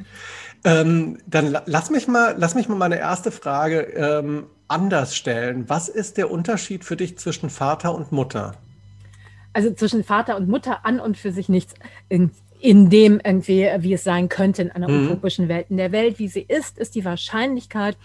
Ähm, dann la- lass mich mal, lass mich mal meine erste Frage ähm, anders stellen. Was ist der Unterschied für dich zwischen Vater und Mutter? also zwischen Vater und Mutter an und für sich nichts in, in dem irgendwie, wie es sein könnte in einer Mhm. utopischen Welt. In der Welt, wie sie ist, ist die Wahrscheinlichkeit,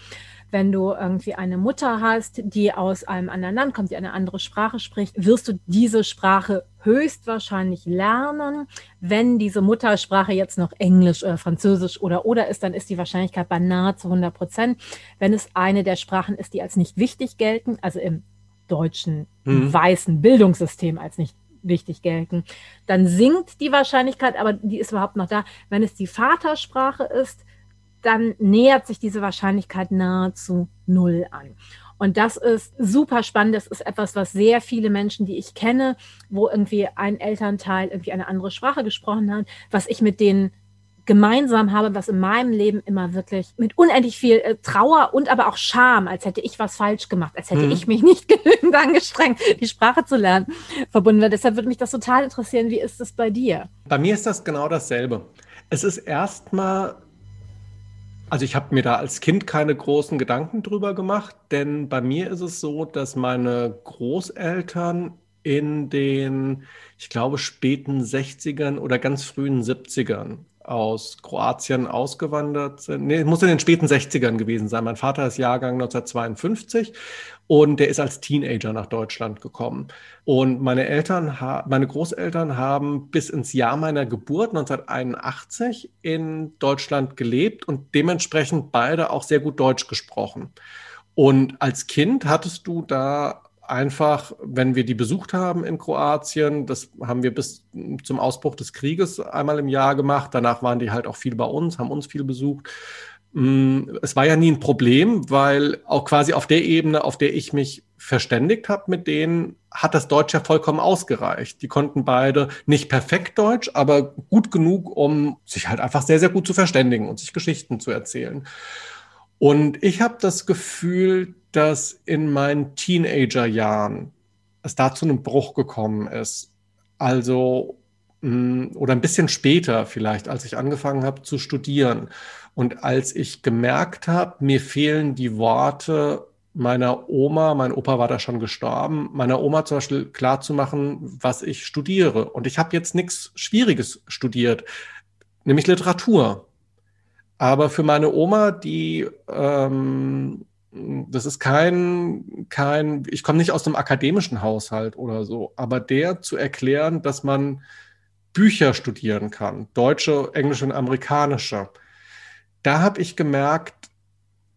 wenn du irgendwie eine Mutter hast, die aus einem anderen Land kommt, die eine andere Sprache spricht, wirst du diese Sprache höchstwahrscheinlich lernen. Wenn diese Muttersprache jetzt noch Englisch oder Französisch oder oder ist, dann ist die Wahrscheinlichkeit bei nahezu 100 Prozent. Wenn es eine der Sprachen ist, die als nicht wichtig gelten, also im deutschen Mhm. weißen Bildungssystem als nicht wichtig gelten, dann sinkt die Wahrscheinlichkeit, aber die ist überhaupt noch da. Wenn es die Vatersprache ist, dann nähert sich diese Wahrscheinlichkeit nahezu null an. Und das ist super spannend. Das ist etwas, was sehr viele Menschen, die ich kenne, wo irgendwie ein Elternteil irgendwie eine andere Sprache gesprochen hat, was ich mit denen gemeinsam habe, was in meinem Leben immer wirklich mit unendlich viel äh, Trauer und aber auch Scham, als hätte ich was falsch gemacht, als hätte Mhm. ich mich nicht genügend angestrengt, die Sprache zu lernen, verbunden wird. Deshalb würde mich das total interessieren. Wie ist es bei dir? Bei mir ist das genau dasselbe. Es ist erstmal, also ich habe mir da als Kind keine großen Gedanken drüber gemacht, denn bei mir ist es so, dass meine Großeltern in den, ich glaube, späten 60ern oder ganz frühen 70ern aus Kroatien ausgewandert sind. Nee, muss in den späten 60ern gewesen sein. Mein Vater ist Jahrgang 1952 und der ist als Teenager nach Deutschland gekommen. Und meine Eltern, meine Großeltern haben bis ins Jahr meiner Geburt 1981 in Deutschland gelebt und dementsprechend beide auch sehr gut Deutsch gesprochen. Und als Kind hattest du da einfach, wenn wir die besucht haben in Kroatien, das haben wir bis zum Ausbruch des Krieges einmal im Jahr gemacht. Danach waren die halt auch viel bei uns, haben uns viel besucht. Mm, es war ja nie ein Problem, weil auch quasi auf der Ebene, auf der ich mich verständigt habe mit denen, hat das Deutsch ja vollkommen ausgereicht. Die konnten beide nicht perfekt Deutsch, aber gut genug, um sich halt einfach sehr, sehr gut zu verständigen und sich Geschichten zu erzählen. Und ich habe das Gefühl, dass in meinen Teenagerjahren es da zu einem Bruch gekommen ist. Also, mm, oder ein bisschen später vielleicht, als ich angefangen habe zu studieren. Und als ich gemerkt habe, mir fehlen die Worte meiner Oma, mein Opa war da schon gestorben, meiner Oma zum Beispiel klarzumachen, was ich studiere. Und ich habe jetzt nichts Schwieriges studiert, nämlich Literatur. Aber für meine Oma, die, ähm, das ist kein, kein, ich komme nicht aus einem akademischen Haushalt oder so, aber der zu erklären, dass man Bücher studieren kann, deutsche, englische und amerikanische, da habe ich gemerkt,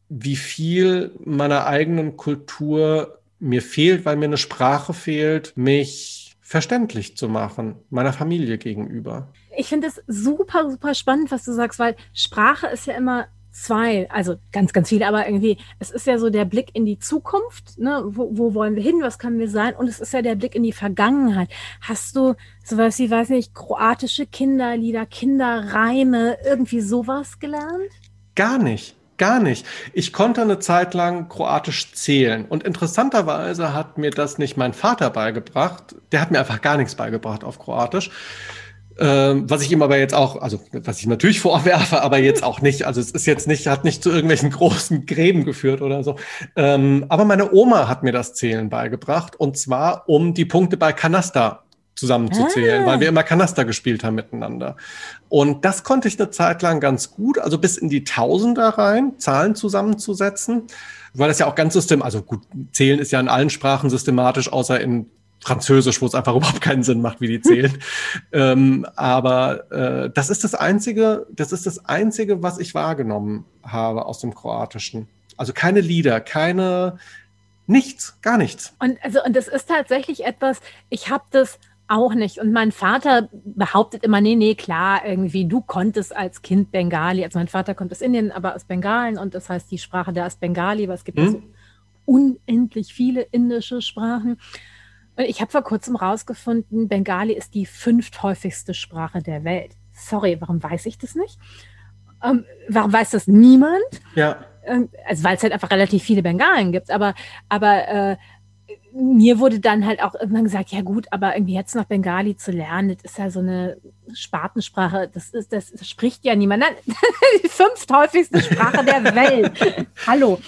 wie viel meiner eigenen Kultur mir fehlt, weil mir eine Sprache fehlt, mich verständlich zu machen, meiner Familie gegenüber. Ich finde es super, super spannend, was du sagst, weil Sprache ist ja immer zwei, also ganz, ganz viele, aber irgendwie, es ist ja so der Blick in die Zukunft, ne? wo, wo wollen wir hin, was können wir sein? Und es ist ja der Blick in die Vergangenheit. Hast du sowas wie, weiß nicht, kroatische Kinderlieder, Kinderreime, irgendwie sowas gelernt? Gar nicht. Gar nicht. Ich konnte eine Zeit lang Kroatisch zählen. Und interessanterweise hat mir das nicht mein Vater beigebracht. Der hat mir einfach gar nichts beigebracht auf Kroatisch. Ähm, was ich ihm aber jetzt auch, also was ich natürlich vorwerfe, aber jetzt auch nicht, also es ist jetzt nicht, hat nicht zu irgendwelchen großen Gräben geführt oder so. Ähm, aber meine Oma hat mir das Zählen beigebracht und zwar um die Punkte bei Kanasta zusammenzuzählen, ah. weil wir immer Kanaster gespielt haben miteinander. Und das konnte ich eine Zeit lang ganz gut, also bis in die Tausender rein, Zahlen zusammenzusetzen, weil das ja auch ganz system, also gut, zählen ist ja in allen Sprachen systematisch, außer in Französisch, wo es einfach überhaupt keinen Sinn macht, wie die zählen. ähm, aber äh, das ist das einzige, das ist das einzige, was ich wahrgenommen habe aus dem Kroatischen. Also keine Lieder, keine nichts, gar nichts. Und also und das ist tatsächlich etwas. Ich habe das auch nicht. Und mein Vater behauptet immer, nee, nee, klar, irgendwie, du konntest als Kind Bengali, also mein Vater kommt aus Indien, aber aus Bengalen und das heißt, die Sprache da ist Bengali, weil es gibt hm? ja so unendlich viele indische Sprachen. Und ich habe vor kurzem rausgefunden, Bengali ist die fünfthäufigste Sprache der Welt. Sorry, warum weiß ich das nicht? Ähm, warum weiß das niemand? Ja. Ähm, also weil es halt einfach relativ viele Bengalen gibt. Aber, aber äh, mir wurde dann halt auch irgendwann gesagt, ja gut, aber irgendwie jetzt noch Bengali zu lernen, das ist ja so eine Spartensprache, das ist, das, das spricht ja niemand. Nein, die fünfthäufigste Sprache der Welt. Hallo.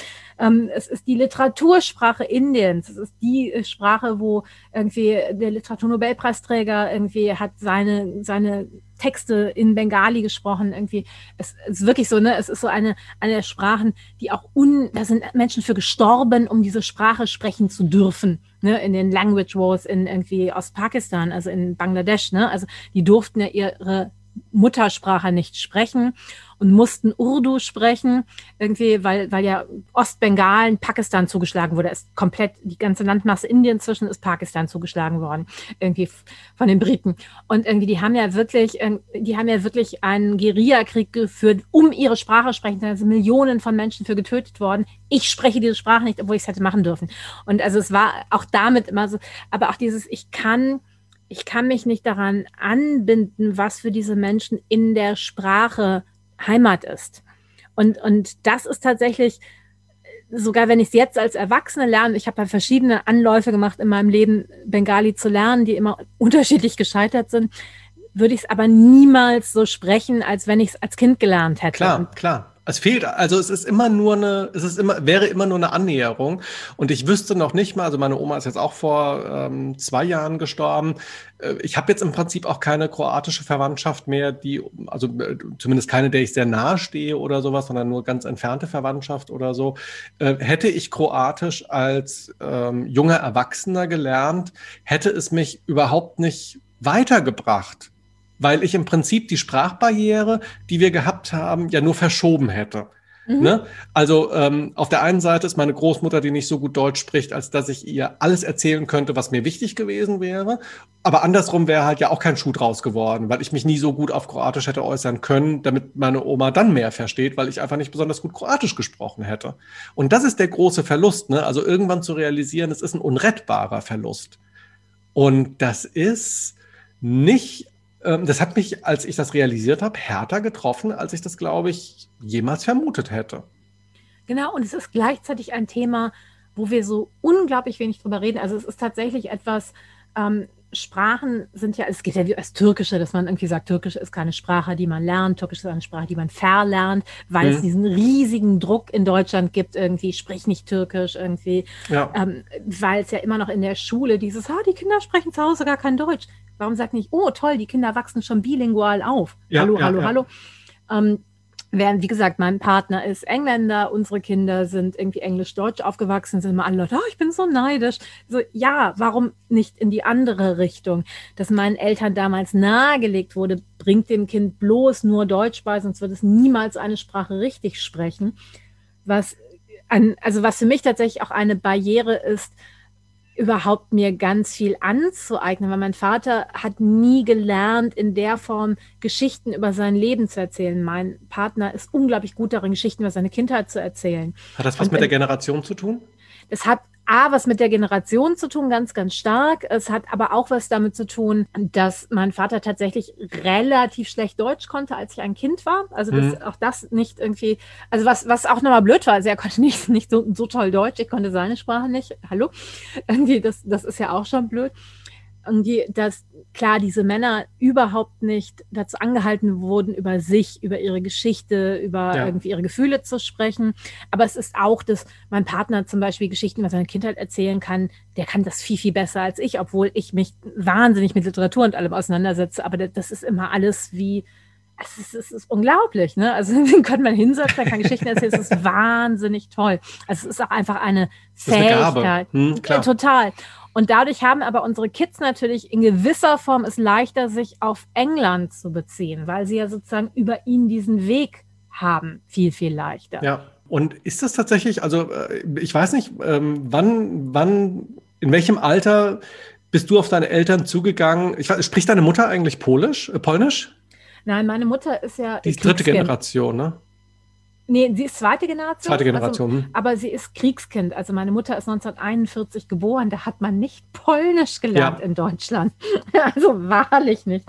Ähm, es ist die Literatursprache Indiens. Es ist die äh, Sprache, wo irgendwie der Literaturnobelpreisträger irgendwie hat seine, seine Texte in Bengali gesprochen. Irgendwie, es ist wirklich so, ne? Es ist so eine, eine der Sprachen, die auch un, da sind Menschen für gestorben, um diese Sprache sprechen zu dürfen. Ne, in den Language Wars in irgendwie Ostpakistan, also in Bangladesch, ne? Also die durften ja ihre Muttersprache nicht sprechen und mussten Urdu sprechen, irgendwie, weil, weil ja Ostbengalen Pakistan zugeschlagen wurde. Es komplett, die ganze Landmasse Indien zwischen ist Pakistan zugeschlagen worden, irgendwie von den Briten. Und irgendwie, die haben ja wirklich, die haben ja wirklich einen Guerillakrieg geführt, um ihre Sprache sprechen. Da sind Millionen von Menschen für getötet worden. Ich spreche diese Sprache nicht, obwohl ich es hätte machen dürfen. Und also es war auch damit immer so, aber auch dieses, ich kann, ich kann mich nicht daran anbinden, was für diese Menschen in der Sprache Heimat ist. Und, und das ist tatsächlich, sogar wenn ich es jetzt als Erwachsene lerne, ich habe ja verschiedene Anläufe gemacht in meinem Leben, Bengali zu lernen, die immer unterschiedlich gescheitert sind, würde ich es aber niemals so sprechen, als wenn ich es als Kind gelernt hätte. Klar, klar. Es fehlt, also es ist immer nur eine, es ist immer, wäre immer nur eine Annäherung. Und ich wüsste noch nicht mal, also meine Oma ist jetzt auch vor ähm, zwei Jahren gestorben. Äh, ich habe jetzt im Prinzip auch keine kroatische Verwandtschaft mehr, die, also äh, zumindest keine, der ich sehr nahe stehe oder sowas, sondern nur ganz entfernte Verwandtschaft oder so. Äh, hätte ich Kroatisch als ähm, junger Erwachsener gelernt, hätte es mich überhaupt nicht weitergebracht weil ich im Prinzip die Sprachbarriere, die wir gehabt haben, ja nur verschoben hätte. Mhm. Ne? Also ähm, auf der einen Seite ist meine Großmutter, die nicht so gut Deutsch spricht, als dass ich ihr alles erzählen könnte, was mir wichtig gewesen wäre. Aber andersrum wäre halt ja auch kein Schuh draus geworden, weil ich mich nie so gut auf Kroatisch hätte äußern können, damit meine Oma dann mehr versteht, weil ich einfach nicht besonders gut Kroatisch gesprochen hätte. Und das ist der große Verlust. Ne? Also irgendwann zu realisieren, es ist ein unrettbarer Verlust. Und das ist nicht das hat mich, als ich das realisiert habe, härter getroffen, als ich das, glaube ich, jemals vermutet hätte. Genau, und es ist gleichzeitig ein Thema, wo wir so unglaublich wenig drüber reden. Also es ist tatsächlich etwas, ähm, Sprachen sind ja, es geht ja wie das Türkische, dass man irgendwie sagt, Türkisch ist keine Sprache, die man lernt, Türkisch ist eine Sprache, die man verlernt, weil mhm. es diesen riesigen Druck in Deutschland gibt, irgendwie, sprich nicht Türkisch, irgendwie, ja. ähm, weil es ja immer noch in der Schule dieses, ah, die Kinder sprechen zu Hause gar kein Deutsch. Warum sagt nicht, oh toll, die Kinder wachsen schon bilingual auf? Ja, hallo, ja, hallo, hallo. Ähm, Während, wie gesagt, mein Partner ist Engländer, unsere Kinder sind irgendwie englisch-deutsch aufgewachsen, sind immer alle Leute, oh, ich bin so neidisch. So, ja, warum nicht in die andere Richtung? Dass meinen Eltern damals nahegelegt wurde, bringt dem Kind bloß nur Deutsch bei, sonst wird es niemals eine Sprache richtig sprechen. Was, an, also was für mich tatsächlich auch eine Barriere ist, überhaupt mir ganz viel anzueignen, weil mein Vater hat nie gelernt, in der Form Geschichten über sein Leben zu erzählen. Mein Partner ist unglaublich gut darin, Geschichten über seine Kindheit zu erzählen. Hat das was Und, mit der Generation zu tun? Es hat A, was mit der Generation zu tun, ganz, ganz stark. Es hat aber auch was damit zu tun, dass mein Vater tatsächlich relativ schlecht Deutsch konnte, als ich ein Kind war. Also das, mhm. auch das nicht irgendwie, also was, was auch nochmal blöd war, also er konnte nicht, nicht so, so toll Deutsch, ich konnte seine Sprache nicht. Hallo? Irgendwie, das, das ist ja auch schon blöd irgendwie, dass klar diese Männer überhaupt nicht dazu angehalten wurden, über sich, über ihre Geschichte, über ja. irgendwie ihre Gefühle zu sprechen. Aber es ist auch, dass mein Partner zum Beispiel Geschichten über seine Kindheit erzählen kann. Der kann das viel, viel besser als ich, obwohl ich mich wahnsinnig mit Literatur und allem auseinandersetze. Aber das ist immer alles wie, es ist, es ist unglaublich, ne? Also den könnte man hinsetzen, der kann Geschichten erzählen, es ist wahnsinnig toll. Also es ist auch einfach eine Fähigkeit. Hm, total. Und dadurch haben aber unsere Kids natürlich in gewisser Form es leichter, sich auf England zu beziehen, weil sie ja sozusagen über ihn diesen Weg haben, viel, viel leichter. Ja. Und ist das tatsächlich, also äh, ich weiß nicht, ähm, wann, wann, in welchem Alter bist du auf deine Eltern zugegangen? Ich, spricht deine Mutter eigentlich Polisch, äh, Polnisch? Nein, meine Mutter ist ja. Die dritte Generation, ne? Nee, sie ist zweite Generation. Zweite Generation. Also, aber sie ist Kriegskind. Also meine Mutter ist 1941 geboren. Da hat man nicht Polnisch gelernt ja. in Deutschland. also wahrlich nicht.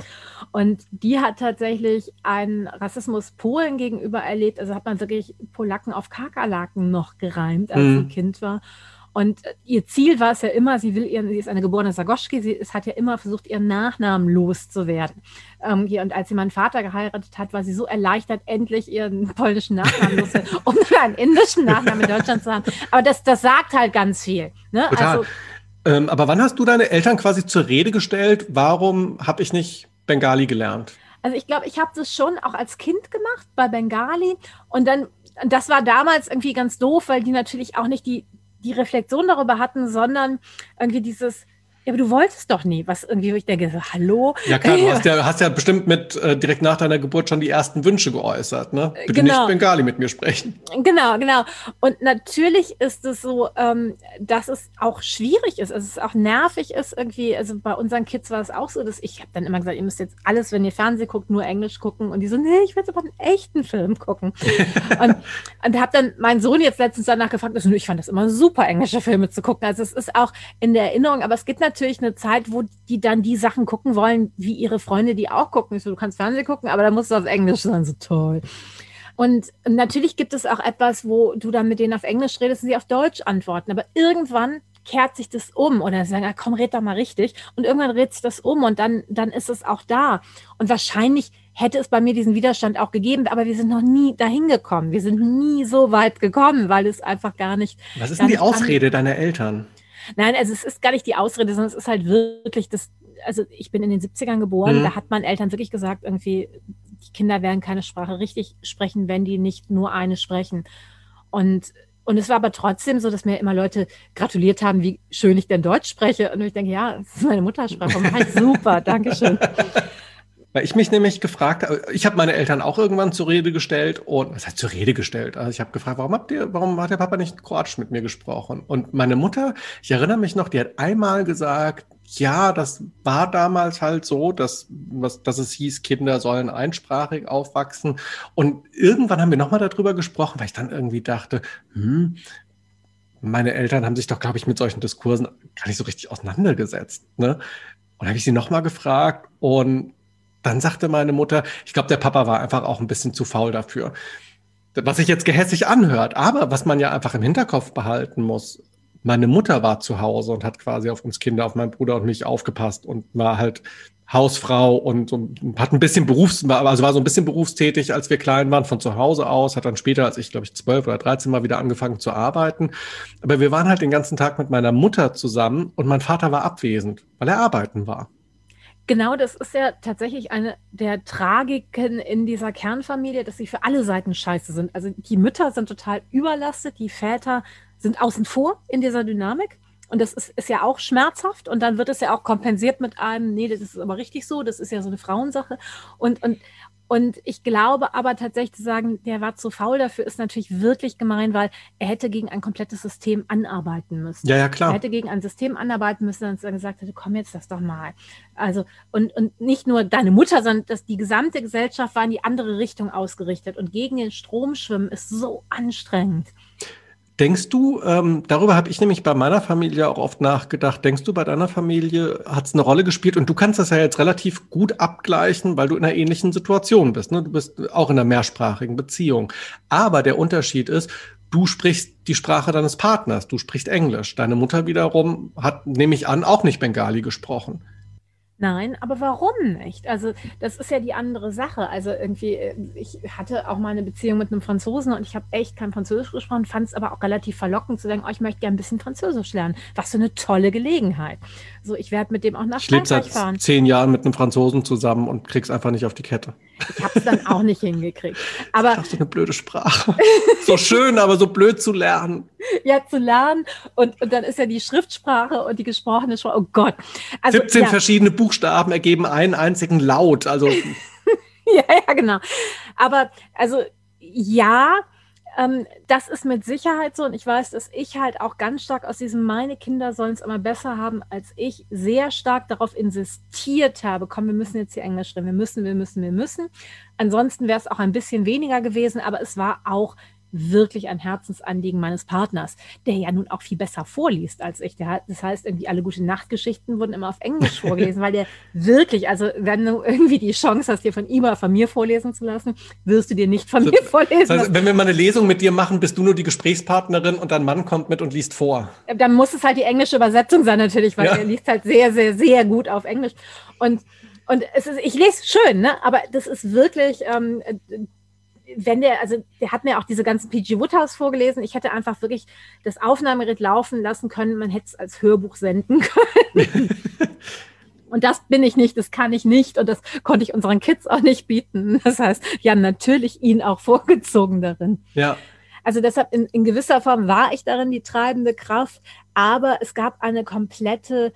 Und die hat tatsächlich einen Rassismus Polen gegenüber erlebt. Also hat man wirklich Polacken auf Kakerlaken noch gereimt, als mhm. sie Kind war. Und ihr Ziel war es ja immer, sie will ihren, sie ist eine geborene Sagoschki, sie ist, hat ja immer versucht, ihren Nachnamen loszuwerden. Ähm, hier, und als sie meinen Vater geheiratet hat, war sie so erleichtert, endlich ihren polnischen Nachnamen loszuwerden, um einen indischen Nachnamen in Deutschland zu haben. Aber das, das sagt halt ganz viel. Ne? Total. Also, ähm, aber wann hast du deine Eltern quasi zur Rede gestellt? Warum habe ich nicht Bengali gelernt? Also ich glaube, ich habe das schon auch als Kind gemacht bei Bengali und dann das war damals irgendwie ganz doof, weil die natürlich auch nicht die die Reflexion darüber hatten, sondern irgendwie dieses, ja, aber du wolltest doch nie, was irgendwie, wo ich denke, so, hallo. Ja, klar, du hast ja, hast ja bestimmt mit äh, direkt nach deiner Geburt schon die ersten Wünsche geäußert, ne? Bitte genau. nicht Bengali mit mir sprechen. Genau, genau. Und natürlich ist es so, ähm, dass es auch schwierig ist, also es auch nervig ist irgendwie. Also bei unseren Kids war es auch so, dass ich habe dann immer gesagt, ihr müsst jetzt alles, wenn ihr Fernsehen guckt, nur Englisch gucken. Und die so, nee, ich will jetzt aber einen echten Film gucken. und und habe dann meinen Sohn jetzt letztens danach gefragt, also, ich fand das immer super, englische Filme zu gucken. Also es ist auch in der Erinnerung, aber es gibt natürlich natürlich eine Zeit, wo die dann die Sachen gucken wollen, wie ihre Freunde, die auch gucken. Ich so, du kannst Fernsehen gucken, aber da musst du auf Englisch sein. So toll. Und natürlich gibt es auch etwas, wo du dann mit denen auf Englisch redest und sie auf Deutsch antworten. Aber irgendwann kehrt sich das um oder sagen, ah, komm, red doch mal richtig. Und irgendwann dreht sich das um und dann, dann ist es auch da. Und wahrscheinlich hätte es bei mir diesen Widerstand auch gegeben, aber wir sind noch nie dahin gekommen. Wir sind nie so weit gekommen, weil es einfach gar nicht. Was ist denn die Ausrede deiner Eltern? Nein, also es ist gar nicht die Ausrede, sondern es ist halt wirklich das, also ich bin in den 70ern geboren, mhm. da hat man Eltern wirklich gesagt, irgendwie, die Kinder werden keine Sprache richtig sprechen, wenn die nicht nur eine sprechen. Und und es war aber trotzdem so, dass mir immer Leute gratuliert haben, wie schön ich denn Deutsch spreche. Und ich denke, ja, das ist meine Muttersprache. Mach ich super, Dankeschön. Weil ich mich nämlich gefragt habe, ich habe meine Eltern auch irgendwann zur Rede gestellt und was heißt zur Rede gestellt? Also ich habe gefragt, warum habt ihr, warum hat der Papa nicht Kroatisch mit mir gesprochen? Und meine Mutter, ich erinnere mich noch, die hat einmal gesagt, ja, das war damals halt so, dass, was, dass es hieß, Kinder sollen einsprachig aufwachsen. Und irgendwann haben wir nochmal darüber gesprochen, weil ich dann irgendwie dachte, hm, meine Eltern haben sich doch, glaube ich, mit solchen Diskursen gar nicht so richtig auseinandergesetzt. Ne? Und habe ich sie nochmal gefragt und dann sagte meine Mutter, ich glaube, der Papa war einfach auch ein bisschen zu faul dafür. Was sich jetzt gehässig anhört, aber was man ja einfach im Hinterkopf behalten muss. Meine Mutter war zu Hause und hat quasi auf uns Kinder, auf meinen Bruder und mich aufgepasst und war halt Hausfrau und, und hat ein bisschen Berufs, also war so ein bisschen berufstätig, als wir klein waren, von zu Hause aus, hat dann später, als ich glaube ich zwölf oder dreizehn mal wieder angefangen zu arbeiten. Aber wir waren halt den ganzen Tag mit meiner Mutter zusammen und mein Vater war abwesend, weil er arbeiten war. Genau, das ist ja tatsächlich eine der Tragiken in dieser Kernfamilie, dass sie für alle Seiten scheiße sind. Also die Mütter sind total überlastet, die Väter sind außen vor in dieser Dynamik. Und das ist, ist ja auch schmerzhaft. Und dann wird es ja auch kompensiert mit einem, nee, das ist aber richtig so, das ist ja so eine Frauensache. Und, und und ich glaube aber tatsächlich zu sagen, der war zu faul dafür, ist natürlich wirklich gemein, weil er hätte gegen ein komplettes System anarbeiten müssen. Ja, ja, klar. Er hätte gegen ein System anarbeiten müssen und dann gesagt hätte, komm jetzt das doch mal. Also, und, und nicht nur deine Mutter, sondern dass die gesamte Gesellschaft war in die andere Richtung ausgerichtet. Und gegen den Strom schwimmen ist so anstrengend. Denkst du, ähm, darüber habe ich nämlich bei meiner Familie auch oft nachgedacht, denkst du, bei deiner Familie hat es eine Rolle gespielt und du kannst das ja jetzt relativ gut abgleichen, weil du in einer ähnlichen Situation bist. Ne? Du bist auch in einer mehrsprachigen Beziehung. Aber der Unterschied ist, du sprichst die Sprache deines Partners, du sprichst Englisch. Deine Mutter wiederum hat, nehme ich an, auch nicht Bengali gesprochen. Nein, aber warum nicht? Also das ist ja die andere Sache. Also irgendwie, äh, ich hatte auch mal eine Beziehung mit einem Franzosen und ich habe echt kein Französisch gesprochen, fand es aber auch relativ verlockend zu sagen, oh, ich möchte gerne ein bisschen Französisch lernen. Was für eine tolle Gelegenheit. So, ich werde mit dem auch nach ich Frankreich seit fahren. zehn Jahren mit einem Franzosen zusammen und krieg's einfach nicht auf die Kette. Ich habe es dann auch nicht hingekriegt. Aber das ist eine blöde Sprache. so schön, aber so blöd zu lernen. Ja, zu lernen und, und dann ist ja die Schriftsprache und die gesprochene Sprache. Oh Gott. Also, 17 ja. verschiedene Buchstaben ergeben einen einzigen Laut. Also ja, ja, genau. Aber also ja, ähm, das ist mit Sicherheit so. Und ich weiß, dass ich halt auch ganz stark aus diesem, meine Kinder sollen es immer besser haben als ich, sehr stark darauf insistiert habe, komm, wir müssen jetzt hier Englisch reden, wir müssen, wir müssen, wir müssen. Ansonsten wäre es auch ein bisschen weniger gewesen, aber es war auch wirklich ein Herzensanliegen meines Partners, der ja nun auch viel besser vorliest als ich. Der das heißt, irgendwie alle gute Nachtgeschichten wurden immer auf Englisch vorgelesen, weil der wirklich, also wenn du irgendwie die Chance hast, dir von ihm oder von mir vorlesen zu lassen, wirst du dir nicht von mir vorlesen. Das heißt, wenn wir mal eine Lesung mit dir machen, bist du nur die Gesprächspartnerin und dein Mann kommt mit und liest vor. Dann muss es halt die englische Übersetzung sein natürlich, weil ja. er liest halt sehr, sehr, sehr gut auf Englisch. Und und es ist, ich lese schön, ne? aber das ist wirklich, ähm, wenn der, also der hat mir auch diese ganzen PG Woodhouse vorgelesen. Ich hätte einfach wirklich das Aufnahmegerät laufen lassen können. Man hätte es als Hörbuch senden können. und das bin ich nicht, das kann ich nicht und das konnte ich unseren Kids auch nicht bieten. Das heißt, wir haben natürlich ihn auch vorgezogen darin. Ja. Also deshalb in, in gewisser Form war ich darin die treibende Kraft, aber es gab eine komplette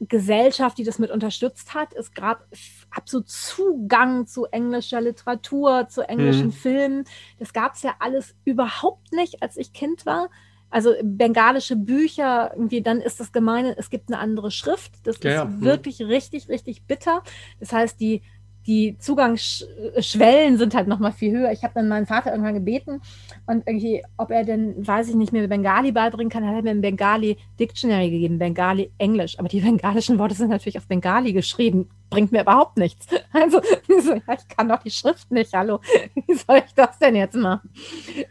Gesellschaft, die das mit unterstützt hat. Es gab absolut Zugang zu englischer Literatur, zu englischen mhm. Filmen. Das gab es ja alles überhaupt nicht, als ich Kind war. Also bengalische Bücher, irgendwie, dann ist das gemeine, es gibt eine andere Schrift. Das ja, ist ja. Mhm. wirklich richtig, richtig bitter. Das heißt, die die Zugangsschwellen sind halt nochmal viel höher. Ich habe dann meinen Vater irgendwann gebeten und irgendwie, ob er denn, weiß ich nicht, mir Bengali beibringen kann, hat er mir ein Bengali Dictionary gegeben, Bengali Englisch. Aber die bengalischen Worte sind natürlich auf Bengali geschrieben. Bringt mir überhaupt nichts. Also, ich kann doch die Schrift nicht. Hallo, wie soll ich das denn jetzt machen?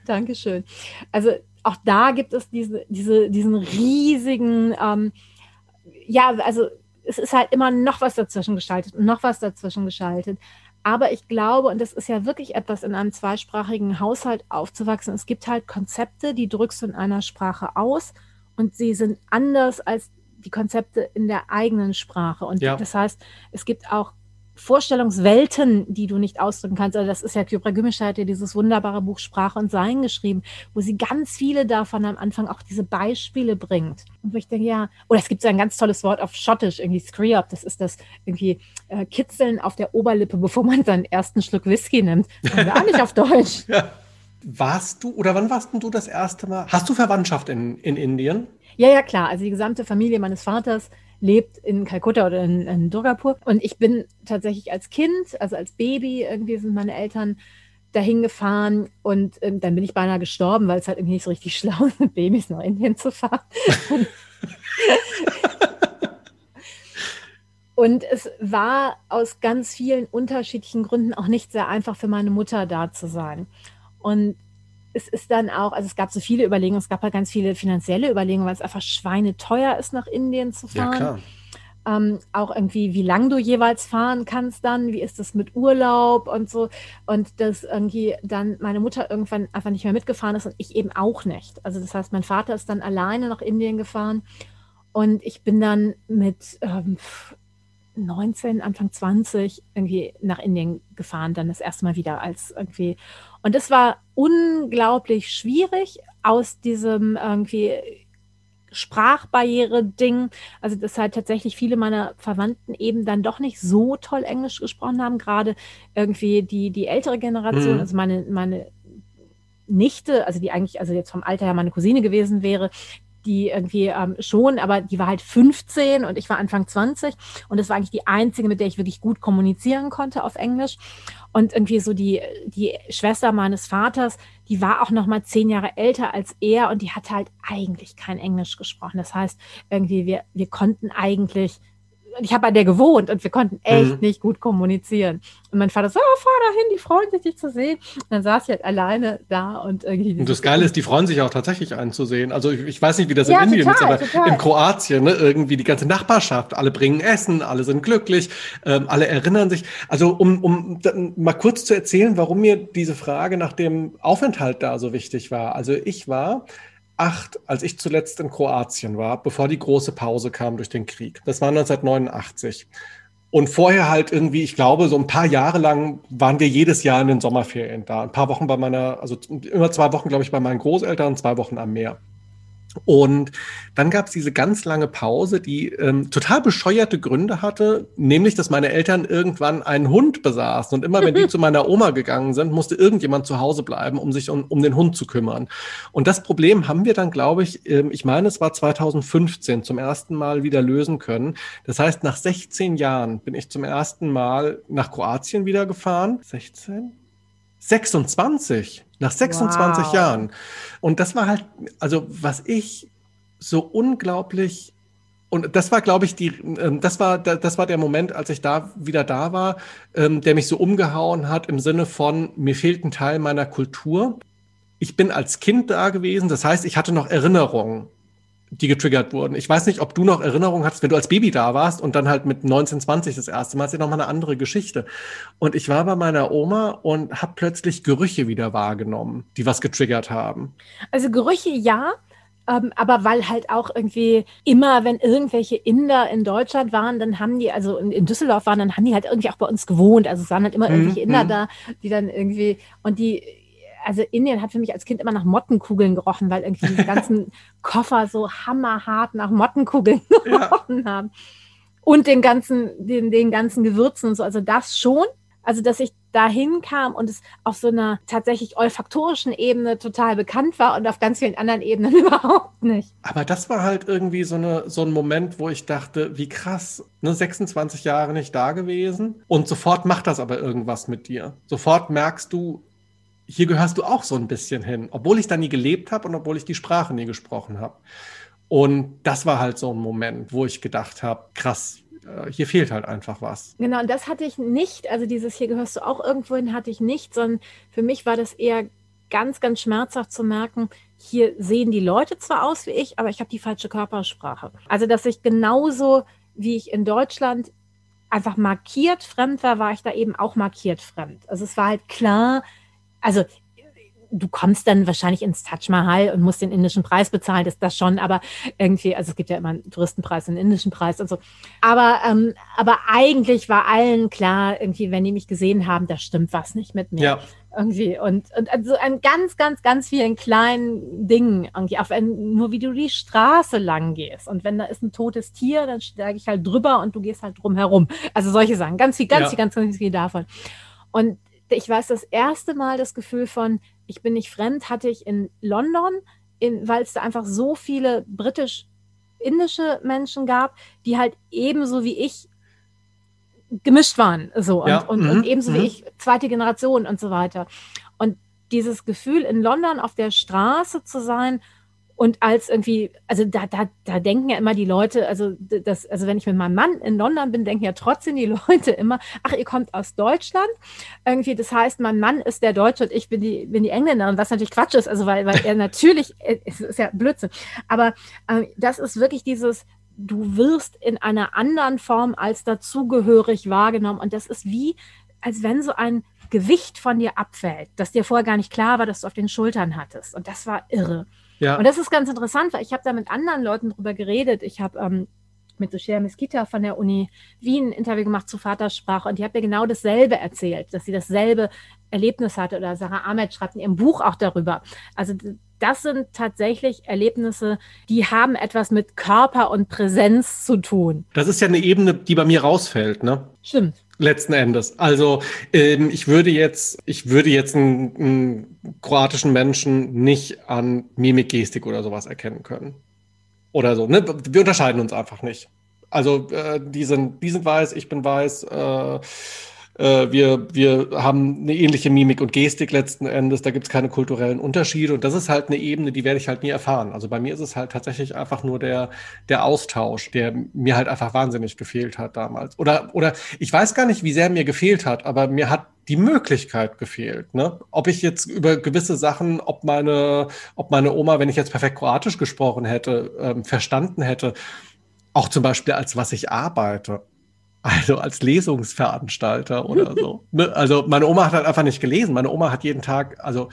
Dankeschön. Also, auch da gibt es diese, diese, diesen riesigen, ähm, ja, also es ist halt immer noch was dazwischen geschaltet und noch was dazwischen geschaltet. Aber ich glaube, und das ist ja wirklich etwas, in einem zweisprachigen Haushalt aufzuwachsen, es gibt halt Konzepte, die drückst du in einer Sprache aus und sie sind anders als die Konzepte in der eigenen Sprache. Und ja. das heißt, es gibt auch Vorstellungswelten, die du nicht ausdrücken kannst. Also das ist ja Kypra Gümüşay hat ja dieses wunderbare Buch Sprache und Sein geschrieben, wo sie ganz viele davon am Anfang auch diese Beispiele bringt. Und wo ich denke, ja, oder es gibt so ein ganz tolles Wort auf Schottisch, irgendwie Screop, das ist das irgendwie äh, Kitzeln auf der Oberlippe, bevor man seinen ersten Schluck Whisky nimmt. Das haben wir auch nicht auf Deutsch. Ja. Warst du, oder wann warst du das erste Mal? Hast du Verwandtschaft in, in Indien? Ja, ja, klar. Also die gesamte Familie meines Vaters lebt in Kalkutta oder in, in Durgapur. Und ich bin tatsächlich als Kind, also als Baby, irgendwie sind meine Eltern dahin gefahren und ähm, dann bin ich beinahe gestorben, weil es halt irgendwie nicht so richtig schlau ist, mit Babys nach Indien zu fahren. und es war aus ganz vielen unterschiedlichen Gründen auch nicht sehr einfach für meine Mutter da zu sein. Und es ist dann auch, also es gab so viele Überlegungen, es gab halt ganz viele finanzielle Überlegungen, weil es einfach schweineteuer ist, nach Indien zu fahren. Ja, klar. Ähm, auch irgendwie, wie lang du jeweils fahren kannst dann, wie ist das mit Urlaub und so. Und dass irgendwie dann meine Mutter irgendwann einfach nicht mehr mitgefahren ist und ich eben auch nicht. Also das heißt, mein Vater ist dann alleine nach Indien gefahren und ich bin dann mit ähm, 19, Anfang 20 irgendwie nach Indien gefahren, dann das erste Mal wieder als irgendwie. Und es war unglaublich schwierig aus diesem irgendwie Sprachbarriere-Ding. Also, dass halt tatsächlich viele meiner Verwandten eben dann doch nicht so toll Englisch gesprochen haben, gerade irgendwie die, die ältere Generation, mhm. also meine, meine Nichte, also die eigentlich, also jetzt vom Alter her meine Cousine gewesen wäre, die irgendwie ähm, schon, aber die war halt 15 und ich war Anfang 20 und das war eigentlich die einzige, mit der ich wirklich gut kommunizieren konnte auf Englisch. Und irgendwie so die, die Schwester meines Vaters, die war auch noch mal zehn Jahre älter als er und die hatte halt eigentlich kein Englisch gesprochen. Das heißt, irgendwie wir, wir konnten eigentlich ich habe bei der gewohnt und wir konnten echt mhm. nicht gut kommunizieren. Und mein Vater so, oh, fahr da hin, die freuen sich, dich zu sehen. Und dann saß ich halt alleine da und irgendwie. Und das Geile ist, die freuen sich auch tatsächlich einzusehen. Also ich, ich weiß nicht, wie das ja, in Indien total, ist, aber in Kroatien, ne, irgendwie die ganze Nachbarschaft, alle bringen Essen, alle sind glücklich, ähm, alle erinnern sich. Also um, um mal kurz zu erzählen, warum mir diese Frage nach dem Aufenthalt da so wichtig war. Also ich war 2008, als ich zuletzt in Kroatien war, bevor die große Pause kam durch den Krieg. Das war 1989. Und vorher halt irgendwie, ich glaube, so ein paar Jahre lang waren wir jedes Jahr in den Sommerferien da. Ein paar Wochen bei meiner, also immer zwei Wochen, glaube ich, bei meinen Großeltern, zwei Wochen am Meer. Und dann gab es diese ganz lange Pause, die ähm, total bescheuerte Gründe hatte, nämlich, dass meine Eltern irgendwann einen Hund besaßen. Und immer wenn die zu meiner Oma gegangen sind, musste irgendjemand zu Hause bleiben, um sich um, um den Hund zu kümmern. Und das Problem haben wir dann, glaube ich, ähm, ich meine, es war 2015 zum ersten Mal wieder lösen können. Das heißt, nach 16 Jahren bin ich zum ersten Mal nach Kroatien wieder gefahren. 16? 26. Nach 26 wow. Jahren. Und das war halt, also was ich so unglaublich und das war, glaube ich, die, ähm, das war, das war der Moment, als ich da wieder da war, ähm, der mich so umgehauen hat im Sinne von, mir fehlt ein Teil meiner Kultur. Ich bin als Kind da gewesen, das heißt, ich hatte noch Erinnerungen die getriggert wurden. Ich weiß nicht, ob du noch Erinnerungen hast, wenn du als Baby da warst und dann halt mit 19, 20 das erste Mal, ist ja nochmal eine andere Geschichte. Und ich war bei meiner Oma und habe plötzlich Gerüche wieder wahrgenommen, die was getriggert haben. Also Gerüche ja, ähm, aber weil halt auch irgendwie immer, wenn irgendwelche Inder in Deutschland waren, dann haben die, also in, in Düsseldorf waren, dann haben die halt irgendwie auch bei uns gewohnt. Also es waren halt immer mhm. irgendwelche Inder mhm. da, die dann irgendwie, und die also Indien hat für mich als Kind immer nach Mottenkugeln gerochen, weil irgendwie die ganzen Koffer so hammerhart nach Mottenkugeln gerochen ja. haben. Und den ganzen, den, den ganzen Gewürzen und so. Also das schon. Also, dass ich dahin kam und es auf so einer tatsächlich olfaktorischen Ebene total bekannt war und auf ganz vielen anderen Ebenen überhaupt nicht. Aber das war halt irgendwie so, eine, so ein Moment, wo ich dachte, wie krass, ne, 26 Jahre nicht da gewesen und sofort macht das aber irgendwas mit dir. Sofort merkst du, hier gehörst du auch so ein bisschen hin, obwohl ich da nie gelebt habe und obwohl ich die Sprache nie gesprochen habe. Und das war halt so ein Moment, wo ich gedacht habe, krass, äh, hier fehlt halt einfach was. Genau, und das hatte ich nicht. Also dieses hier gehörst du auch irgendwo hin, hatte ich nicht, sondern für mich war das eher ganz, ganz schmerzhaft zu merken, hier sehen die Leute zwar aus wie ich, aber ich habe die falsche Körpersprache. Also dass ich genauso wie ich in Deutschland einfach markiert fremd war, war ich da eben auch markiert fremd. Also es war halt klar, also du kommst dann wahrscheinlich ins Taj Mahal und musst den indischen Preis bezahlen, ist das schon, aber irgendwie, also es gibt ja immer einen Touristenpreis und einen indischen Preis und so. Aber, ähm, aber eigentlich war allen klar, irgendwie, wenn die mich gesehen haben, da stimmt was nicht mit mir. Ja. Irgendwie. Und, und also an ganz, ganz, ganz vielen kleinen Dingen, irgendwie, auch wenn, nur wie du die Straße lang gehst. Und wenn da ist ein totes Tier, dann steige ich halt drüber und du gehst halt drum herum. Also solche Sachen. Ganz viel, ganz ja. viel, ganz, ganz viel davon. Und ich weiß das erste Mal das Gefühl von, ich bin nicht fremd, hatte ich in London, weil es da einfach so viele britisch-indische Menschen gab, die halt ebenso wie ich gemischt waren. So, ja. und, und, mhm. und, ebenso mhm. wie ich, zweite Generation und so weiter. Und dieses Gefühl, in London auf der Straße zu sein und als irgendwie, also da, da, da denken ja immer die Leute, also das, also wenn ich mit meinem Mann in London bin, denken ja trotzdem die Leute immer, ach, ihr kommt aus Deutschland. Irgendwie, das heißt, mein Mann ist der Deutsche und ich bin die, bin die Engländerin, was natürlich Quatsch ist, also weil, weil er natürlich, es ist ja Blödsinn. Aber äh, das ist wirklich dieses, du wirst in einer anderen Form als dazugehörig wahrgenommen. Und das ist wie, als wenn so ein Gewicht von dir abfällt, das dir vorher gar nicht klar war, dass du auf den Schultern hattest. Und das war irre. Ja. Und das ist ganz interessant, weil ich habe da mit anderen Leuten drüber geredet. Ich habe ähm, mit Dushia Meskita von der Uni Wien ein Interview gemacht zu Vatersprache und die hat mir genau dasselbe erzählt, dass sie dasselbe Erlebnis hatte oder Sarah Ahmed schreibt in ihrem Buch auch darüber. Also das sind tatsächlich Erlebnisse, die haben etwas mit Körper und Präsenz zu tun. Das ist ja eine Ebene, die bei mir rausfällt, ne? Stimmt. Letzten Endes. Also ähm, ich würde jetzt, ich würde jetzt einen, einen kroatischen Menschen nicht an Mimik, Gestik oder sowas erkennen können. Oder so. Ne? Wir unterscheiden uns einfach nicht. Also äh, die, sind, die sind weiß, ich bin weiß. Äh, äh, wir, wir haben eine ähnliche Mimik und Gestik letzten Endes. Da gibt es keine kulturellen Unterschiede. Und das ist halt eine Ebene, die werde ich halt nie erfahren. Also bei mir ist es halt tatsächlich einfach nur der, der Austausch, der mir halt einfach wahnsinnig gefehlt hat damals. Oder, oder ich weiß gar nicht, wie sehr mir gefehlt hat, aber mir hat die Möglichkeit gefehlt. Ne? Ob ich jetzt über gewisse Sachen, ob meine, ob meine Oma, wenn ich jetzt perfekt Kroatisch gesprochen hätte, ähm, verstanden hätte, auch zum Beispiel als was ich arbeite. Also als Lesungsveranstalter oder so. Ne? Also meine Oma hat halt einfach nicht gelesen. Meine Oma hat jeden Tag, also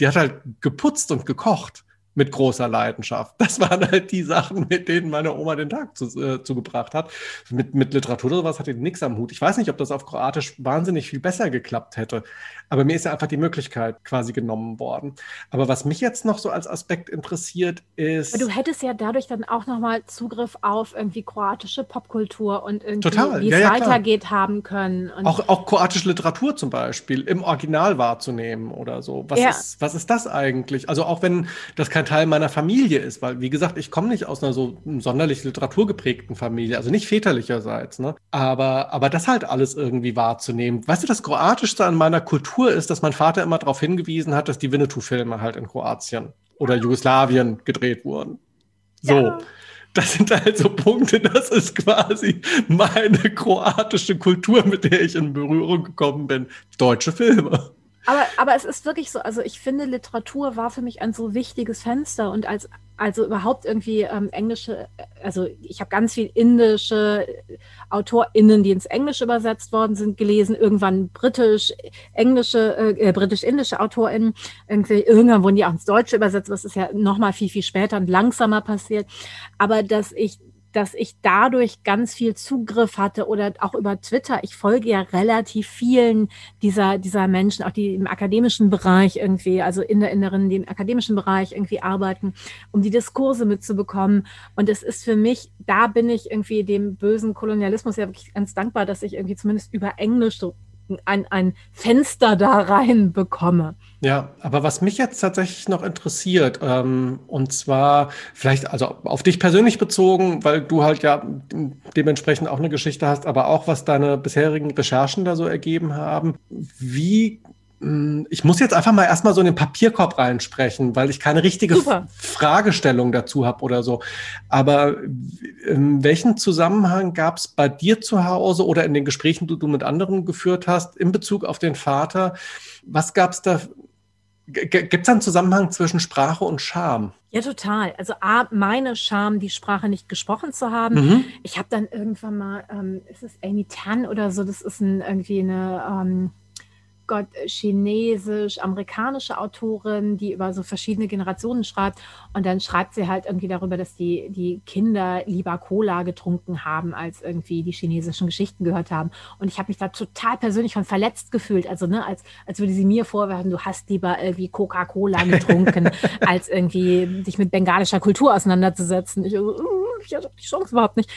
die hat halt geputzt und gekocht mit großer Leidenschaft. Das waren halt die Sachen, mit denen meine Oma den Tag zu, äh, zugebracht hat. Mit, mit Literatur oder sowas hatte die nichts am Hut. Ich weiß nicht, ob das auf Kroatisch wahnsinnig viel besser geklappt hätte. Aber mir ist ja einfach die Möglichkeit quasi genommen worden. Aber was mich jetzt noch so als Aspekt interessiert ist. Aber du hättest ja dadurch dann auch nochmal Zugriff auf irgendwie kroatische Popkultur und irgendwie, Total. wie ja, es ja, weitergeht, klar. haben können. auch, auch kroatische Literatur zum Beispiel im Original wahrzunehmen oder so. Was, ja. ist, was ist das eigentlich? Also auch wenn das kein Teil meiner Familie ist, weil, wie gesagt, ich komme nicht aus einer so sonderlich literaturgeprägten Familie, also nicht väterlicherseits, ne? Aber, aber das halt alles irgendwie wahrzunehmen. Weißt du, das Kroatischste an meiner Kultur ist, dass mein Vater immer darauf hingewiesen hat, dass die Winnetou-Filme halt in Kroatien oder Jugoslawien gedreht wurden. So. Ja. Das sind halt so Punkte, das ist quasi meine kroatische Kultur, mit der ich in Berührung gekommen bin. Deutsche Filme. Aber, aber es ist wirklich so, also ich finde, Literatur war für mich ein so wichtiges Fenster und als also überhaupt irgendwie ähm, englische, also ich habe ganz viel indische AutorInnen, die ins Englische übersetzt worden sind, gelesen, irgendwann britisch, englische, äh, britisch-indische AutorInnen, irgendwie, irgendwann wurden die auch ins Deutsche übersetzt, was ist ja nochmal viel, viel später und langsamer passiert. Aber dass ich dass ich dadurch ganz viel Zugriff hatte oder auch über Twitter. Ich folge ja relativ vielen dieser, dieser Menschen, auch die im akademischen Bereich irgendwie, also in der Inneren, die im akademischen Bereich irgendwie arbeiten, um die Diskurse mitzubekommen. Und es ist für mich, da bin ich irgendwie dem bösen Kolonialismus ja wirklich ganz dankbar, dass ich irgendwie zumindest über Englisch so ein, ein Fenster da rein bekomme. Ja, aber was mich jetzt tatsächlich noch interessiert, ähm, und zwar vielleicht also auf dich persönlich bezogen, weil du halt ja dementsprechend auch eine Geschichte hast, aber auch was deine bisherigen Recherchen da so ergeben haben. Wie ich muss jetzt einfach mal erstmal so in den Papierkorb reinsprechen, weil ich keine richtige Super. Fragestellung dazu habe oder so. Aber in welchem Zusammenhang gab es bei dir zu Hause oder in den Gesprächen, die du mit anderen geführt hast, in Bezug auf den Vater, was gab es da Gibt es einen Zusammenhang zwischen Sprache und Scham? Ja, total. Also A, meine Scham, die Sprache nicht gesprochen zu haben. Mhm. Ich habe dann irgendwann mal, ähm, ist es Amy Tan oder so, das ist ein, irgendwie eine ähm, Gott, äh, chinesisch, amerikanische Autorin, die über so verschiedene Generationen schreibt. Und dann schreibt sie halt irgendwie darüber, dass die, die Kinder lieber Cola getrunken haben, als irgendwie die chinesischen Geschichten gehört haben. Und ich habe mich da total persönlich von verletzt gefühlt. Also, ne, als, als würde sie mir vorwerfen, du hast lieber irgendwie Coca-Cola getrunken, als irgendwie dich mit bengalischer Kultur auseinanderzusetzen. Ich, uh, ich hatte die Chance überhaupt nicht.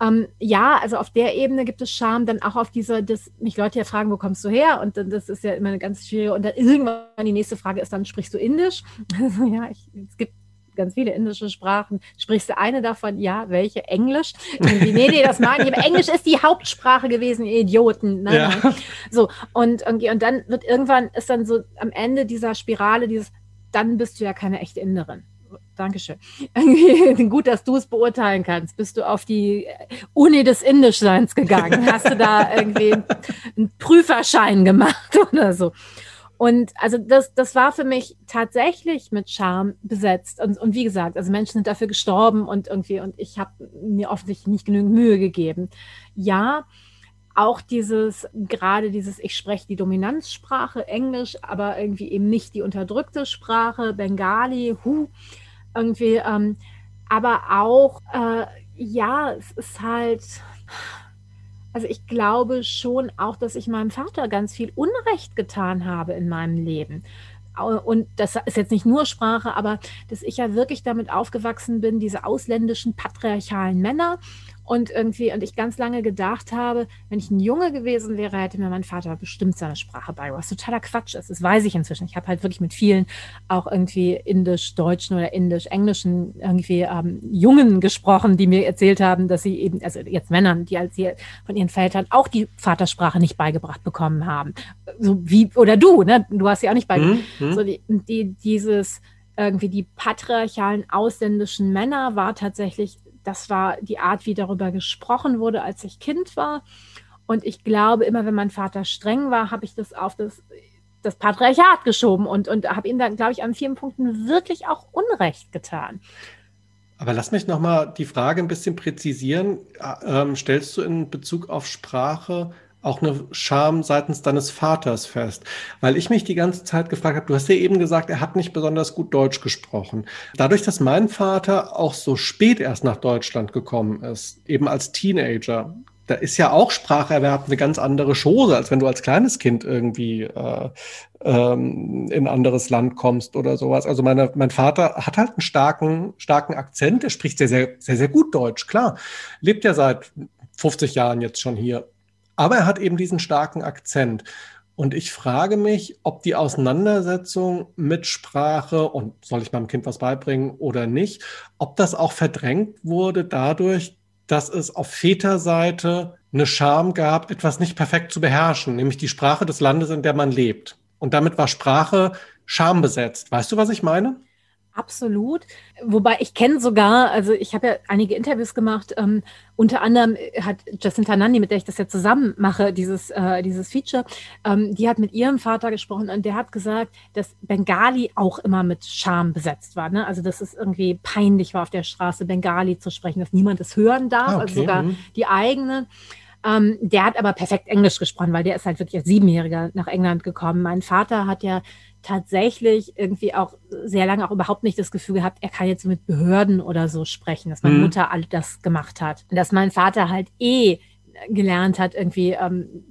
Ähm, ja, also auf der Ebene gibt es Scham, dann auch auf dieser, dass mich Leute ja fragen, wo kommst du her? Und dann, das ist ja immer eine ganz schwierige. Und dann irgendwann die nächste Frage ist dann, sprichst du Indisch? Also, ja, ich, es gibt ganz viele indische Sprachen. Sprichst du eine davon? Ja, welche? Englisch? Nee, nee, das meine ich. Englisch ist die Hauptsprache gewesen, ihr Idioten. Nein, ja. nein. So, und, und dann wird irgendwann, ist dann so am Ende dieser Spirale dieses, dann bist du ja keine echte Inderin. Dankeschön. Gut, dass du es beurteilen kannst. Bist du auf die Uni des Indischseins gegangen? Hast du da irgendwie einen Prüferschein gemacht oder so? Und also das, das war für mich tatsächlich mit Charme besetzt. Und, und wie gesagt, also Menschen sind dafür gestorben und irgendwie, und ich habe mir offensichtlich nicht genügend Mühe gegeben. Ja, auch dieses, gerade dieses, ich spreche die Dominanzsprache, Englisch, aber irgendwie eben nicht die unterdrückte Sprache, Bengali, hu, irgendwie, ähm, aber auch, äh, ja, es ist halt, also ich glaube schon auch, dass ich meinem Vater ganz viel Unrecht getan habe in meinem Leben. Und das ist jetzt nicht nur Sprache, aber dass ich ja wirklich damit aufgewachsen bin, diese ausländischen patriarchalen Männer und irgendwie, und ich ganz lange gedacht habe, wenn ich ein Junge gewesen wäre, hätte mir mein Vater bestimmt seine Sprache beigebracht. Was totaler Quatsch ist. Das weiß ich inzwischen. Ich habe halt wirklich mit vielen auch irgendwie indisch-deutschen oder indisch-englischen irgendwie ähm, Jungen gesprochen, die mir erzählt haben, dass sie eben, also jetzt Männern, die als sie von ihren Vätern auch die Vatersprache nicht beigebracht bekommen haben. So wie, oder du, ne? Du hast sie auch nicht beigebracht. Mhm. So die, die, dieses, irgendwie die patriarchalen ausländischen Männer war tatsächlich das war die Art, wie darüber gesprochen wurde, als ich Kind war. Und ich glaube, immer wenn mein Vater streng war, habe ich das auf das, das Patriarchat geschoben und, und habe ihm dann, glaube ich, an vielen Punkten wirklich auch Unrecht getan. Aber lass mich nochmal die Frage ein bisschen präzisieren. Ähm, stellst du in Bezug auf Sprache auch eine Scham seitens deines Vaters fest? Weil ich mich die ganze Zeit gefragt habe, du hast ja eben gesagt, er hat nicht besonders gut Deutsch gesprochen. Dadurch, dass mein Vater auch so spät erst nach Deutschland gekommen ist, eben als Teenager, da ist ja auch Spracherwerb eine ganz andere Chose, als wenn du als kleines Kind irgendwie äh, ähm, in ein anderes Land kommst oder sowas. Also meine, mein Vater hat halt einen starken, starken Akzent, der spricht sehr, sehr, sehr, sehr gut Deutsch, klar. Lebt ja seit 50 Jahren jetzt schon hier. Aber er hat eben diesen starken Akzent. Und ich frage mich, ob die Auseinandersetzung mit Sprache und soll ich meinem Kind was beibringen oder nicht, ob das auch verdrängt wurde dadurch, dass es auf Väterseite eine Scham gab, etwas nicht perfekt zu beherrschen, nämlich die Sprache des Landes, in der man lebt. Und damit war Sprache schambesetzt. Weißt du, was ich meine? Absolut. Wobei ich kenne sogar, also ich habe ja einige Interviews gemacht, ähm, unter anderem hat Jacinta Nandi, mit der ich das ja zusammen mache, dieses, äh, dieses Feature, ähm, die hat mit ihrem Vater gesprochen und der hat gesagt, dass Bengali auch immer mit Scham besetzt war. Ne? Also dass es irgendwie peinlich war, auf der Straße Bengali zu sprechen, dass niemand es hören darf, ah, also okay. also sogar mhm. die eigenen. Ähm, der hat aber perfekt Englisch gesprochen, weil der ist halt wirklich als Siebenjähriger nach England gekommen. Mein Vater hat ja tatsächlich irgendwie auch sehr lange auch überhaupt nicht das Gefühl gehabt, er kann jetzt mit Behörden oder so sprechen, dass meine mhm. Mutter all das gemacht hat. Dass mein Vater halt eh gelernt hat, irgendwie, ähm,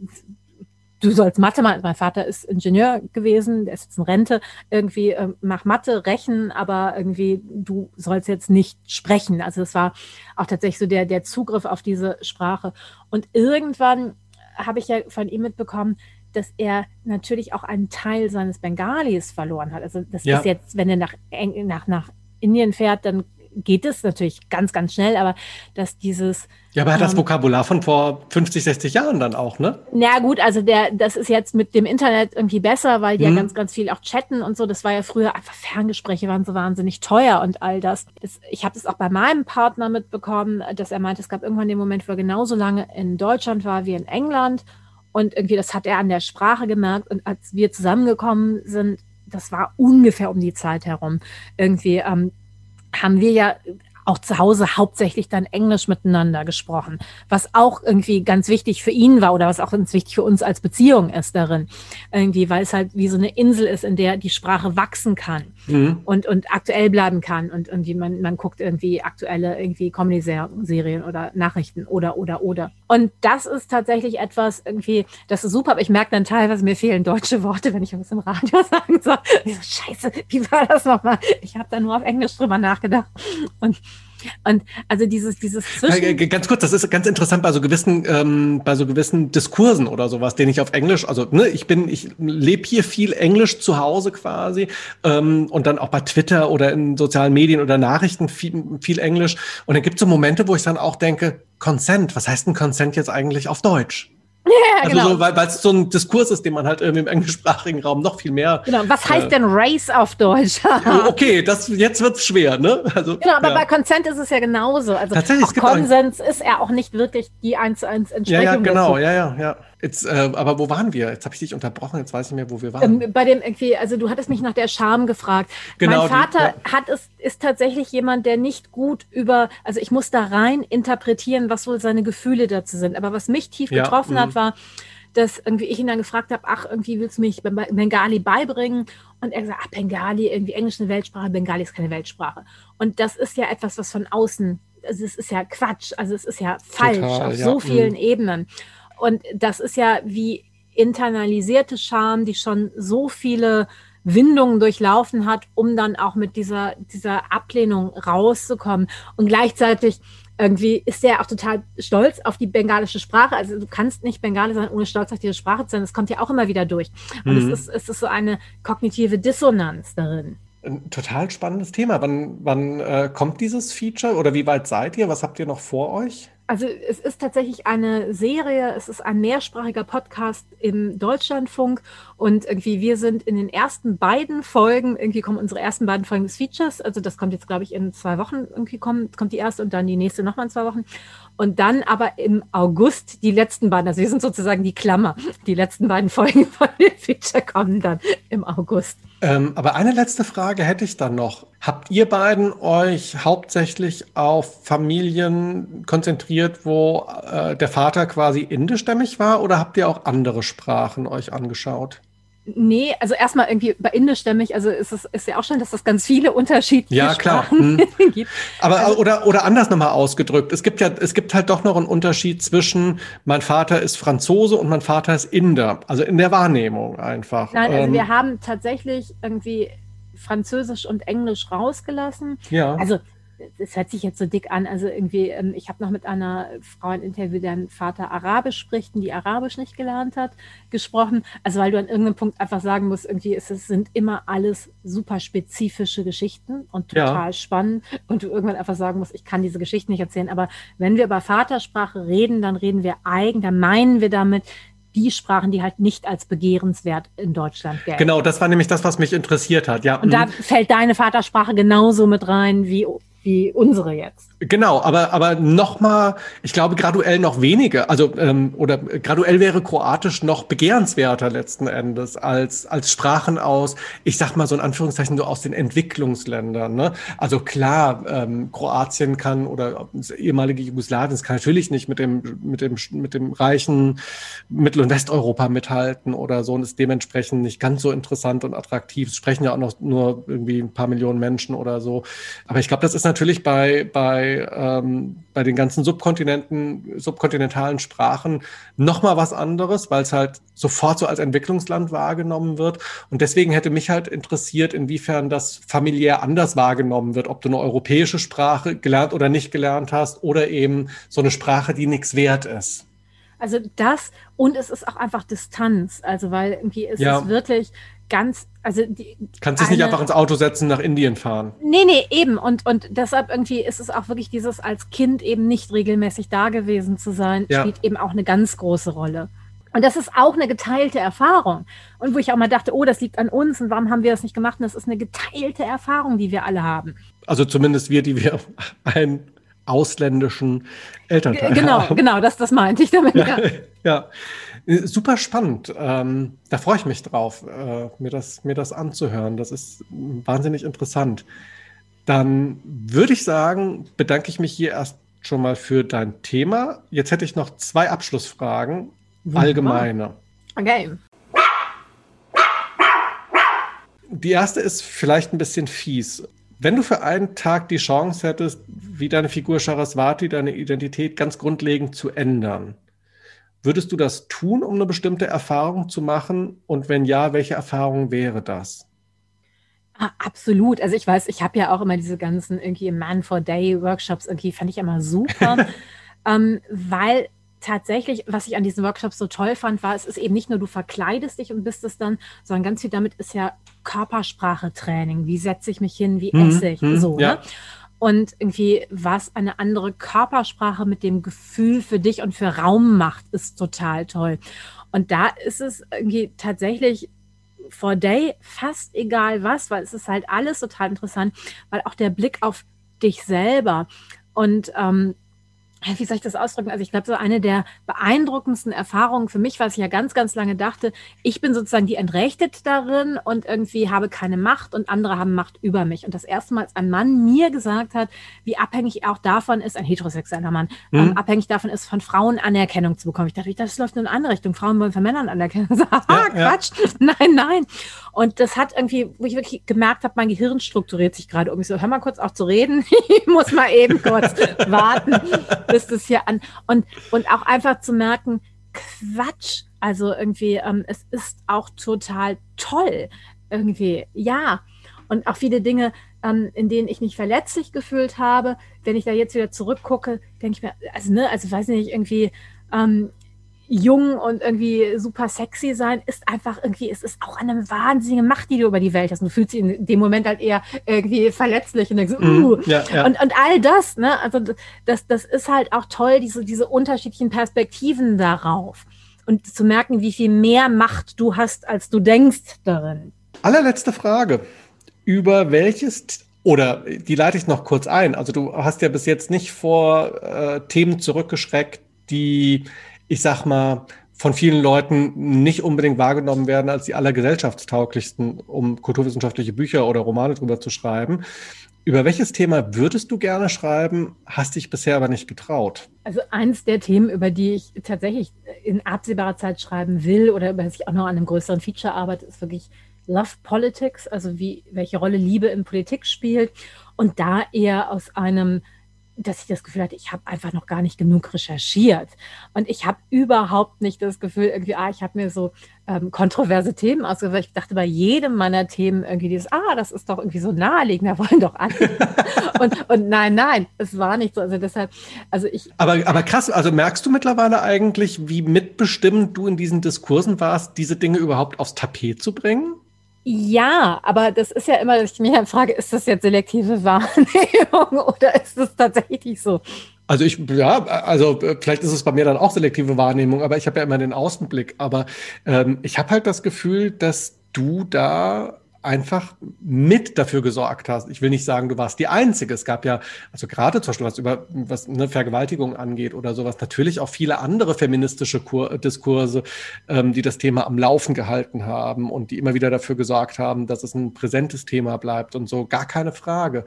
du sollst Mathe machen. Mein Vater ist Ingenieur gewesen, der ist jetzt in Rente. Irgendwie ähm, mach Mathe, Rechen, aber irgendwie du sollst jetzt nicht sprechen. Also es war auch tatsächlich so der, der Zugriff auf diese Sprache. Und irgendwann habe ich ja von ihm mitbekommen, dass er natürlich auch einen Teil seines Bengalis verloren hat. Also das ja. ist jetzt, wenn er nach, nach, nach Indien fährt, dann geht es natürlich ganz, ganz schnell, aber dass dieses. Ja, aber er hat ähm, das Vokabular von vor 50, 60 Jahren dann auch, ne? Na gut, also der, das ist jetzt mit dem Internet irgendwie besser, weil die mhm. ja ganz, ganz viel auch chatten und so. Das war ja früher einfach Ferngespräche waren so wahnsinnig teuer und all das. das ich habe das auch bei meinem Partner mitbekommen, dass er meinte, es gab irgendwann den Moment, wo er genauso lange in Deutschland war wie in England und irgendwie, das hat er an der Sprache gemerkt. Und als wir zusammengekommen sind, das war ungefähr um die Zeit herum, irgendwie ähm, haben wir ja auch zu Hause hauptsächlich dann Englisch miteinander gesprochen, was auch irgendwie ganz wichtig für ihn war oder was auch ganz wichtig für uns als Beziehung ist darin. Irgendwie, weil es halt wie so eine Insel ist, in der die Sprache wachsen kann mhm. und, und aktuell bleiben kann und irgendwie man, man guckt irgendwie aktuelle irgendwie Comedy-Serien oder Nachrichten oder, oder, oder. Und das ist tatsächlich etwas irgendwie, das ist super, aber ich merke dann teilweise, mir fehlen deutsche Worte, wenn ich was im Radio sagen soll. So, scheiße, wie war das nochmal? Ich habe da nur auf Englisch drüber nachgedacht. Und und also dieses, dieses Zwischen Ganz kurz, das ist ganz interessant bei so gewissen, ähm, bei so gewissen Diskursen oder sowas, den ich auf Englisch, also ne, ich bin, ich lebe hier viel Englisch zu Hause quasi ähm, und dann auch bei Twitter oder in sozialen Medien oder Nachrichten viel, viel Englisch. Und dann gibt es so Momente, wo ich dann auch denke, Consent, was heißt denn Consent jetzt eigentlich auf Deutsch? Ja, also genau. so, weil es so ein Diskurs ist, den man halt im englischsprachigen Raum noch viel mehr. Genau. Was heißt äh, denn Race auf Deutsch? okay, das jetzt wird's schwer, ne? Also, genau, aber ja. bei Consent ist es ja genauso. Also Tatsächlich, Konsens ist ja auch nicht wirklich die eins zu eins Entsprechung. Ja, ja, genau, dazu. ja, ja, ja. Jetzt, äh, aber wo waren wir? Jetzt habe ich dich unterbrochen, jetzt weiß ich nicht mehr, wo wir waren. Ähm, bei dem irgendwie, also du hattest mich nach der Scham gefragt. Genau, mein Vater die, ja. hat es, ist tatsächlich jemand, der nicht gut über, also ich muss da rein interpretieren, was wohl seine Gefühle dazu sind. Aber was mich tief ja, getroffen mh. hat, war, dass irgendwie ich ihn dann gefragt habe, ach, irgendwie willst du mich Bengali beibringen? Und er gesagt, ach, Bengali, irgendwie Englisch eine Weltsprache, Bengali ist keine Weltsprache. Und das ist ja etwas, was von außen, also es ist ja Quatsch, also es ist ja falsch Total, auf ja. so vielen mhm. Ebenen. Und das ist ja wie internalisierte Scham, die schon so viele Windungen durchlaufen hat, um dann auch mit dieser, dieser Ablehnung rauszukommen. Und gleichzeitig irgendwie ist er auch total stolz auf die bengalische Sprache. Also du kannst nicht Bengali sein, ohne stolz auf diese Sprache zu sein. Das kommt ja auch immer wieder durch. Und mhm. es, ist, es ist so eine kognitive Dissonanz darin. Ein total spannendes Thema. Wann, wann äh, kommt dieses Feature oder wie weit seid ihr? Was habt ihr noch vor euch? Also es ist tatsächlich eine Serie, es ist ein mehrsprachiger Podcast im Deutschlandfunk und irgendwie wir sind in den ersten beiden Folgen, irgendwie kommen unsere ersten beiden Folgen des Features, also das kommt jetzt glaube ich in zwei Wochen irgendwie kommt, kommt die erste und dann die nächste nochmal in zwei Wochen und dann aber im August die letzten beiden, also wir sind sozusagen die Klammer, die letzten beiden Folgen von dem Feature kommen dann im August. Ähm, aber eine letzte Frage hätte ich dann noch. Habt ihr beiden euch hauptsächlich auf Familien konzentriert, wo äh, der Vater quasi indischstämmig war oder habt ihr auch andere Sprachen euch angeschaut? Nee, also erstmal irgendwie bei indischstämmig, also ist es ist ja auch schon, dass das ganz viele unterschiedliche ja, klar. Sprachen hm. gibt. Aber also, oder oder anders nochmal ausgedrückt, es gibt ja es gibt halt doch noch einen Unterschied zwischen mein Vater ist Franzose und mein Vater ist Inder, also in der Wahrnehmung einfach. Nein, also ähm, wir haben tatsächlich irgendwie Französisch und Englisch rausgelassen. Ja. Also es hört sich jetzt so dick an. Also irgendwie, ähm, ich habe noch mit einer Frau ein Interview, deren Vater Arabisch spricht und die Arabisch nicht gelernt hat, gesprochen. Also weil du an irgendeinem Punkt einfach sagen musst, irgendwie ist es sind immer alles super spezifische Geschichten und total ja. spannend. Und du irgendwann einfach sagen musst, ich kann diese Geschichten nicht erzählen. Aber wenn wir über Vatersprache reden, dann reden wir eigen, dann meinen wir damit die Sprachen, die halt nicht als begehrenswert in Deutschland gelten. Genau, das war nämlich das, was mich interessiert hat. Ja. Und da mhm. fällt deine Vatersprache genauso mit rein wie wie unsere jetzt. Genau, aber, aber nochmal, ich glaube, graduell noch weniger, also ähm, oder graduell wäre Kroatisch noch begehrenswerter letzten Endes als, als Sprachen aus, ich sag mal so in Anführungszeichen, nur aus den Entwicklungsländern. Ne? Also klar, ähm, Kroatien kann oder ehemalige Jugoslawien, das kann natürlich nicht mit dem, mit dem, mit dem reichen Mittel- und Westeuropa mithalten oder so und ist dementsprechend nicht ganz so interessant und attraktiv. Es sprechen ja auch noch nur irgendwie ein paar Millionen Menschen oder so. Aber ich glaube, das ist natürlich bei, bei, ähm, bei den ganzen Subkontinenten, subkontinentalen Sprachen nochmal was anderes, weil es halt sofort so als Entwicklungsland wahrgenommen wird. Und deswegen hätte mich halt interessiert, inwiefern das familiär anders wahrgenommen wird, ob du eine europäische Sprache gelernt oder nicht gelernt hast oder eben so eine Sprache, die nichts wert ist. Also das und es ist auch einfach Distanz, also weil irgendwie ist ja. es wirklich ganz, also die, Kannst du es nicht einfach ins Auto setzen, nach Indien fahren? Nee, nee, eben. Und, und deshalb irgendwie ist es auch wirklich dieses als Kind eben nicht regelmäßig da gewesen zu sein, ja. spielt eben auch eine ganz große Rolle. Und das ist auch eine geteilte Erfahrung. Und wo ich auch mal dachte, oh, das liegt an uns und warum haben wir das nicht gemacht? Und das ist eine geteilte Erfahrung, die wir alle haben. Also zumindest wir, die wir einen ausländischen Elternteil genau, haben. Genau, genau, das, das meinte ich damit. ja. ja. Äh, super spannend. Ähm, da freue ich mich drauf, äh, mir, das, mir das anzuhören. Das ist wahnsinnig interessant. Dann würde ich sagen, bedanke ich mich hier erst schon mal für dein Thema. Jetzt hätte ich noch zwei Abschlussfragen, Wunderbar. allgemeine. Okay. Die erste ist vielleicht ein bisschen fies. Wenn du für einen Tag die Chance hättest, wie deine Figur Saraswati, deine Identität ganz grundlegend zu ändern, würdest du das tun, um eine bestimmte Erfahrung zu machen? Und wenn ja, welche Erfahrung wäre das? Ah, absolut. Also ich weiß, ich habe ja auch immer diese ganzen irgendwie Man for Day Workshops irgendwie fand ich immer super, ähm, weil tatsächlich, was ich an diesen Workshops so toll fand, war, es ist eben nicht nur, du verkleidest dich und bist es dann, sondern ganz viel damit ist ja Körpersprache-Training. Wie setze ich mich hin? Wie mhm, esse ich? Mhm, so, ja. ne? Und irgendwie, was eine andere Körpersprache mit dem Gefühl für dich und für Raum macht, ist total toll. Und da ist es irgendwie tatsächlich for day fast egal was, weil es ist halt alles total interessant, weil auch der Blick auf dich selber und ähm, wie soll ich das ausdrücken? Also ich glaube, so eine der beeindruckendsten Erfahrungen für mich, was ich ja ganz, ganz lange dachte, ich bin sozusagen die Entrechtet darin und irgendwie habe keine Macht und andere haben Macht über mich. Und das erste Mal, als ein Mann mir gesagt hat, wie abhängig er auch davon ist, ein heterosexueller Mann, mhm. ähm, abhängig davon ist, von Frauen Anerkennung zu bekommen. Ich dachte, das läuft in eine andere Richtung. Frauen wollen von Männern Anerkennung. ah, ja, Quatsch. Ja. Nein, nein. Und das hat irgendwie, wo ich wirklich gemerkt habe, mein Gehirn strukturiert sich gerade um. Ich so, hör mal kurz auch zu reden. ich muss mal eben kurz warten bis das hier an. Und, und auch einfach zu merken, Quatsch. Also irgendwie, ähm, es ist auch total toll. Irgendwie, ja. Und auch viele Dinge, ähm, in denen ich mich verletzlich gefühlt habe, wenn ich da jetzt wieder zurückgucke, denke ich mir, also, ne, also weiß nicht, irgendwie, ähm, jung und irgendwie super sexy sein, ist einfach irgendwie, es ist auch eine wahnsinnige Macht, die du über die Welt hast. Und du fühlst dich in dem Moment halt eher irgendwie verletzlich und denkst, mhm. uh, ja, ja. Und, und all das, ne, also das, das ist halt auch toll, diese, diese unterschiedlichen Perspektiven darauf. Und zu merken, wie viel mehr Macht du hast, als du denkst darin. Allerletzte Frage. Über welches oder die leite ich noch kurz ein. Also du hast ja bis jetzt nicht vor äh, Themen zurückgeschreckt, die ich sag mal, von vielen Leuten nicht unbedingt wahrgenommen werden als die allergesellschaftstauglichsten, um kulturwissenschaftliche Bücher oder Romane drüber zu schreiben. Über welches Thema würdest du gerne schreiben, hast dich bisher aber nicht getraut? Also eins der Themen, über die ich tatsächlich in absehbarer Zeit schreiben will oder über das ich auch noch an einem größeren Feature arbeite, ist wirklich Love Politics, also wie, welche Rolle Liebe in Politik spielt. Und da eher aus einem dass ich das Gefühl hatte, ich habe einfach noch gar nicht genug recherchiert. Und ich habe überhaupt nicht das Gefühl, irgendwie, ah, ich habe mir so ähm, kontroverse Themen ausgewählt. Ich dachte bei jedem meiner Themen irgendwie dieses, ah, das ist doch irgendwie so naheliegend, da wollen doch alle. und, und nein, nein, es war nicht so. Also deshalb, also ich. Aber, aber krass, also merkst du mittlerweile eigentlich, wie mitbestimmend du in diesen Diskursen warst, diese Dinge überhaupt aufs Tapet zu bringen? Ja, aber das ist ja immer, dass ich mich dann frage, ist das jetzt selektive Wahrnehmung oder ist es tatsächlich so? Also ich, ja, also vielleicht ist es bei mir dann auch selektive Wahrnehmung, aber ich habe ja immer den Außenblick. Aber ähm, ich habe halt das Gefühl, dass du da einfach mit dafür gesorgt hast. Ich will nicht sagen, du warst die Einzige. Es gab ja, also gerade zum Beispiel was über was eine Vergewaltigung angeht oder sowas, natürlich auch viele andere feministische Kur Diskurse, ähm, die das Thema am Laufen gehalten haben und die immer wieder dafür gesorgt haben, dass es ein präsentes Thema bleibt und so. Gar keine Frage.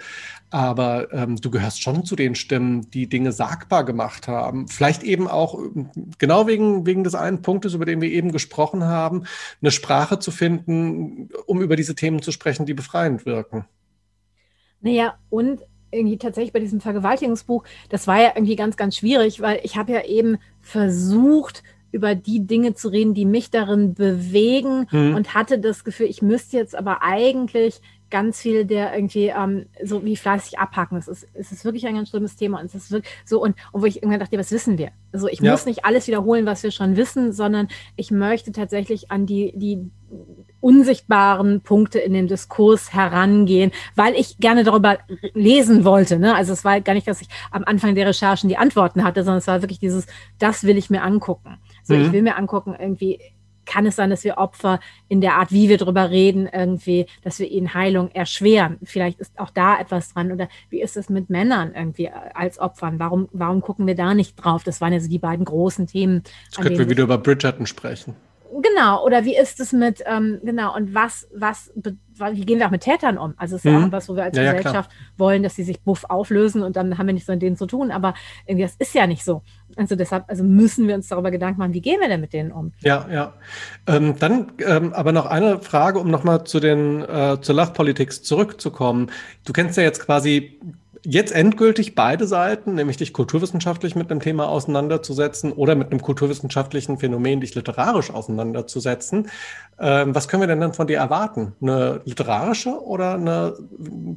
Aber ähm, du gehörst schon zu den Stimmen, die Dinge sagbar gemacht haben. Vielleicht eben auch genau wegen, wegen des einen Punktes, über den wir eben gesprochen haben, eine Sprache zu finden, um über diese Themen zu sprechen, die befreiend wirken. Naja, und irgendwie tatsächlich bei diesem Vergewaltigungsbuch, das war ja irgendwie ganz, ganz schwierig, weil ich habe ja eben versucht, über die Dinge zu reden, die mich darin bewegen mhm. und hatte das Gefühl, ich müsste jetzt aber eigentlich ganz viel der irgendwie ähm, so wie fleißig abhaken. Es ist, es ist wirklich ein ganz schlimmes Thema und es ist wirklich so und, und wo ich irgendwann dachte, was wissen wir? Also ich ja. muss nicht alles wiederholen, was wir schon wissen, sondern ich möchte tatsächlich an die, die unsichtbaren Punkte in dem Diskurs herangehen, weil ich gerne darüber lesen wollte. Ne? Also es war gar nicht, dass ich am Anfang der Recherchen die Antworten hatte, sondern es war wirklich dieses, das will ich mir angucken. So, mhm. ich will mir angucken, irgendwie kann es sein, dass wir Opfer in der Art, wie wir darüber reden, irgendwie, dass wir ihnen Heilung erschweren? Vielleicht ist auch da etwas dran. Oder wie ist es mit Männern irgendwie als Opfern? Warum, warum gucken wir da nicht drauf? Das waren ja so die beiden großen Themen. Jetzt könnten wir wieder über Bridgerton sprechen. Genau, oder wie ist es mit, ähm, genau, und was, was, wie gehen wir auch mit Tätern um? Also es ist mhm. ja auch was, wo wir als ja, Gesellschaft ja, wollen, dass sie sich buff auflösen und dann haben wir nichts mit denen zu tun, aber irgendwie das ist ja nicht so. Also deshalb, also müssen wir uns darüber Gedanken machen, wie gehen wir denn mit denen um? Ja, ja. Ähm, dann ähm, aber noch eine Frage, um nochmal zu den, äh, zur Lachpolitik zurückzukommen. Du kennst ja jetzt quasi jetzt endgültig beide Seiten, nämlich dich kulturwissenschaftlich mit einem Thema auseinanderzusetzen oder mit einem kulturwissenschaftlichen Phänomen dich literarisch auseinanderzusetzen. Ähm, was können wir denn dann von dir erwarten? Eine literarische oder eine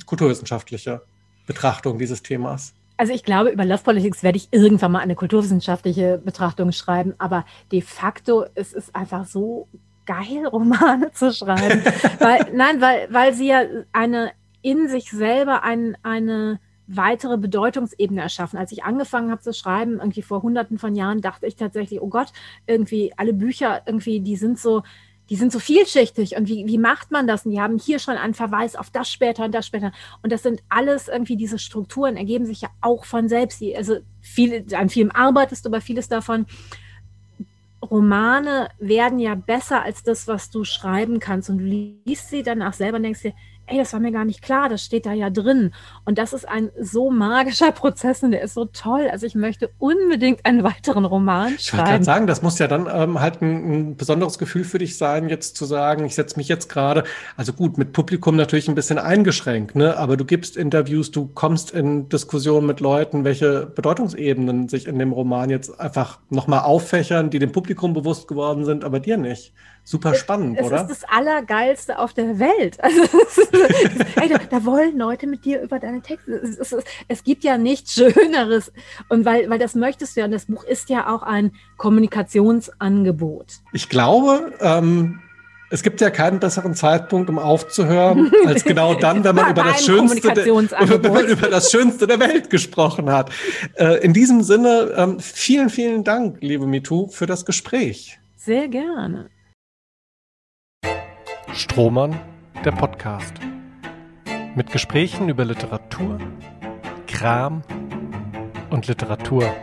kulturwissenschaftliche Betrachtung dieses Themas? Also ich glaube, über Love Politics werde ich irgendwann mal eine kulturwissenschaftliche Betrachtung schreiben, aber de facto ist es einfach so geil, Romane zu schreiben. weil, nein, weil, weil sie ja eine in sich selber ein, eine weitere Bedeutungsebene erschaffen. Als ich angefangen habe zu schreiben, irgendwie vor hunderten von Jahren, dachte ich tatsächlich, oh Gott, irgendwie alle Bücher, irgendwie, die sind so, die sind so vielschichtig und wie, wie macht man das? Und die haben hier schon einen Verweis auf das später und das später. Und das sind alles irgendwie diese Strukturen, ergeben sich ja auch von selbst. Also viel, an vielem arbeitest du, aber vieles davon. Romane werden ja besser als das, was du schreiben kannst. Und du liest sie danach selber und denkst dir, ey, das war mir gar nicht klar, das steht da ja drin. Und das ist ein so magischer Prozess und der ist so toll. Also ich möchte unbedingt einen weiteren Roman schreiben. Ich wollte gerade sagen, das muss ja dann ähm, halt ein, ein, besonderes Gefühl für dich sein, jetzt zu sagen, ich setze mich jetzt gerade, also gut, mit Publikum natürlich ein bisschen eingeschränkt, ne? aber du gibst Interviews, du kommst in Diskussionen mit Leuten, welche Bedeutungsebenen sich in dem Roman jetzt einfach nochmal auffächern, die dem Publikum bewusst geworden sind, aber dir nicht. Super spannend, es, oder? Es ist das Allergeilste auf der Welt. Also, ey, da, da, wollen Leute mit dir über deine Texte. Es, es, es, gibt ja nichts Schöneres. Und weil, weil das möchtest du ja. Und das Buch ist ja auch ein Kommunikationsangebot. Ich glaube, ähm, es gibt ja keinen besseren Zeitpunkt, um aufzuhören, als genau dann, wenn man, über das, Schönste der, wenn man über das Schönste der Welt gesprochen hat. Äh, in diesem Sinne, ähm, vielen, vielen Dank, liebe MeToo, für das Gespräch. Sehr gerne. Strohmann, der Podcast. Mit Gesprächen über Literatur, Kram und Literatur.